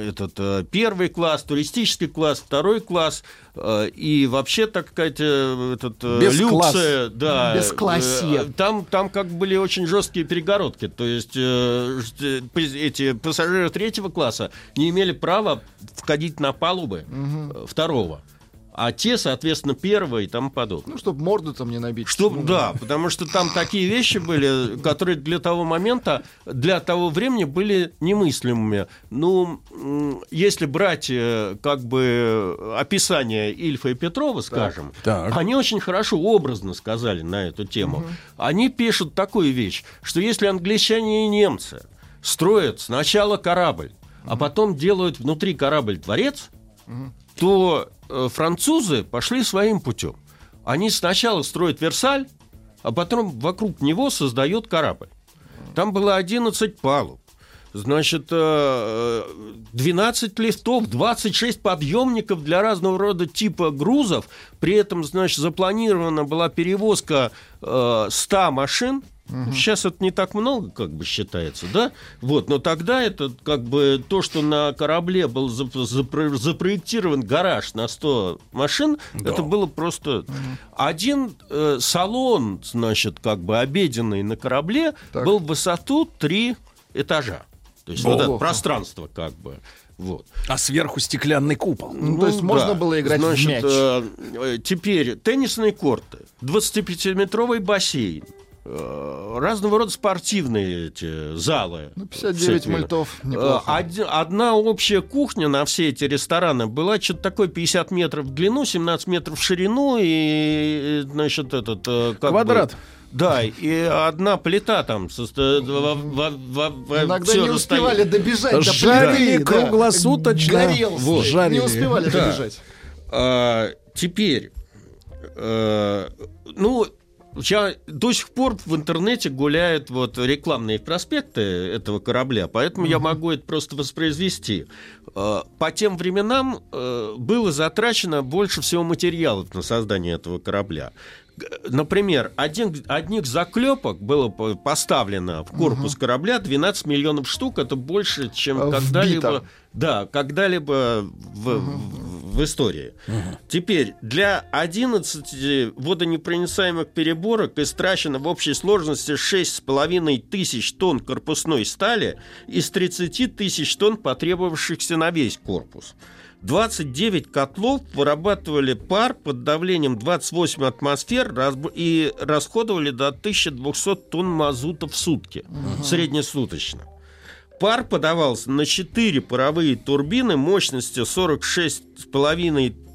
этот э, первый класс, туристический класс, второй класс э, и вообще, так сказать, э, этот э,
Без класс.
люксы, да,
Бесклассие.
э, там, там как были очень жесткие перегородки. То есть э, э, эти пассажиры третьего класса не имели права входить на палубы э, второго. А те, соответственно, первого и тому подобное.
Ну, чтобы морду там не набить.
Чтоб,
Ну,
да, потому что там такие вещи были, которые для того момента, для того времени были немыслимыми. Ну, если брать э, как бы описание Ильфа и Петрова, скажем,
Так.
они очень хорошо образно сказали на эту тему. Они пишут такую вещь, что если англичане и немцы строят сначала корабль, а потом делают внутри корабль дворец, то э, французы пошли своим путем. Они сначала строят Версаль, а потом вокруг него создают корабль. Там было 11 палуб. Значит, э, 12 лифтов, 26 подъемников для разного рода типа грузов. При этом, значит, запланирована была перевозка э, 100 машин. Сейчас это не так много, как бы считается, да? Вот, но тогда это как бы то, что на корабле был зап- запро- запроектирован гараж на 100 машин, это было просто один э, салон, значит, как бы обеденный на корабле
Так.
был в высоту 3 этажа. То есть вот это пространство как бы. Вот.
А сверху стеклянный купол.
Ну, то есть можно было играть в
Значит,
мяч.
э, э, теперь теннисные корты, 25-метровый бассейн, э, разного рода спортивные эти залы.
Ну,
с
59
этими.
мультов.
Э,
Неплохо.
оди- Одна общая кухня на все эти рестораны была что-то такое 50 метров в длину, 17 метров в ширину и, э, значит, этот... э, как бы-
Квадрат.
да, и одна плита там. состо- во- во- во- во-
Иногда не
расстояние.
успевали добежать до
Жарили
плиты, да.
круглосуточно.
Горел,
Вот.
не
Жарили.
успевали
Да.
добежать.
А, теперь, э, ну, я до сих пор в интернете гуляют вот рекламные проспекты этого корабля, поэтому я могу это просто воспроизвести. Э, По тем временам э, было затрачено больше всего материалов на создание этого корабля. Например, один, одних заклепок было по- поставлено в корпус корабля 12 миллионов штук. Это больше, чем
А,
когда-либо, да, когда-либо в, в- в истории. Теперь для 11 водонепроницаемых переборок истрачено в общей сложности 6,5 тысяч тонн корпусной стали из 30 тысяч тонн, потребовавшихся на весь корпус. 29 котлов вырабатывали пар под давлением 28 атмосфер и расходовали до 1200 тонн мазута в сутки, среднесуточно. Пар подавался на 4 паровые турбины мощностью 46,5 э,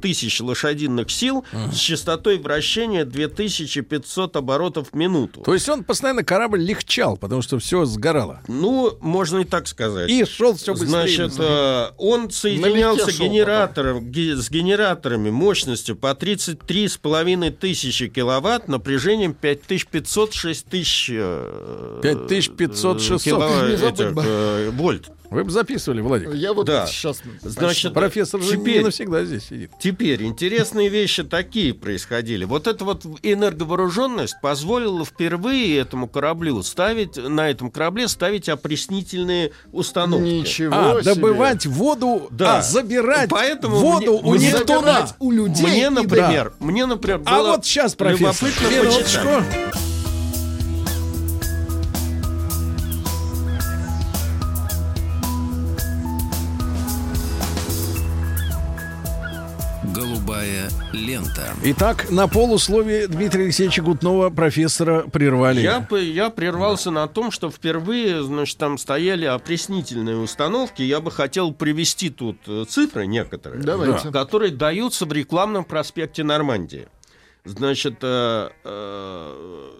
тысяч лошадиных сил с частотой вращения 2500 оборотов в минуту.
То есть он постоянно корабль легчал, потому что все сгорало.
Ну, можно и так сказать.
И шел все быстрее.
Значит,
быстрее.
э, он соединялся
шел
генератором, ге- с генераторами мощностью по 33,5 тысячи киловатт напряжением 5500-6000
5500, 600.
Не забудь бы.
э, вольт.
Вы бы записывали, Владик.
Я вот
Да.
сейчас...
Значит,
Профессор же не
теперь-
навсегда здесь сидит.
Теперь интересные вещи такие происходили. Вот эта вот энерговооруженность позволила впервые этому кораблю ставить, на этом корабле ставить опреснительные установки.
Ничего
А,
себе.
добывать воду,
Да.
а, забирать
Поэтому
воду
мне-
у
мне.
Забирать у людей.
Мне, например, мне, например,
А
было
вот сейчас, профессор,
любопытно почитать.
Голубая лента.
Итак, на полусловие Дмитрия Алексеевича Гутнова профессора прервали.
Я, я прервался на том, что впервые, значит, там стояли опреснительные установки. Я бы хотел привести тут э, цифры некоторые,
Давайте.
которые даются в рекламном проспекте Нормандии. Значит, э, э,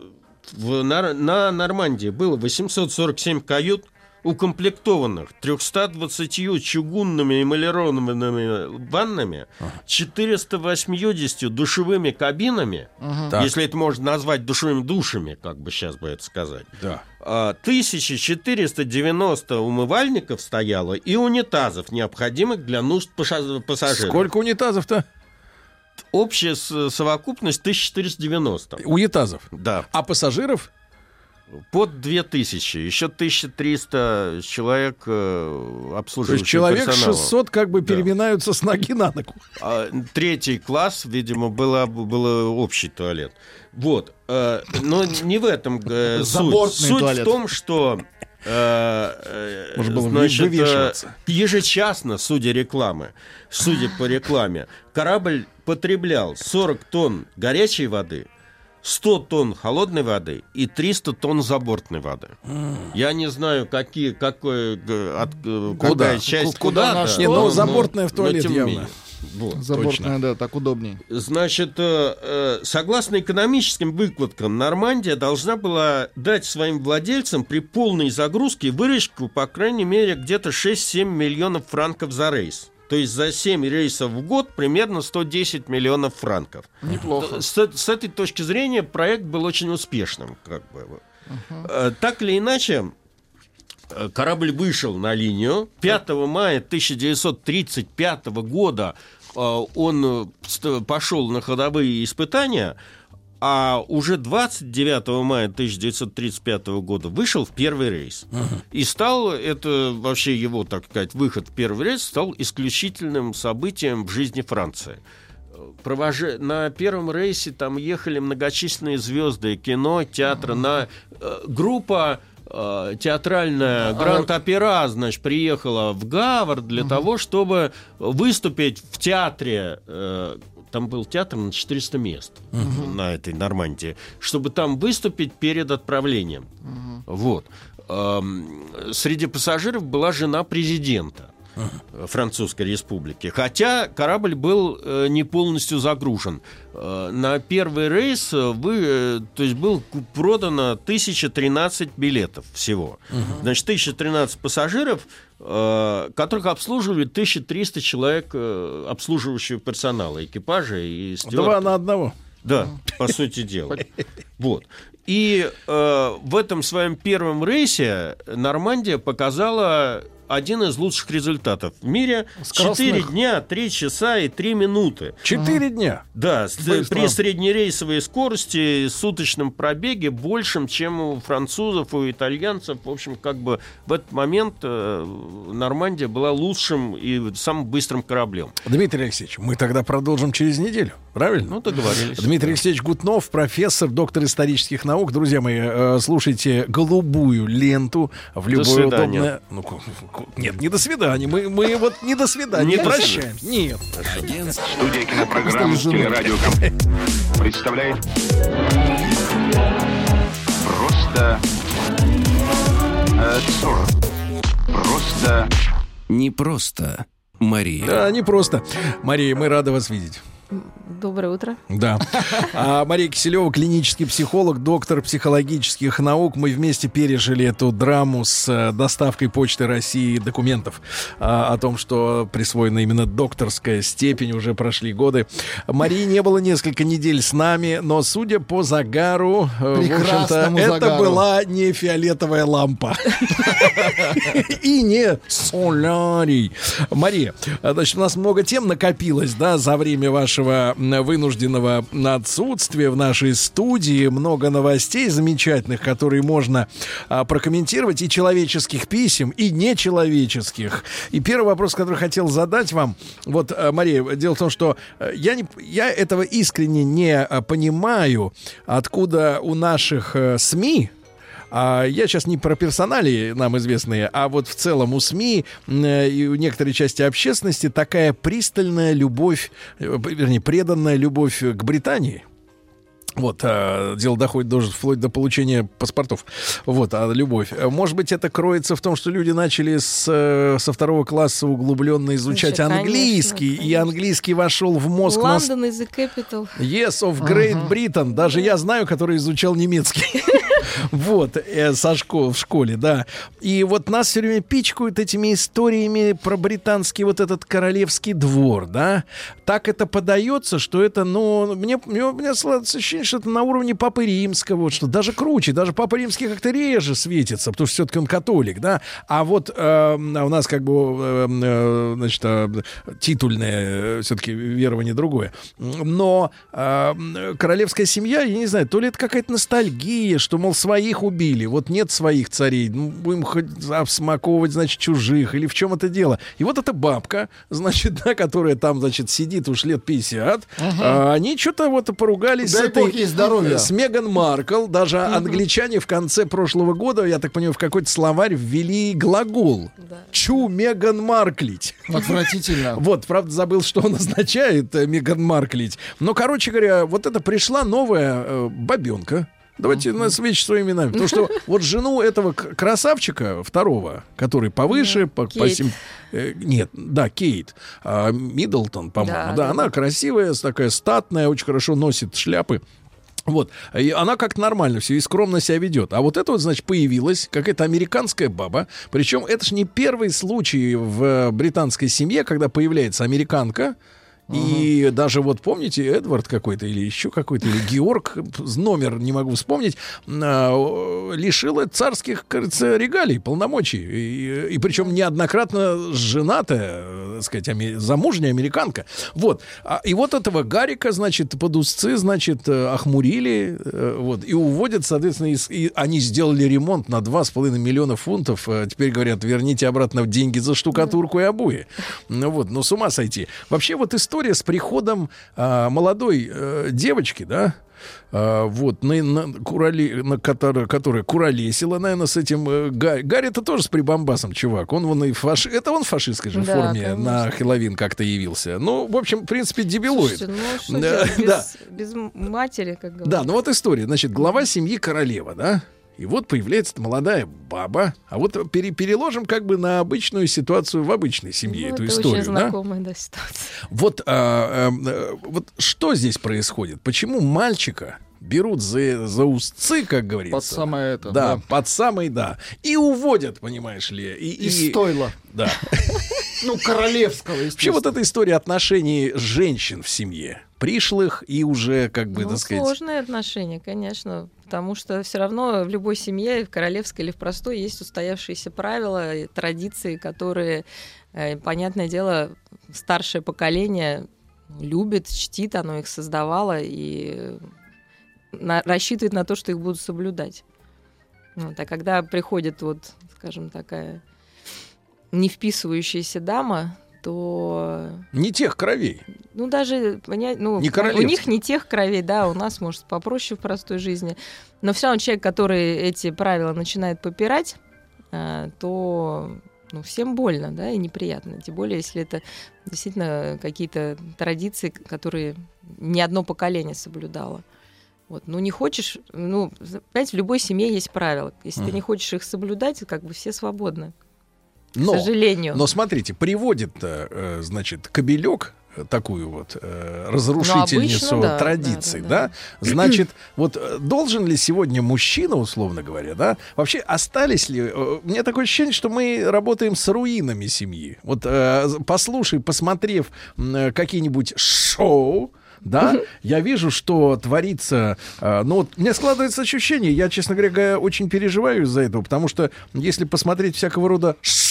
в Нор- на Нормандии было 847 кают, укомплектованных 320 чугунными эмалированными ваннами, 480 душевыми кабинами,
Так.
если это можно назвать душевыми душами, как бы сейчас бы это сказать.
Да.
А, 1490 умывальников стояло и унитазов, необходимых для нужд пассажиров.
Сколько унитазов-то?
Общая совокупность 1490.
Унитазов.
Да,
А пассажиров?
Под 2000. Еще 1300 человек э,
То
обслуживающего
есть человек
персонала.
600 как бы
Да.
переминаются с ноги на ногу.
А, Третий класс, видимо, было, было общий туалет. Вот. э, Но не в этом э, суть. Суть
туалет.
в том, что э, э,
Можно было
значит, э,
вывешиваться.
ежечасно, судя рекламы, судя по рекламе, корабль потреблял 40 тонн горячей воды, 100 тонн холодной воды и 300 тонн забортной воды. Я не знаю, какие, какой, от,
Куда?
какая часть
Куда
куда,
на что?
Не, ну,
но-
забортная в
но
туалет
не
явно.
менее. Вот.
Забортная, да, так удобней.
Значит, э, э, согласно экономическим выкладкам, Нормандия должна была дать своим владельцам при полной загрузке выручку, по крайней мере, где-то 6-7 миллионов франков за рейс. То есть за 7 рейсов в год примерно 110 миллионов франков.
Неплохо.
С, с этой точки зрения проект был очень успешным. Как бы. Э, Так или иначе, э, корабль вышел на линию. 5 мая 1935 года э, он э, пошел на ходовые испытания, а уже 29 мая 1935 года вышел в первый рейс. И стал, это вообще его, так сказать, выход в первый рейс стал исключительным событием в жизни Франции. Провожа... На первом рейсе там ехали многочисленные звезды кино, театра. На... э, Группа э, театральная Гранд Опера, значит, приехала в Гавр для того, чтобы выступить в театре. э, Там был театр на 400 мест на этой Нормандии, чтобы там выступить перед отправлением. Вот. Эм, Среди пассажиров была жена президента. Французской республики. Хотя корабль был э, не полностью загружен. Э, на первый рейс э, вы, э, то есть был продано 1013 билетов всего. Значит, 1013 пассажиров, которых обслуживали 1300 человек обслуживающего персонала, экипажа и
Два
стюардов.
на одного.
Да, по сути дела. Вот. И э, в этом своем первом рейсе Нормандия показала один из лучших результатов в мире.
Скоростных.
4 дня, 3 часа и 3 минуты.
Четыре дня.
Да,
Быстро.
при среднерейсовой скорости, суточном пробеге большим, чем у французов, у итальянцев. В общем, как бы в этот момент э, Нормандия была лучшим и самым быстрым кораблем.
Дмитрий Алексеевич, мы тогда продолжим через неделю. Правильно?
Ну, договорились.
Дмитрий Алексеевич Гутнов, профессор, доктор исторических наук. Друзья мои, э, слушайте голубую ленту в любое удобное... Ну, нет, не до свидания. Мы, мы вот не до свидания.
Не
прощаем. Нет.
Агентство
Студия кинопрограмм «Телерадиокомп» представляет Просто абсурд. Просто
не просто. Мария.
Да, не просто. Мария, мы рады вас видеть.
Доброе утро.
Да. А Мария Киселева, клинический психолог, доктор психологических наук. Мы вместе пережили эту драму с э, доставкой Почты России документов а, о том, что присвоена именно докторская степень. Уже прошли годы. Марии не было несколько недель с нами, но, судя по загару, э, в это
загару.
была не фиолетовая лампа. И не солярий. Мария, а, значит, у нас много тем накопилось, да, за время вашего вынужденного отсутствия в нашей студии. Много новостей замечательных, которые можно а, прокомментировать, и человеческих писем, и нечеловеческих. И первый вопрос, который хотел задать вам, вот, а, Мария, дело в том, что э, я, не, я этого искренне не а, понимаю, откуда у наших э, СМИ, а я сейчас не про персонали нам известные, а вот в целом у СМИ э, и у некоторой части общественности такая пристальная любовь, э, вернее, преданная любовь к Британии. Вот, а, дело доходит даже вплоть до получения паспортов. Вот, а любовь. Может быть, это кроется в том, что люди начали с, э, со второго класса углубленно изучать
Слушай, конечно,
английский, и английский вошел в мозг нас
Лондон is the capital.
Yes, of Great Britain. Даже я знаю, который изучал немецкий. Вот, э, со школ, в школе, да. И вот нас все время пичкают этими историями про британский вот этот королевский двор, да. Так это подается, что это, ну, мне, мне, у меня складывается ощущение, что это на уровне Папы Римского, вот, что даже круче, даже Папа Римский как-то реже светится, потому что все-таки он католик, да. А вот э, у нас как бы, э, э, значит, э, титульное все-таки верование другое. Но э, королевская семья, я не знаю, то ли это какая-то ностальгия, что, мол, своих убили, вот нет своих царей, ну, будем хоть обсмаковывать, значит, чужих, или в чем это дело. И вот эта бабка, значит, да, которая там, значит, сидит уж лет 50, а, они что-то вот поругались
Дай
с этой...
ей здоровья.
С Меган Маркл. Даже англичане в конце прошлого года, я так понимаю, в какой-то словарь ввели глагол. Чу Меган Марклить.
Отвратительно.
Вот, правда, забыл, что он означает, э, Меган Марклить. Но, короче говоря, вот это пришла новая э, бабенка. Давайте нас вещи своими именами. Потому что вот жену этого красавчика, второго, который повыше, по, по
Кейт.
сим- э, нет, да, Кейт а, Миддлтон, по-моему,
Да,
да,
да,
она красивая, такая статная, очень хорошо носит шляпы. Вот. И она как нормально все и скромно себя ведет. А вот это вот, значит, появилась какая-то американская баба. Причем это же не первый случай в э, британской семье, когда появляется американка. И даже вот помните, Эдвард какой-то или еще какой-то, или Георг, номер не могу вспомнить, а, лишила царских, кажется, регалий, полномочий. И, и причем неоднократно женатая, э, так сказать, аме- замужняя американка. Вот. А, И вот этого Гарика, значит, под узцы, значит, э, охмурили, э, вот, и уводят, соответственно, из- и они сделали ремонт на 2,5 миллиона фунтов. Теперь говорят, верните обратно деньги за штукатурку и обои. Ну вот, ну с ума сойти. Вообще вот история с приходом а, молодой э, девочки, да, а, вот, на, на, курали, на которая, которая куролесила, наверное, с этим э, Гарри. Гарри это тоже с прибамбасом, чувак. Он вон и фаши... Это он в фашистской же
Да,
форме
конечно.
на Хеловин как-то явился. Ну, в общем, в принципе, дебилоид.
Слушайте, ну что
Да,
делать без,
да.
без матери, как говорится.
Да, ну вот история. Значит, глава семьи королева, да? И вот появляется молодая баба. А вот пере- переложим как бы на обычную ситуацию в обычной семье
Ну,
эту
это
историю,
очень
да?
знакомая да, ситуация.
Вот, а, а, вот что здесь происходит? Почему мальчика берут за, за устцы, как говорится?
Под самое это,
Да,
да.
под самый, да. И уводят, понимаешь ли. И,
И стойла.
Да.
Ну, королевского,
Вообще вот эта история отношений женщин в семье. Пришлых и уже, как бы,
Ну,
так сказать...
сложные отношения, конечно, потому что все равно в любой семье, в королевской или в простой, есть устоявшиеся правила, традиции, которые, э, понятное дело, старшее поколение любит, чтит, оно их создавало и на- рассчитывает на то, что их будут соблюдать. Вот, а когда приходит вот, скажем, такая не вписывающаяся дама, то
Не тех кровей.
ну, даже, понять, ну,
Не
у них не тех кровей, да, у нас, может, попроще в простой жизни. Но все равно человек, который эти правила начинает попирать, а, то ну, всем больно, да, и неприятно. Тем более, если это действительно какие-то традиции, которые не одно поколение соблюдало. Вот. Ну, не хочешь, ну, знаете, в любой семье есть правила. Если ты
Мгм.
не хочешь их соблюдать, как бы все свободны.
Но,
К сожалению.
но смотрите, приводит, э, значит, кобелек такую вот э, разрушительницу
Ну, да,
традиций,
да,
да,
да.
Значит, вот э, должен ли сегодня мужчина, условно говоря, да, вообще остались ли? э, У меня такое ощущение, что мы работаем с руинами семьи. Вот э, послушай, посмотрев э, какие-нибудь шоу, да, я вижу, что творится. э, ну, вот мне складывается ощущение, я, честно говоря, очень переживаю из-за этого, потому что если посмотреть всякого рода шоу,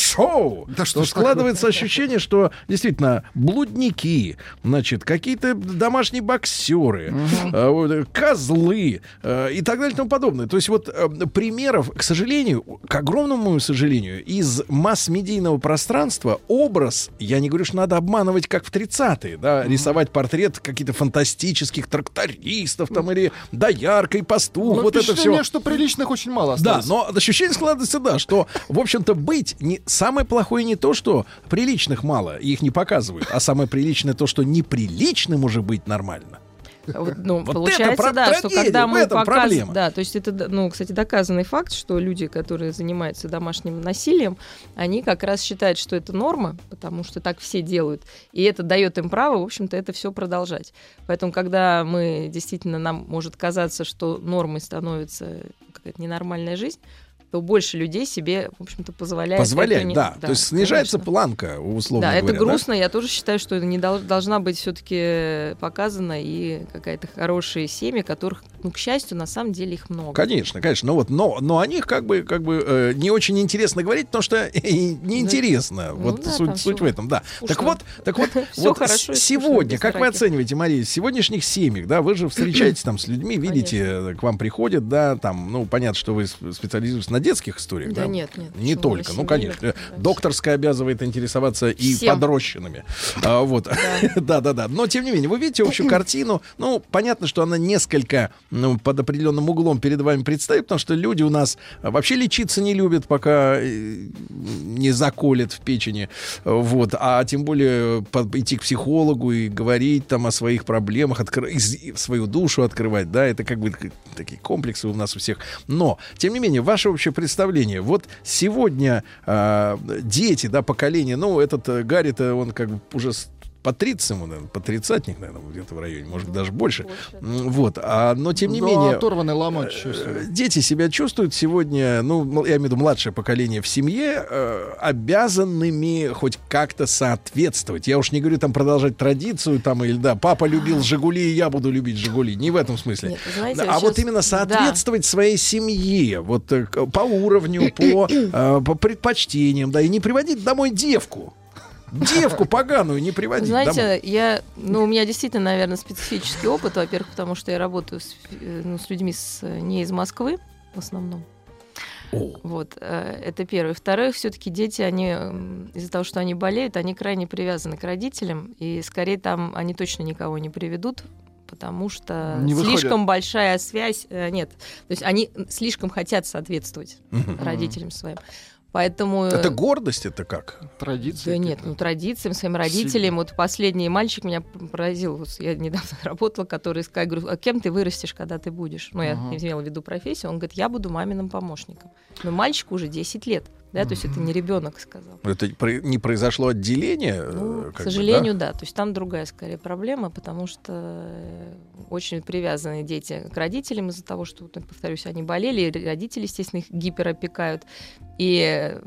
Да что
складывается ощущение, что действительно блудники, значит, какие-то домашние боксеры, э, козлы э, и так далее и тому подобное. То есть вот э, примеров, к сожалению, к огромному моему сожалению, из масс-медийного пространства образ, я не говорю, что надо обманывать, как в 30-е, да, рисовать портрет каких-то фантастических трактористов там или доярка и пастух,
Ну,
вот это все.
что приличных очень мало
Да,
осталось.
но ощущение складывается, да, что, в общем-то, быть не, самое плохое не то, что приличных мало, и их не показывают, а самое приличное то, что неприличным уже быть нормально.
Вот, ну,
Вот это
получается,
про-
да, что когда мы
этом
показ-
проблема.
Да, то есть это, ну, кстати, доказанный факт, что люди, которые занимаются домашним насилием, они как раз считают, что это норма, потому что так все делают, и это дает им право, в общем-то, это все продолжать. Поэтому, когда мы действительно, нам может казаться, что нормой становится какая-то ненормальная жизнь, то больше людей себе, в общем-то, позволяет.
Позволять,
это не-
да. То есть снижается
конечно.
планка, условно
Да,
говоря.
это грустно. Я тоже считаю, что это не дол- должна быть все-таки показана и какая-то хорошие семьи, которых, ну, к счастью, на самом деле их много.
Конечно, конечно. Ну вот, но, но о них как бы, как бы э, не очень интересно говорить, потому что неинтересно.
Ну
вот
да,
суть, суть в этом, да.
скучно.
Так вот, так вот, вот
хорошо и
сегодня, как вы оцениваете, Мария, в сегодняшних семьях, да, вы же встречаетесь там с людьми, видите, э, к вам приходят, да, там, ну, понятно, что вы специализируетесь на детских историях,
Да
да?
нет, нет,
Не только, ну, конечно. Докторская обязывает интересоваться и
Всем.
подрощенными. А, вот. Да, да, да. Но тем не менее, вы видите общую картину. Ну, понятно, что она несколько ну, под определенным углом перед вами предстоит, потому что люди у нас вообще лечиться не любят, пока э, не заколет в печени. Вот. А тем более идти к психологу и говорить там о своих проблемах, откры- свою душу открывать, да, это как бы такие комплексы у нас у всех. Но, тем не менее, ваше общее представление. Вот сегодня а, дети, да, поколение, ну, этот э, Гарри-то, он как бы уже по 30 ему, наверное, по тридцатник, наверное, где-то в районе, может быть, даже больше. М, Вот, а, но тем не
Да,
менее...
оторванный ломоть.
Э, Дети себя чувствуют сегодня, ну, я имею в виду младшее поколение в семье, э, обязанными хоть как-то соответствовать. Я уж не говорю там продолжать традицию, там, или да, папа любил Жигули, и я буду любить Жигули. Не в этом смысле.
Нет, знаете,
а
вот
именно
да.
соответствовать своей семье, вот э, по уровню, по, э, по предпочтениям, да, и не приводить домой девку. Девку поганую не приводить
Знаете,
домой.
я, ну, у меня действительно, наверное, специфический опыт, во-первых, потому что я работаю с, э, ну, с людьми с, э, не из Москвы в основном. Вот, э, это первое. Во-вторых, все-таки дети, они из-за того, что они болеют, они крайне привязаны к родителям, и скорее там они точно никого не приведут, потому что
Не выходят.
слишком большая связь, нет, то есть они слишком хотят соответствовать родителям своим. Поэтому...
Это гордость, это как?
Традиции.
Да нет, ну традициям, своим родителям. Вот последний мальчик меня поразил. Вот я недавно работала, который сказал, говорю, а кем ты вырастешь, когда ты будешь? Ну, я имела в виду профессию. Он говорит, я буду маминым помощником. Но мальчику уже 10 лет. Да, то есть это не ребенок сказал.
Это не произошло отделение?
Ну,
э,
к
как бы,
сожалению,
да?
да? То есть там другая скорее проблема, потому что э, очень привязаны дети к родителям из-за того, что, повторюсь, они болели, родители, естественно, их гиперопекают. И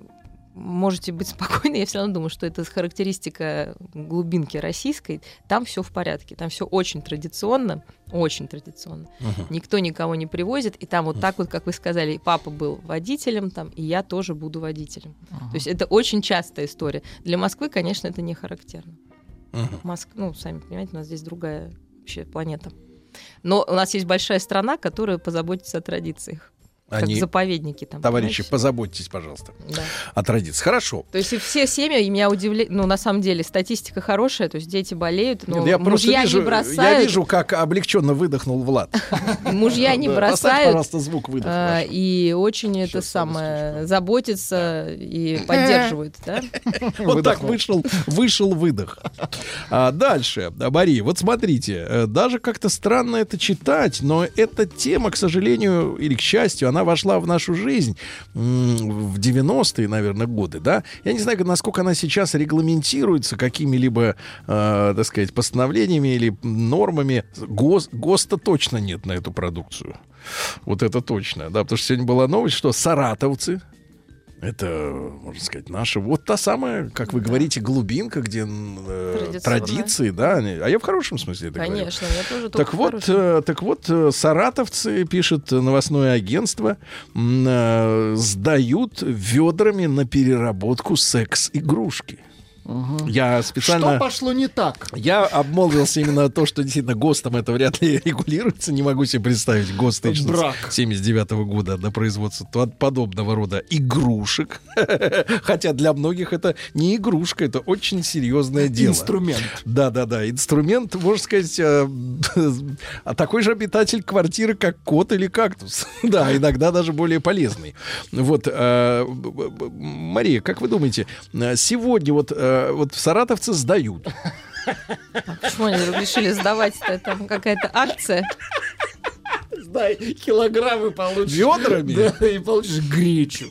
можете быть спокойны, я все равно думаю, что это характеристика глубинки российской. Там все в порядке, там все очень традиционно, очень традиционно.
Мгм.
Никто никого не привозит, и там вот так вот, как вы сказали, и папа был водителем там, и я тоже буду водителем. То есть это очень частая история. Для Москвы, конечно, это не характерно.
Мгм.
Моск... Ну, сами понимаете, у нас здесь другая вообще планета. Но у нас есть большая страна, которая позаботится о традициях.
Они-
Как заповедники там.
Товарищи,
понимаете?
позаботьтесь, пожалуйста,
Да.
о традиции. Хорошо.
То есть и все семьи, и меня удивляет, ну, на самом деле, статистика хорошая, то есть дети болеют, но
Нет, я
мужья
вижу,
не бросают,
я вижу, как облегченно выдохнул Влад.
мужья не бросают,
пожалуйста, звук выдоха.
а, и очень это самое, заботятся и поддерживают, да?
Вот так вышел, вышел выдох. А дальше, Мария, вот смотрите, э, даже как-то странно это читать, но эта тема, к сожалению или к счастью, она она вошла в нашу жизнь в 90-е, наверное, годы, да. Я не знаю, насколько она сейчас регламентируется какими-либо, э, так сказать, постановлениями или нормами. ГОС, ГОСТа точно нет на эту продукцию. Вот это точно, да, потому что сегодня была новость, что саратовцы, это, можно сказать, наша. Вот та самая, как вы говорите, глубинка, где э, традиции, да. они- А я в хорошем смысле это говорю.
Конечно, я тоже
Так вот, э, так вот, э, саратовцы, пишет новостное агентство, э, сдают ведрами на переработку секс-игрушки. Я специально...
Что пошло не так?
Я обмолвился именно то, что действительно ГОСТом это вряд ли регулируется. Не могу себе представить ГОСТ
Брак.
79 года на производство подобного рода игрушек. Хотя для многих это не игрушка, это очень серьезное дело.
Инструмент.
Да, да, да. Инструмент, можно сказать, э, а такой же обитатель квартиры, как кот или кактус. Да, иногда даже более полезный. Вот, э, Мария, как вы думаете, э, сегодня вот, э, вот саратовцы сдают.
Почему они решили сдавать это? Там какая-то акция.
Да, килограммы получишь.
Ведрами?
Да, и получишь гречу.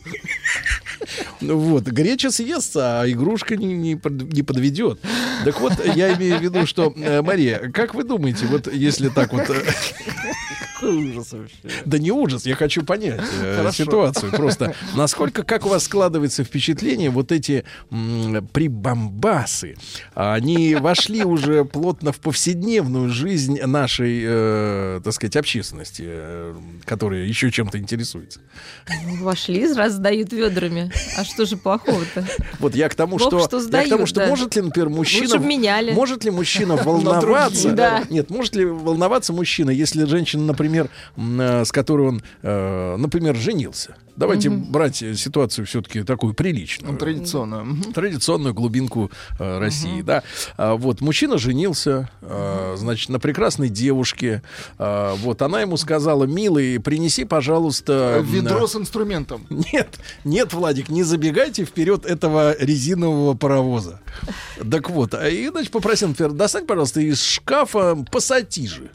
Вот, греча съестся, а игрушка не, не, не подведет. Так вот, я имею в виду, что, э, Мария, как вы думаете, вот если так вот...
Какой ужас вообще.
Да не ужас, я хочу понять э, ситуацию. Просто насколько, как у вас складывается впечатление, вот эти м, прибамбасы, они вошли уже плотно в повседневную жизнь нашей, э, так сказать, общественности, э, которая еще чем-то интересуется.
Вошли, раз сдают ведрами. А что же плохого-то?
Вот я к тому,
Бог
что,
что
я к тому, что
да.
может ли, например, мужчина, может ли мужчина волноваться?
да.
Нет, может ли волноваться мужчина, если женщина, например, м, э, с которой он, э, например, женился? Давайте брать э, ситуацию все-таки такую приличную.
Ну, традиционно. Мгм.
Традиционную глубинку э, России, да. А, вот мужчина женился, э, значит, на прекрасной девушке. А, вот она ему сказала, милый, принеси, пожалуйста,
Ведро с инструментом.
нет, нет, Владик, не забегайте вперед этого резинового паровоза. Так вот, и, значит, попросил, например, достать, пожалуйста, из шкафа пассатижи.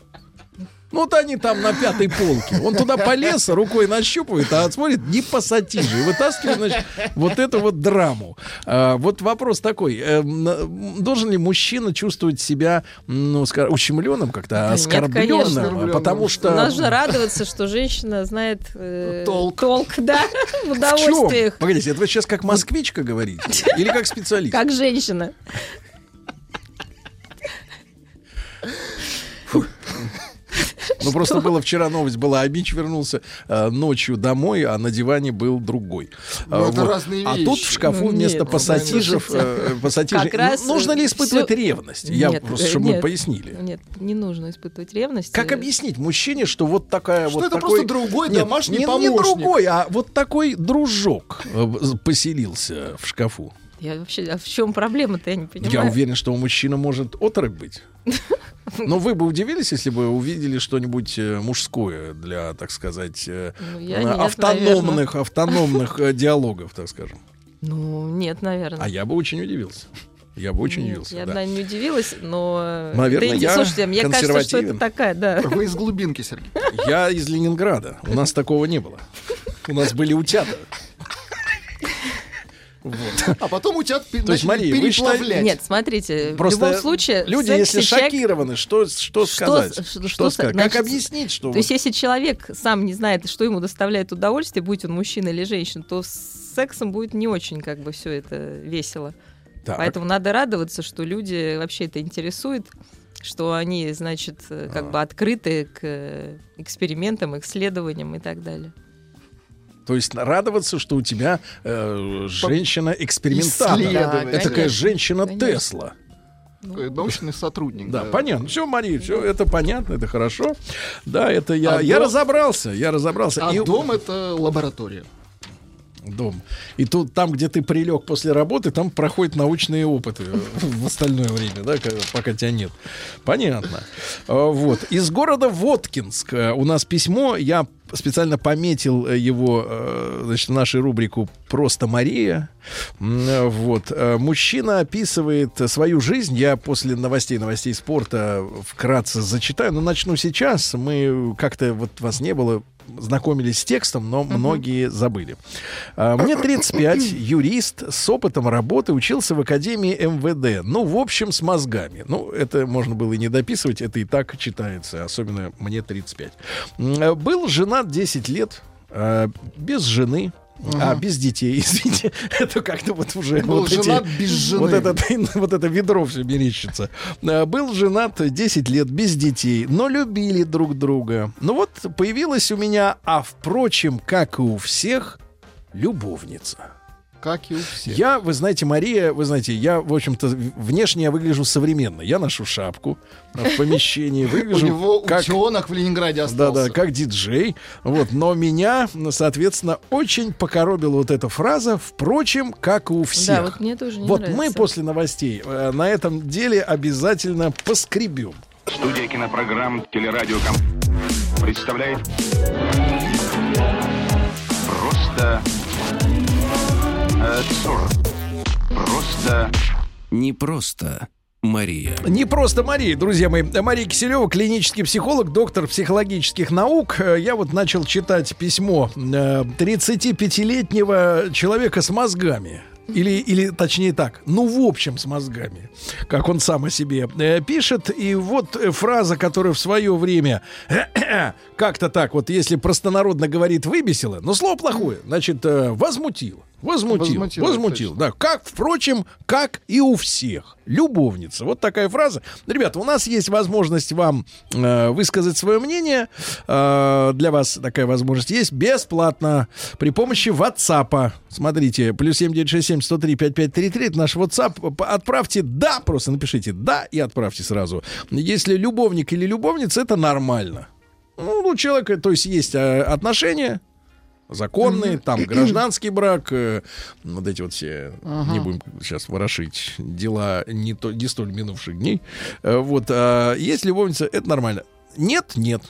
Ну, вот они там на пятой полке. Он туда полез, рукой нащупывает, а смотрит, не пассатижи. И вытаскивает, значит, вот эту вот драму. А, вот вопрос такой. м, должен ли мужчина чувствовать себя, ну, скажем, ущемленным как-то,
Да нет,
оскорбленным?
конечно.
потому что...
Нужно радоваться, что женщина знает э,
Толк.
толк, да, в
В
удовольствиях.
Погодите, это вы сейчас как москвичка говорите? Или как специалист?
Как женщина.
Ну, просто было вчера новость была, Абич вернулся э, ночью домой, а на диване был другой.
Ну,
А,
это разные
а тут в шкафу
Ну,
вместо
нет,
пассатижев, э, Ну, нужно ли
э,
испытывать ревность? Я просто,
э,
чтобы мы пояснили.
Нет, не нужно испытывать ревность.
Как
Э,
объяснить мужчине, что вот такая
Что
вот
это
такой...
просто другой
Нет,
домашний
не, не
помощник.
другой, а вот такой дружок э, поселился в шкафу.
Я вообще, а в чем проблема-то, я не понимаю.
Я уверен, что у мужчины может отрыв быть. Но вы бы удивились, если бы увидели что-нибудь э, мужское для, так сказать, э,
Ну, я нет,
автономных, автономных э, диалогов, так скажем.
Ну, нет, наверное.
А я бы очень удивился. Я бы очень
Нет,
удивился.
Я,
да.
наверное, не удивилась, но...
Наверное,
Да
я
Слушайте, мне кажется, что это такая, да.
Вы из глубинки, Сергей.
Я из Ленинграда. У нас такого не было. У нас были утята. Вот.
А потом утят
То есть, Мария, вы считаете-
Нет, смотрите,
Просто
в любом случае...
люди, если
человек-
шокированы, что, что, сказать?
с-
Что,
что с-
сказать?
значит,
как объяснить, что...
То есть, если человек сам не знает, что ему доставляет удовольствие, будь он мужчина или женщина, то с сексом будет не очень как бы все это весело.
Так.
Поэтому надо радоваться, что люди вообще это интересует, что они, значит, э, как
А.
бы открыты к э, экспериментам, исследованиям и так далее.
То есть радоваться, что у тебя э, женщина-экспериментатор.
Исследователь.
Это такая женщина
конечно.
Тесла.
Такой Научный сотрудник.
Да, понятно. Все, Мария, все это понятно, это хорошо. Да, это я.
А
я
дом-
разобрался, я разобрался.
А
И-
дом это лаборатория.
Дом. И тут там, где ты прилег после работы, там проходят научные опыты в остальное время, да, ка- пока тебя нет. Понятно. А, Вот. Из города Воткинск у нас письмо. Я специально пометил э, его, э, значит, в нашу рубрику «Просто Мария». Вот. Э, Мужчина описывает свою жизнь. Я после новостей, новостей спорта вкратце зачитаю, но начну сейчас. Мы как-то, вот вас не было, знакомились с текстом, но многие забыли. А, Мне 35, юрист с опытом работы, учился в Академии МВД. Ну, в общем, с мозгами. Ну, это можно было и не дописывать, это и так читается, особенно мне 35. М, э, Был женат 10 лет, э, без жены, а, без детей, извините. Это как-то вот уже...
Был
вот эти-
женат без жены.
Вот это, вот это ведро все мерещится. А, Был женат 10 лет без детей, но любили друг друга. Ну вот появилась у меня, а впрочем, как и у всех, любовница.
Как и у всех.
Я, вы знаете, Мария, вы знаете, я, в общем-то, внешне я выгляжу современно. Я ношу шапку в помещении,
У
выгляжу
него
как...
утенок в Ленинграде остался.
Да-да, как диджей. Вот, но меня, соответственно, очень покоробила вот эта фраза. Впрочем, как и у всех.
Да, вот мне тоже не
Вот
нравится.
мы после новостей э, на этом деле обязательно поскребем.
Студия кинопрограмм «Телерадиоком» представляет Просто Просто
Не просто Мария.
Не просто Мария, друзья мои. Мария Киселева, клинический психолог, доктор психологических наук. Э, Я вот начал читать письмо э, 35-летнего человека с мозгами. Или, или точнее так, ну в общем с мозгами, как он сам о себе э, пишет. И вот э, фраза, которая в свое время как-то так, вот если простонародно говорит, выбесила, но слово плохое, значит, э, возмутило. Возмутил,
Возмутило,
возмутил, да. Как, впрочем, как и у всех. Любовница. Вот такая фраза. Ребята, у нас есть возможность вам э, высказать свое мнение. Э, для вас такая возможность есть бесплатно при помощи WhatsApp. Смотрите, плюс 7967 103 5533 это наш WhatsApp. Отправьте «да», просто напишите «да» и отправьте сразу. Если любовник или любовница, это нормально. Ну, у человека, то есть есть э, законные, там гражданский брак, э, вот эти вот все, не будем сейчас ворошить дела не, то, не столь минувших дней. Э, вот, а есть любовница, это нормально. Нет, нет.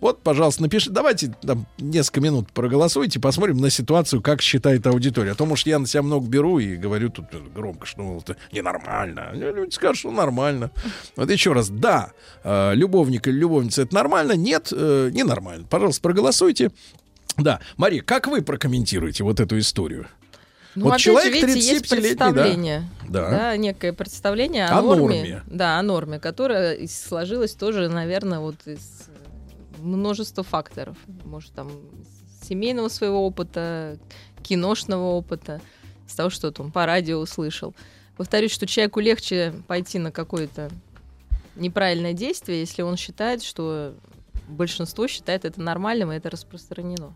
Вот, пожалуйста, напишите. Давайте там несколько минут проголосуйте, посмотрим на ситуацию, как считает аудитория. А то, может, я на себя много беру и говорю тут громко, что мол, это ненормально. А Люди скажут, что нормально. Вот еще раз, да, э, любовник или любовница это нормально, нет, э, ненормально. Пожалуйста, проголосуйте. Да, Мария, как вы прокомментируете вот эту историю?
Ну,
вот
опять
человек
же, видите, есть
35-летний, да?
представление.
Да.
Да. некое представление о,
О
норме.
норме.
Да, о норме, которая сложилась тоже, наверное, вот из э, множества факторов. Может, там, семейного своего опыта, киношного опыта, с того, что там по радио услышал. Повторюсь, что человеку легче пойти на какое-то неправильное действие, если он считает, что большинство считает это нормальным, и это распространено.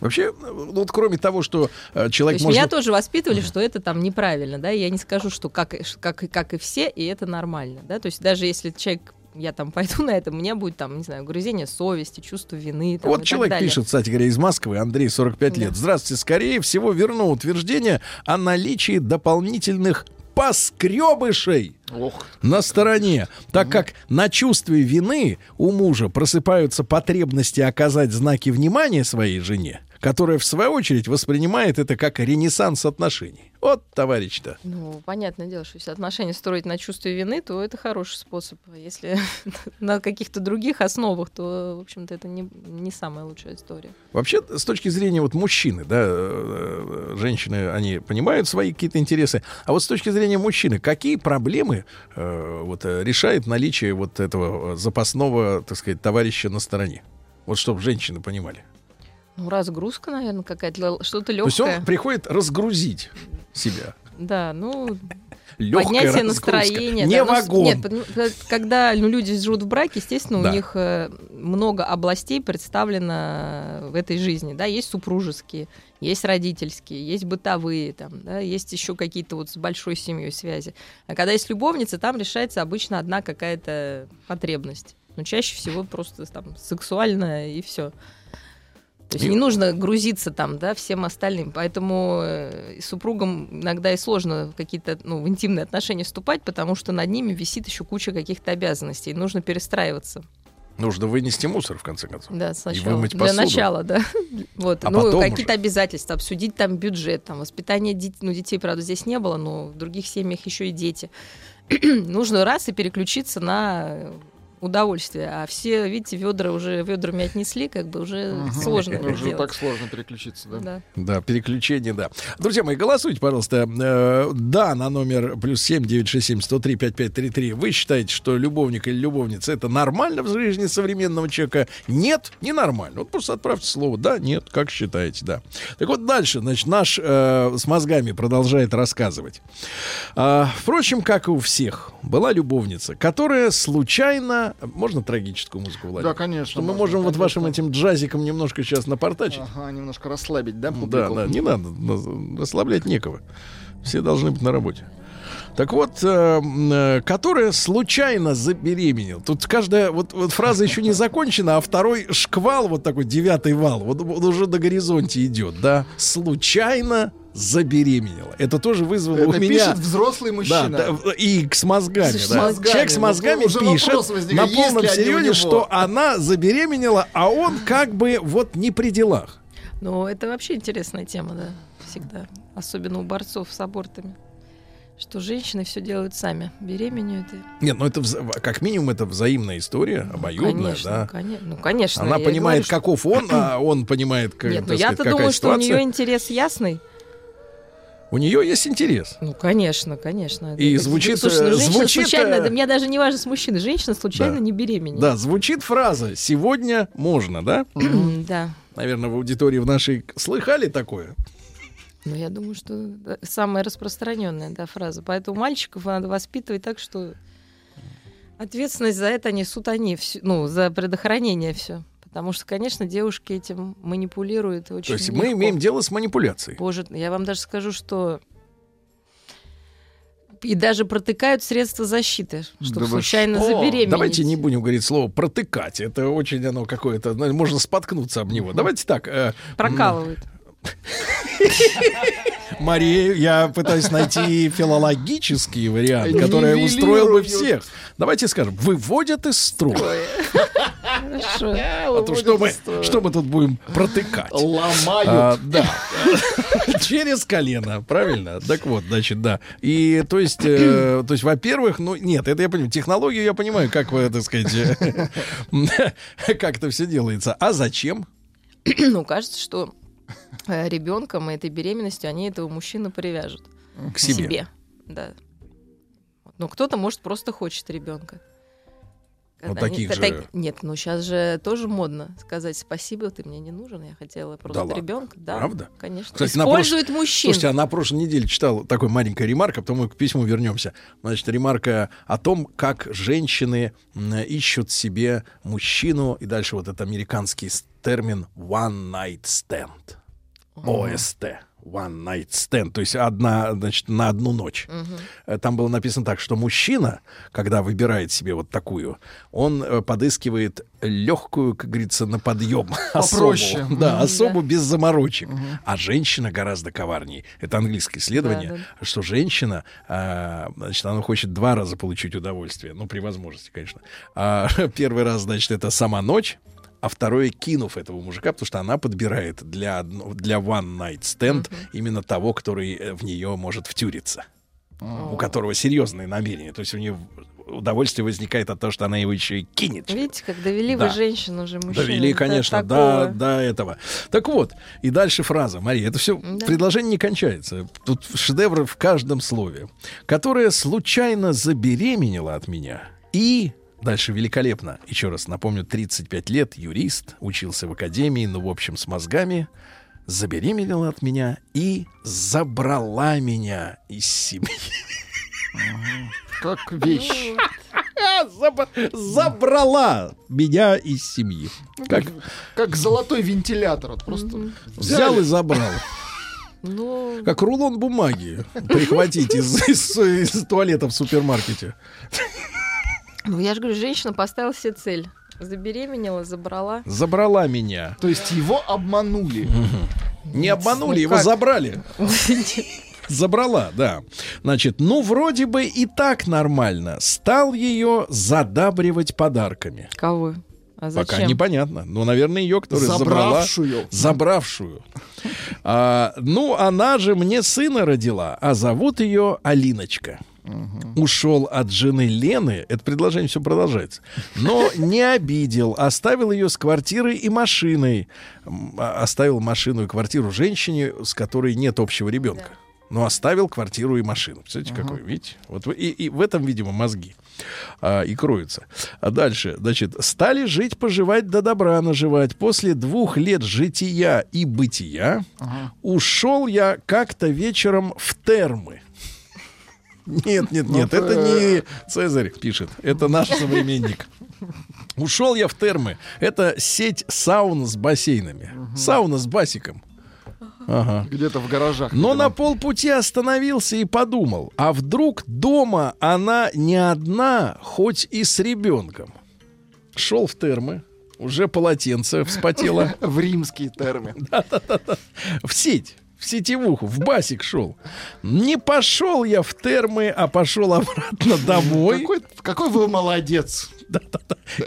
Вообще, ну, вот кроме того, что э,
То
человек
есть
может...
меня тоже воспитывали, что это там неправильно, да, я не скажу, что как, и- как, как и все, и это нормально, да, то есть даже если человек, я там пойду на это, у меня будет там, не знаю, грузение совести, чувство вины, там,
Вот человек пишет, кстати говоря, из Москвы, Андрей, 45 лет. Здравствуйте, скорее всего, верну утверждение о наличии дополнительных поскребышей на стороне, так как на чувстве вины у мужа просыпаются потребности оказать знаки внимания своей жене, которая, в свою очередь, воспринимает это как ренессанс отношений. Вот, товарищ-то.
Ну, понятное дело, что если отношения строить на чувстве вины, то это хороший способ. Если на каких-то других основах, то, в общем-то, это не, не самая лучшая история.
Вообще, с точки зрения вот мужчины, да, э, женщины, они понимают свои какие-то интересы, а вот с точки зрения мужчины, какие проблемы э, вот э, решает наличие вот этого э, запасного, так сказать, товарища на стороне? Вот чтобы женщины понимали.
Ну, разгрузка, наверное, какая-то, что-то
То есть
легкое.
он приходит разгрузить себя.
Да, ну,
Легкая
поднятие
разгрузка.
настроения.
Не
да, ну,
вагон.
Нет, потому- э, когда ну, люди живут в браке, естественно,
Да.
у них э, много областей представлено в этой жизни. Да? Есть супружеские, есть родительские, есть бытовые, там, да? есть еще какие-то вот с большой семьей связи. А когда есть любовница, там решается обычно одна какая-то потребность. Но чаще всего просто там сексуальная и все. То есть
И-
не нужно грузиться там, да, всем остальным. Поэтому э, и супругам иногда и сложно в какие-то ну, в интимные отношения вступать, потому что над ними висит еще куча каких-то обязанностей. и Нужно перестраиваться.
Нужно вынести мусор, в конце концов.
Да, сначала.
вымыть
Для
посуду.
начала, да. Вот.
А
ну,
потом
какие-то обязательства, обсудить там бюджет, там, воспитание детей. Ну, детей, правда, здесь не было, но в других семьях еще и дети. Нужно раз и переключиться на удовольствие. А все, видите, ведра уже ведрами отнесли, как бы уже сложно это
Уже
делать.
так сложно переключиться, да?
Да.
Да, переключение, да. Друзья мои, голосуйте, пожалуйста. Э, да, на номер плюс семь девять шесть семь сто три пять пять три три. Вы считаете, что любовник или любовница это нормально в жизни современного человека? Нет, не нормально. Вот просто отправьте слово да, нет, как считаете, да. Так вот дальше, значит, наш э, с мозгами продолжает рассказывать. А, впрочем, как и у всех, была любовница, которая случайно... Можно трагическую музыку, Владимир?
Да, конечно.
Что мы
можно.
можем вот
Так,
вашим этим джазиком немножко сейчас напортачить.
Ага, немножко расслабить, да,
Да,
публику?
да, не надо, на- расслаблять некого. Все должны быть на работе. Так вот, э, э, которая случайно забеременела. Тут каждая вот, вот фраза еще не закончена, а второй шквал, вот такой девятый вал, вот, вот уже до горизонта идет, да. Случайно забеременела. Это тоже вызвало
Это
у меня...
пишет взрослый
Да,
мужчина.
да, и с мозгами.
С
да.
мозгами.
Человек с
Вот
мозгами
уже
пишет на полном серьезе, что она забеременела, а он как бы вот не при делах.
Ну, это вообще интересная тема, да, всегда. Особенно у борцов с абортами. Что женщины все делают сами. Беременеют и...
Нет, ну это вза- как минимум это взаимная история, обоюдная,
конечно,
да.
конечно. Ну, конечно.
Она понимает,
говорю, что-
каков он, а он понимает, как,
Нет, ну я-то думаю, что у
ситуация.
нее интерес ясный.
У нее есть интерес.
Ну, конечно, конечно.
И
Это-
звучит,
Слушай, ну,
э,
женщина
звучит,
случайно,
э,
да мне даже не важно с мужчиной, женщина случайно
Да.
не беременеет.
Да, звучит фраза «сегодня можно», да?
Да.
Наверное, в аудитории в нашей слыхали такое?
Ну, я думаю, что да, самая распространенная да, фраза. Поэтому мальчиков надо воспитывать так, что ответственность за это несут они, всю- ну, за предохранение все. Потому что, конечно, девушки этим манипулируют очень
То есть мы
легко.
имеем дело с манипуляцией.
Боже, я вам даже скажу, что и даже протыкают средства защиты, чтобы
Да
случайно
что?
забеременеть.
Давайте не будем говорить слово протыкать. Это очень оно какое-то, можно споткнуться об него. Давайте так. э,
Прокалывают.
Мария, я пытаюсь найти филологический вариант, который устроил бы всех. Давайте скажем, выводят из строя.
Хорошо.
А то что мы, что мы тут будем протыкать?
Ломают.
А, да. Через колено, правильно? Так вот, значит, да. И то есть, э, то есть, во-первых, ну нет, это я понимаю, технологию я понимаю, как вы, так сказать, как это все делается. А зачем?
Ну, кажется, что ребенком и этой беременностью они этого мужчину привяжут
К себе.
Да. Ну, кто-то, может, просто хочет ребенка.
Вот таких
они-
же-
так- Нет, ну сейчас же тоже модно сказать спасибо, ты мне не нужен, я хотела просто
ладно?
ребенка. Да,
Правда?
Конечно.
Кстати, на
Используют мужчин.
Слушайте, а на прошлой неделе читал такой маленькая ремарка, потом мы к письму вернемся. Значит, ремарка о том, как женщины ищут себе мужчину, и дальше вот этот американский термин one night stand. ОСТ. One night stand, то есть одна, значит, на одну ночь. Э, Там было написано так, что мужчина, когда выбирает себе вот такую, он э, подыскивает легкую, как говорится, на подъем
Попроще.
особу. Да, особу без заморочек. А женщина гораздо коварнее. Это английское исследование,
Да,
что женщина, а, значит, она хочет два раза получить удовольствие. Ну, при возможности, конечно. А, первый раз, значит, это сама ночь. А второе, кинув этого мужика, потому что она подбирает для, для one night stand именно того, который э, в нее может втюриться. У которого серьезные намерения. То есть у нее удовольствие возникает от того, что она его еще и кинет.
Видите, как довели
Да.
вы женщину уже мужчину.
Довели,
до
конечно, до,
такого.
до этого. Так вот, и дальше фраза, Мария, это все
Да.
предложение не кончается. Тут шедевр в каждом слове. Которая случайно забеременела от меня и... Дальше великолепно. Еще раз напомню, 35 лет, юрист, учился в академии, ну, в общем, с мозгами, забеременела от меня и забрала меня из семьи.
Как вещь.
Заб- Забрала меня из семьи. Как
Как золотой вентилятор. Вот просто
взял и забрал.
Ну,
Как рулон бумаги прихватить из, из- из туалета в супермаркете.
Ну, я же говорю, женщина поставила себе цель. Забеременела, забрала.
Забрала меня.
То есть его обманули.
Не обманули,
ну
его
как?
забрали. Забрала, да. Значит, ну, вроде бы и так нормально. Стал ее задабривать подарками.
Кого? А зачем?
Пока непонятно. Ну, наверное, ее, которая забрала.
Забравшую.
Забравшую. А, ну, она же мне сына родила, а зовут ее Алиночка. ушел от жены Лены, это предложение все продолжается, но не обидел, оставил ее с квартирой и машиной. А- Оставил машину и квартиру женщине, с которой нет общего ребенка. Но оставил квартиру и машину. Представляете, какой, видите? Вот и, и в этом, видимо, мозги а, и кроются. А дальше, значит, стали жить, поживать, до добра наживать. После двух лет жития и бытия ушел я как-то вечером в термы. Нет, нет, нет,
Ну,
это
э,
не Цезарь пишет, это наш современник. Ушел я в термы. Это сеть саун с бассейнами. Сауна с басиком. Ага.
Где-то в гаражах.
Но на полпути остановился и подумал, а вдруг дома она не одна, хоть и с ребенком. Шел в термы, уже полотенце вспотело.
В римские термы.
В сеть, в сетевуху, в басик шел. Не пошел я в термы, а пошел обратно домой.
Какой, какой вы молодец.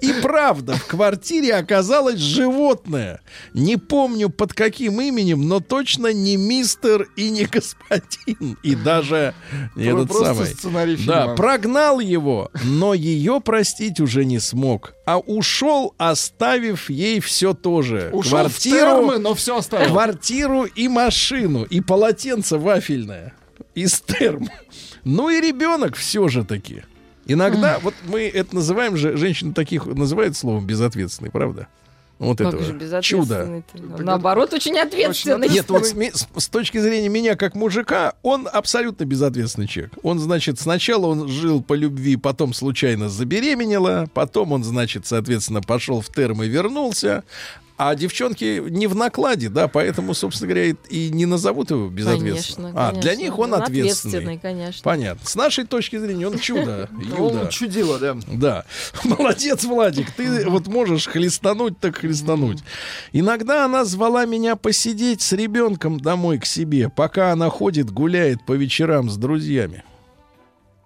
И правда, в квартире оказалось животное. Не помню под каким именем, но точно не мистер и не господин. И даже этот
просто
самый.
сценарий
Да,
фильма.
прогнал его, но ее простить уже не смог. А ушел, оставив ей все тоже.
Ушел в термы, но все оставил.
Квартиру и машину, и полотенце вафельное из терм. Ну и ребенок все же таки. Иногда, вот мы это называем же, женщины таких называют словом безответственный, правда? Вот
Как
это
же
чудо.
безответственный-то? Наоборот, очень ответственный.
Нет, вот с- с точки зрения меня как мужика, он абсолютно безответственный человек. Он, значит, сначала он жил по любви, потом случайно забеременела, потом он, значит, соответственно, пошел в терм и вернулся. А девчонки не в накладе, да, поэтому, собственно говоря, и- не назовут его безответственным.
Конечно,
а, для них он
Он
ответственный.
ответственный, конечно.
Понятно. С нашей точки зрения он чудо.
Он чудило, да.
Да. Молодец, Владик. Ты вот можешь хлестануть, так хлестануть. Иногда она звала меня посидеть с ребенком домой к себе, пока она ходит, гуляет по вечерам с друзьями.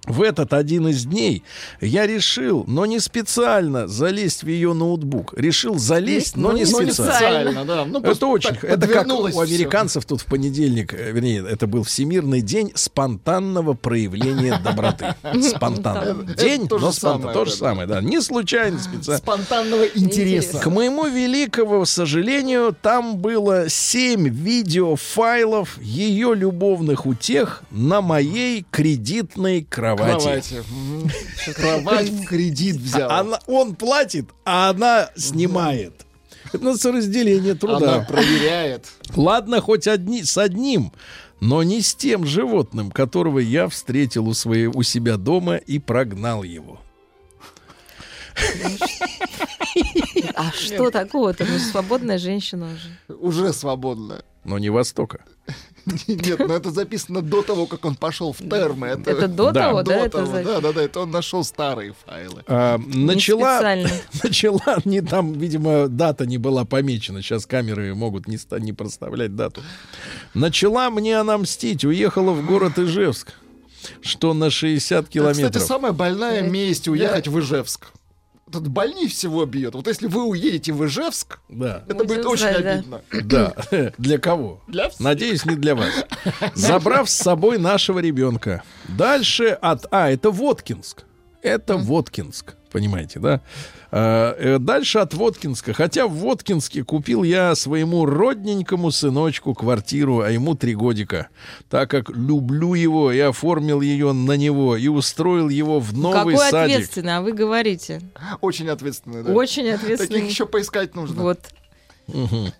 В этот один из дней я решил, но не специально, залезть в ее ноутбук. Решил залезть, но не
Ну, не
специально.
специально, да. Ну,
это очень, это как у
всё.
американцев тут в понедельник, э, вернее, это был Всемирный день спонтанного проявления доброты. Спонтанно. День, но спонтанно. То же самое, да. Не случайно, специально.
Спонтанного интереса.
К моему великого сожалению, там было семь видеофайлов ее любовных утех на моей кредитной кровати.
Кровати. Мгм. Кровать в кредит взял.
Она- он платит, а она снимает. Это называется разделение труда.
Она проверяет.
Ладно, хоть одни, с одним, но не с тем животным, которого я встретил у, своей, у себя дома и прогнал его.
А что такого-то? Ну, свободная женщина уже.
Уже свободная.
Но не Востока.
Нет, но это записано до того, как он пошел в термы.
Это до
Да.
того,
до
да? Это
того,
за-
да, да, да, это он нашел старые файлы.
А, начала,
специально.
начала, не там, видимо, дата не была помечена. Сейчас камеры могут не, ста- не проставлять дату. Начала мне она мстить, уехала в город Ижевск, что на 60
Это,
километров.
кстати, самая больная месть уехать в Ижевск. Тут больнее всего бьет. Вот если вы уедете в Ижевск,
Да.
это будет
Будем
очень
знать,
обидно.
Да. Для кого?
Для всех.
Надеюсь, не для вас. Забрав с собой нашего ребенка. Дальше от... А, это Воткинск. Это Воткинск. Понимаете, да? А, э, Дальше от Воткинска. Хотя в Воткинске купил я своему родненькому сыночку квартиру, а ему три годика. Так как люблю его и оформил ее на него и устроил его в новый
Какой
садик.
ответственный, а вы говорите.
Очень ответственно, да.
Очень
Таких
ответственный.
еще поискать нужно.
Вот.
Мгм.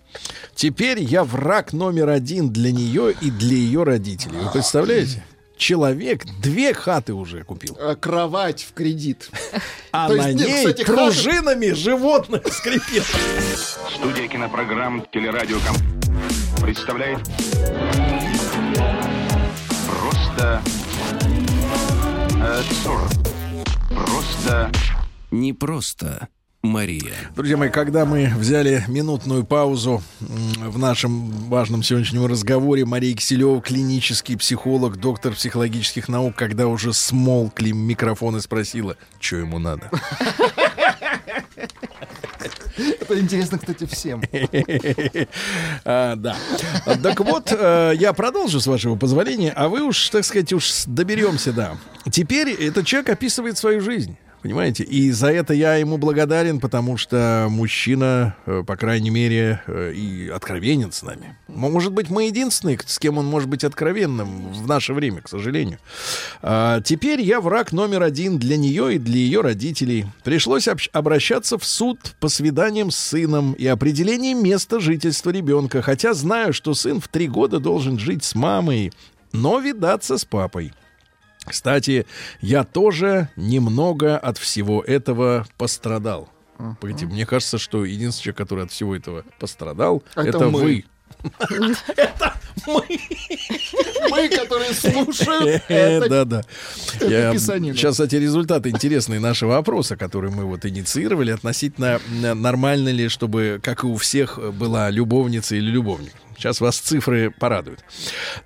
Теперь я враг номер один для нее и для ее родителей. Вы представляете? Человек две хаты уже купил.
А, Кровать в кредит.
А
То
на ней пружинами животное скрипит.
Студия кинопрограмм «Телерадиоком» представляет Просто абсурд. Просто
Не просто Мария.
Друзья мои, когда мы взяли минутную паузу в нашем важном сегодняшнем разговоре, Мария Киселева, клинический психолог, доктор психологических наук, когда уже смолкли микрофоны, спросила, что ему надо.
Это интересно, кстати, всем.
А, Да. Так вот, э, я продолжу, с вашего позволения, а вы уж, так сказать, уж доберемся, да. Теперь этот человек описывает свою жизнь. Понимаете? И за это я ему благодарен, потому что мужчина, э, по крайней мере, э, и откровенен с нами. Может быть, мы единственные, с кем он может быть откровенным в наше время, к сожалению. А, теперь я враг номер один для нее и для ее родителей. Пришлось обращаться в суд по свиданиям с сыном и определению места жительства ребенка, хотя знаю, что сын в три года должен жить с мамой, но видаться с папой. Кстати, я тоже немного от всего этого пострадал. Погодите, мне кажется, что единственный человек, который от всего этого пострадал,
Это
это,
мы.
вы.
Мы, которые слушают, это
Да, да.
это
Я-. Сейчас, кстати, результаты интересные нашего опроса, который мы вот инициировали, относительно э, нормально ли, чтобы, как и у всех, была любовница или любовник. Сейчас вас цифры порадуют.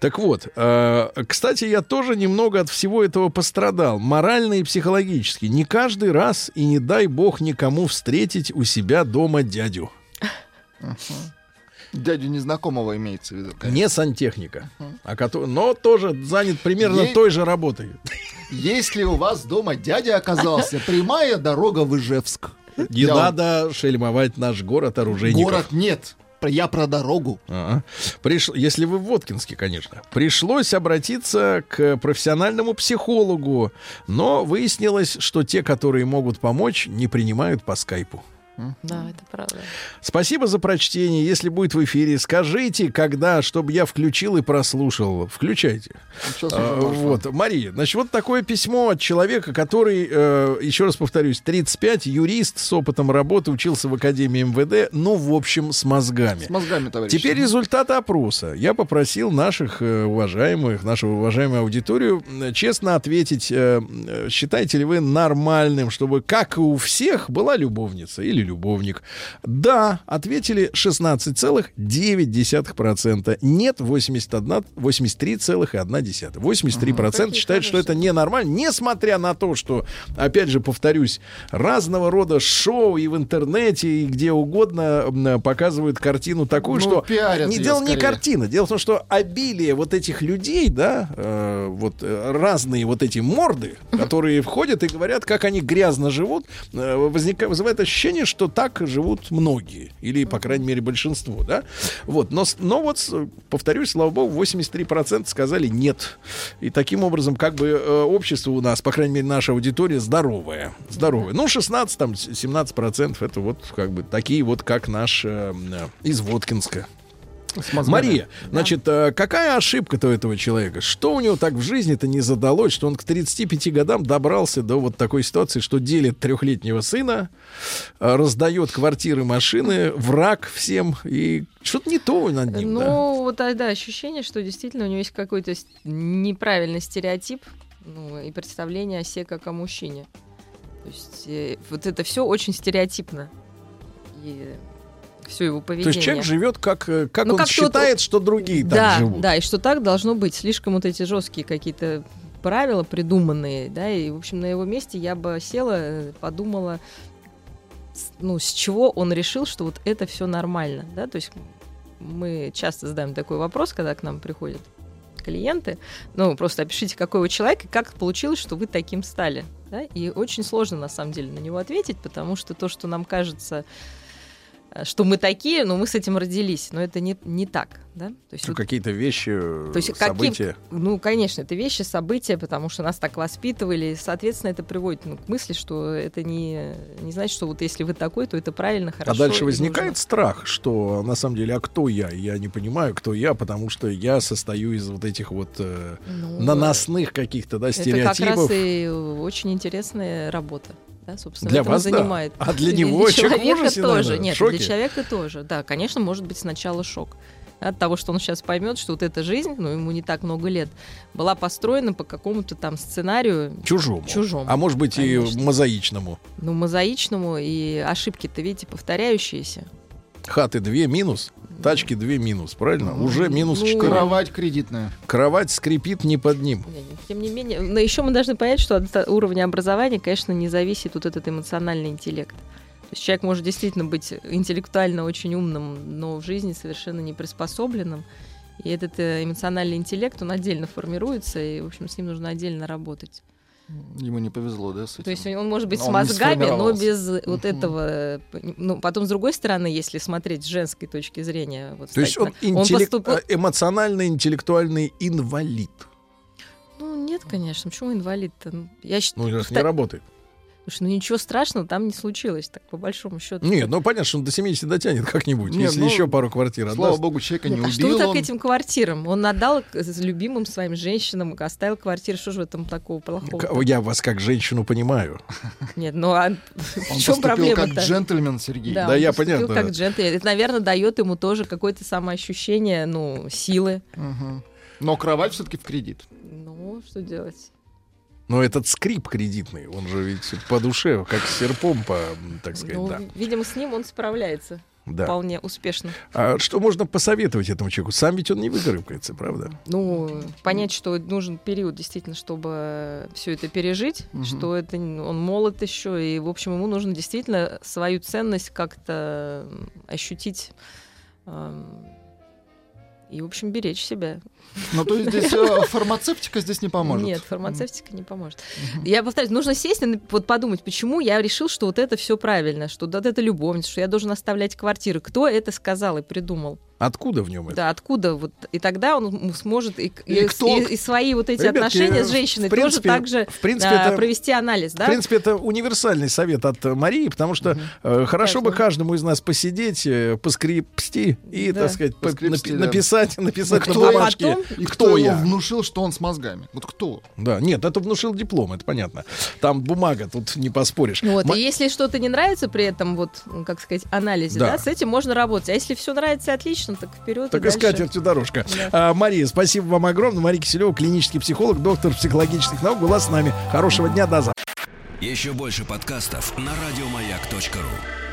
Так вот, э, кстати, я тоже немного от всего этого пострадал, морально и психологически. Не каждый раз и не дай бог никому встретить у себя дома дядю.
Дядю незнакомого имеется в виду. конечно.
Не сантехника, а кото- но тоже занят примерно
Е-
той же работой.
Если у вас дома дядя оказался, прямая дорога в Ижевск.
Не
Я вам-
надо шельмовать наш город оружейников.
Город нет. Я про дорогу.
Ага. Приш- Если вы в Воткинске, конечно. Пришлось обратиться к профессиональному психологу, но выяснилось, что те, которые могут помочь, не принимают по скайпу.
Да, это правда.
Спасибо за прочтение. Если будет в эфире, скажите, когда, чтобы я включил и прослушал. Включайте. А, вот, Мария, значит, вот такое письмо от человека, который, э, еще раз повторюсь, 35, юрист с опытом работы, учился в Академии МВД, ну, в общем, с мозгами.
С мозгами, товарищ.
Теперь результаты опроса. Я попросил наших э, уважаемых, нашу уважаемую аудиторию э, честно ответить, э, считаете ли вы нормальным, чтобы, как и у всех, была любовница или любовник. Да, ответили 16,9%. Нет, 81, 83,1%. 83% считают, что это ненормально, несмотря на то, что, опять же, повторюсь, разного рода шоу и в интернете, и где угодно показывают картину такую,
Ну,
что не дело не
скорее.
картина. Дело в том, что обилие вот этих людей, да, э, вот э, разные вот эти морды, которые входят и говорят, как они грязно живут, э, возника- вызывает ощущение, что так живут многие. Или, по крайней мере, большинство, да. Вот, но, но вот, с- повторюсь, слава богу, 83% сказали нет. И таким образом, как бы э, общество у нас, по крайней мере, наша аудитория здоровая. Здоровая. Ну, 16, там, с- 17% это вот как бы такие вот, как наш э, э, из Воткинска. Мария, значит, э, какая ошибка-то у этого человека? Что у него так в жизни-то не задалось, что он к 35 годам добрался до вот такой ситуации, что делит трехлетнего сына, э, раздает квартиры, машины, враг всем, и что-то не то над ним,
ну,
да?
вот а, да, ощущение, что действительно у него есть какой-то неправильный стереотип ну, и представление о себе как о мужчине. То есть э, вот это все очень стереотипно. И все его
То
поведение.
есть человек живет как, э, как
Ну,
он
как
считает, что другие
да,
так живут.
Да, и что так должно быть. Слишком вот эти жесткие какие-то правила придуманные, да, и, в общем, на его месте я бы села, э, подумала, ну, с чего он решил, что вот это все нормально, да, то есть мы часто задаем такой вопрос, когда к нам приходят клиенты, ну, просто опишите, какой вы человек, и как получилось, что вы таким стали, да, и очень сложно, на самом деле, на него ответить, потому что то, что нам кажется, что мы такие, ну, мы с этим родились, но это не, не так, да, то есть
Ну,
вот
какие-то вещи, э,
то есть каким-
события.
ну, конечно, это вещи, события, потому что нас так воспитывали. и, Соответственно, это приводит ну, к мысли, что это не, не значит, что вот если вы такой, то это правильно, хорошо.
А дальше возникает
нужно.
страх, что на самом деле, а кто я? Я не понимаю, кто я, потому что я состою из вот этих вот э,
Ну,
наносных каких-то, да,
Это как раз
стереотипов.
и очень интересная работа. Да, собственно,
Для вас, да.
занимает.
А для него в
человека
ужасе,
тоже.
наверное,
Нет,
шоке.
для человека тоже. Да, конечно, может быть сначала шок. От того, что он сейчас поймет, что вот эта жизнь, ну, ему не так много лет, была построена по какому-то там сценарию
Чужому.
Чужому.
А может быть
Конечно.
и мозаичному.
ну, мозаичному, и ошибки-то, видите, повторяющиеся.
Хаты две минус, тачки две минус, правильно? Уже минус
Ну,
4.
Кровать кредитная.
Кровать скрипит не под ним.
Тем не менее, но еще мы должны понять, что от уровня образования, конечно, не зависит вот этот эмоциональный интеллект. есть человек может действительно быть интеллектуально очень умным, но в жизни совершенно не приспособленным. И этот э, эмоциональный интеллект, он отдельно формируется, и, в общем, с ним нужно отдельно работать.
Ему не повезло, да, с этим?
То есть он может быть
Он
с мозгами, но без вот этого... э, Ну, потом, с другой стороны, если смотреть с женской точки зрения... Вот,
То есть он,
кстати, он
интеллект-
поступил-
э, эмоционально-интеллектуальный инвалид.
Ну, нет, конечно. Почему инвалид-то? Ну, Я счит-
Ну, не работает.
Слушай, ну ничего страшного там не случилось, так по большому счету.
Нет, ну понятно, что он до 70 дотянет как-нибудь,
Не,
если
ну,
еще пару квартир
Слава
отдаст.
богу, человека не
Нет, а
убил
что так
он.
этим квартирам? Он отдал любимым своим женщинам, оставил квартиру. Что же в этом такого плохого?
Я вас как женщину понимаю.
Нет, ну а в чем
поступил
проблема-то?
как джентльмен, Сергей.
Да,
Да,
он
я
поступил
понятно.
как джентльмен. Это, наверное, дает ему тоже какое-то самоощущение, ну, силы.
Но кровать все-таки в кредит.
Ну, что делать?
Но этот скрип кредитный, он же ведь по душе, как серпом, по, так сказать,
Ну,
да.
видимо, с ним он справляется
да.
вполне успешно.
А что можно посоветовать этому человеку? Сам ведь он не выкарабкается, правда?
Ну, понять, что нужен период действительно, чтобы все это пережить,
Мгм.
что это он молод еще, и, в общем, ему нужно действительно свою ценность как-то ощутить и, в общем, беречь себя.
Ну, то есть здесь э, фармацевтика здесь не поможет.
Нет, фармацевтика не поможет. Я повторюсь, нужно сесть и вот подумать, почему я решил, что вот это все правильно, что вот это любовница, что я должен оставлять квартиры. Кто это сказал и придумал?
Откуда в нем это?
Да, откуда вот и тогда он м- сможет и,
И
и-
кто-
и- и свои вот эти
Ребятки,
отношения с
в
женщиной
принципе-
тоже так же
в принципе,
а,
это-
провести анализ, да?
В принципе, это универсальный совет от Марии, потому что э, хорошо бы каждому из нас посидеть, э, поскрипсти и,
Да.
так сказать, по-
Поскрипсти,
напи-
да.
написать, написать
Ну,
на
кто-
бумажке,
А потом-
И
кто,
кто,
я.
ему внушил, что он с мозгами? Вот кто?
Да, нет, это внушил диплом, это понятно. Там бумага, тут не поспоришь.
Вот,
Ма-
и если что-то не нравится при этом, вот, как сказать, анализе,
Да.
да. с этим можно работать. А если все нравится отлично, так вперед
Так
и
и скатертью дорожка. А, Мария, спасибо вам огромное. Мария Киселева, клинический психолог, доктор психологических наук, была с нами. Хорошего дня, до завтра.
Еще больше подкастов на радиомаяк.ру.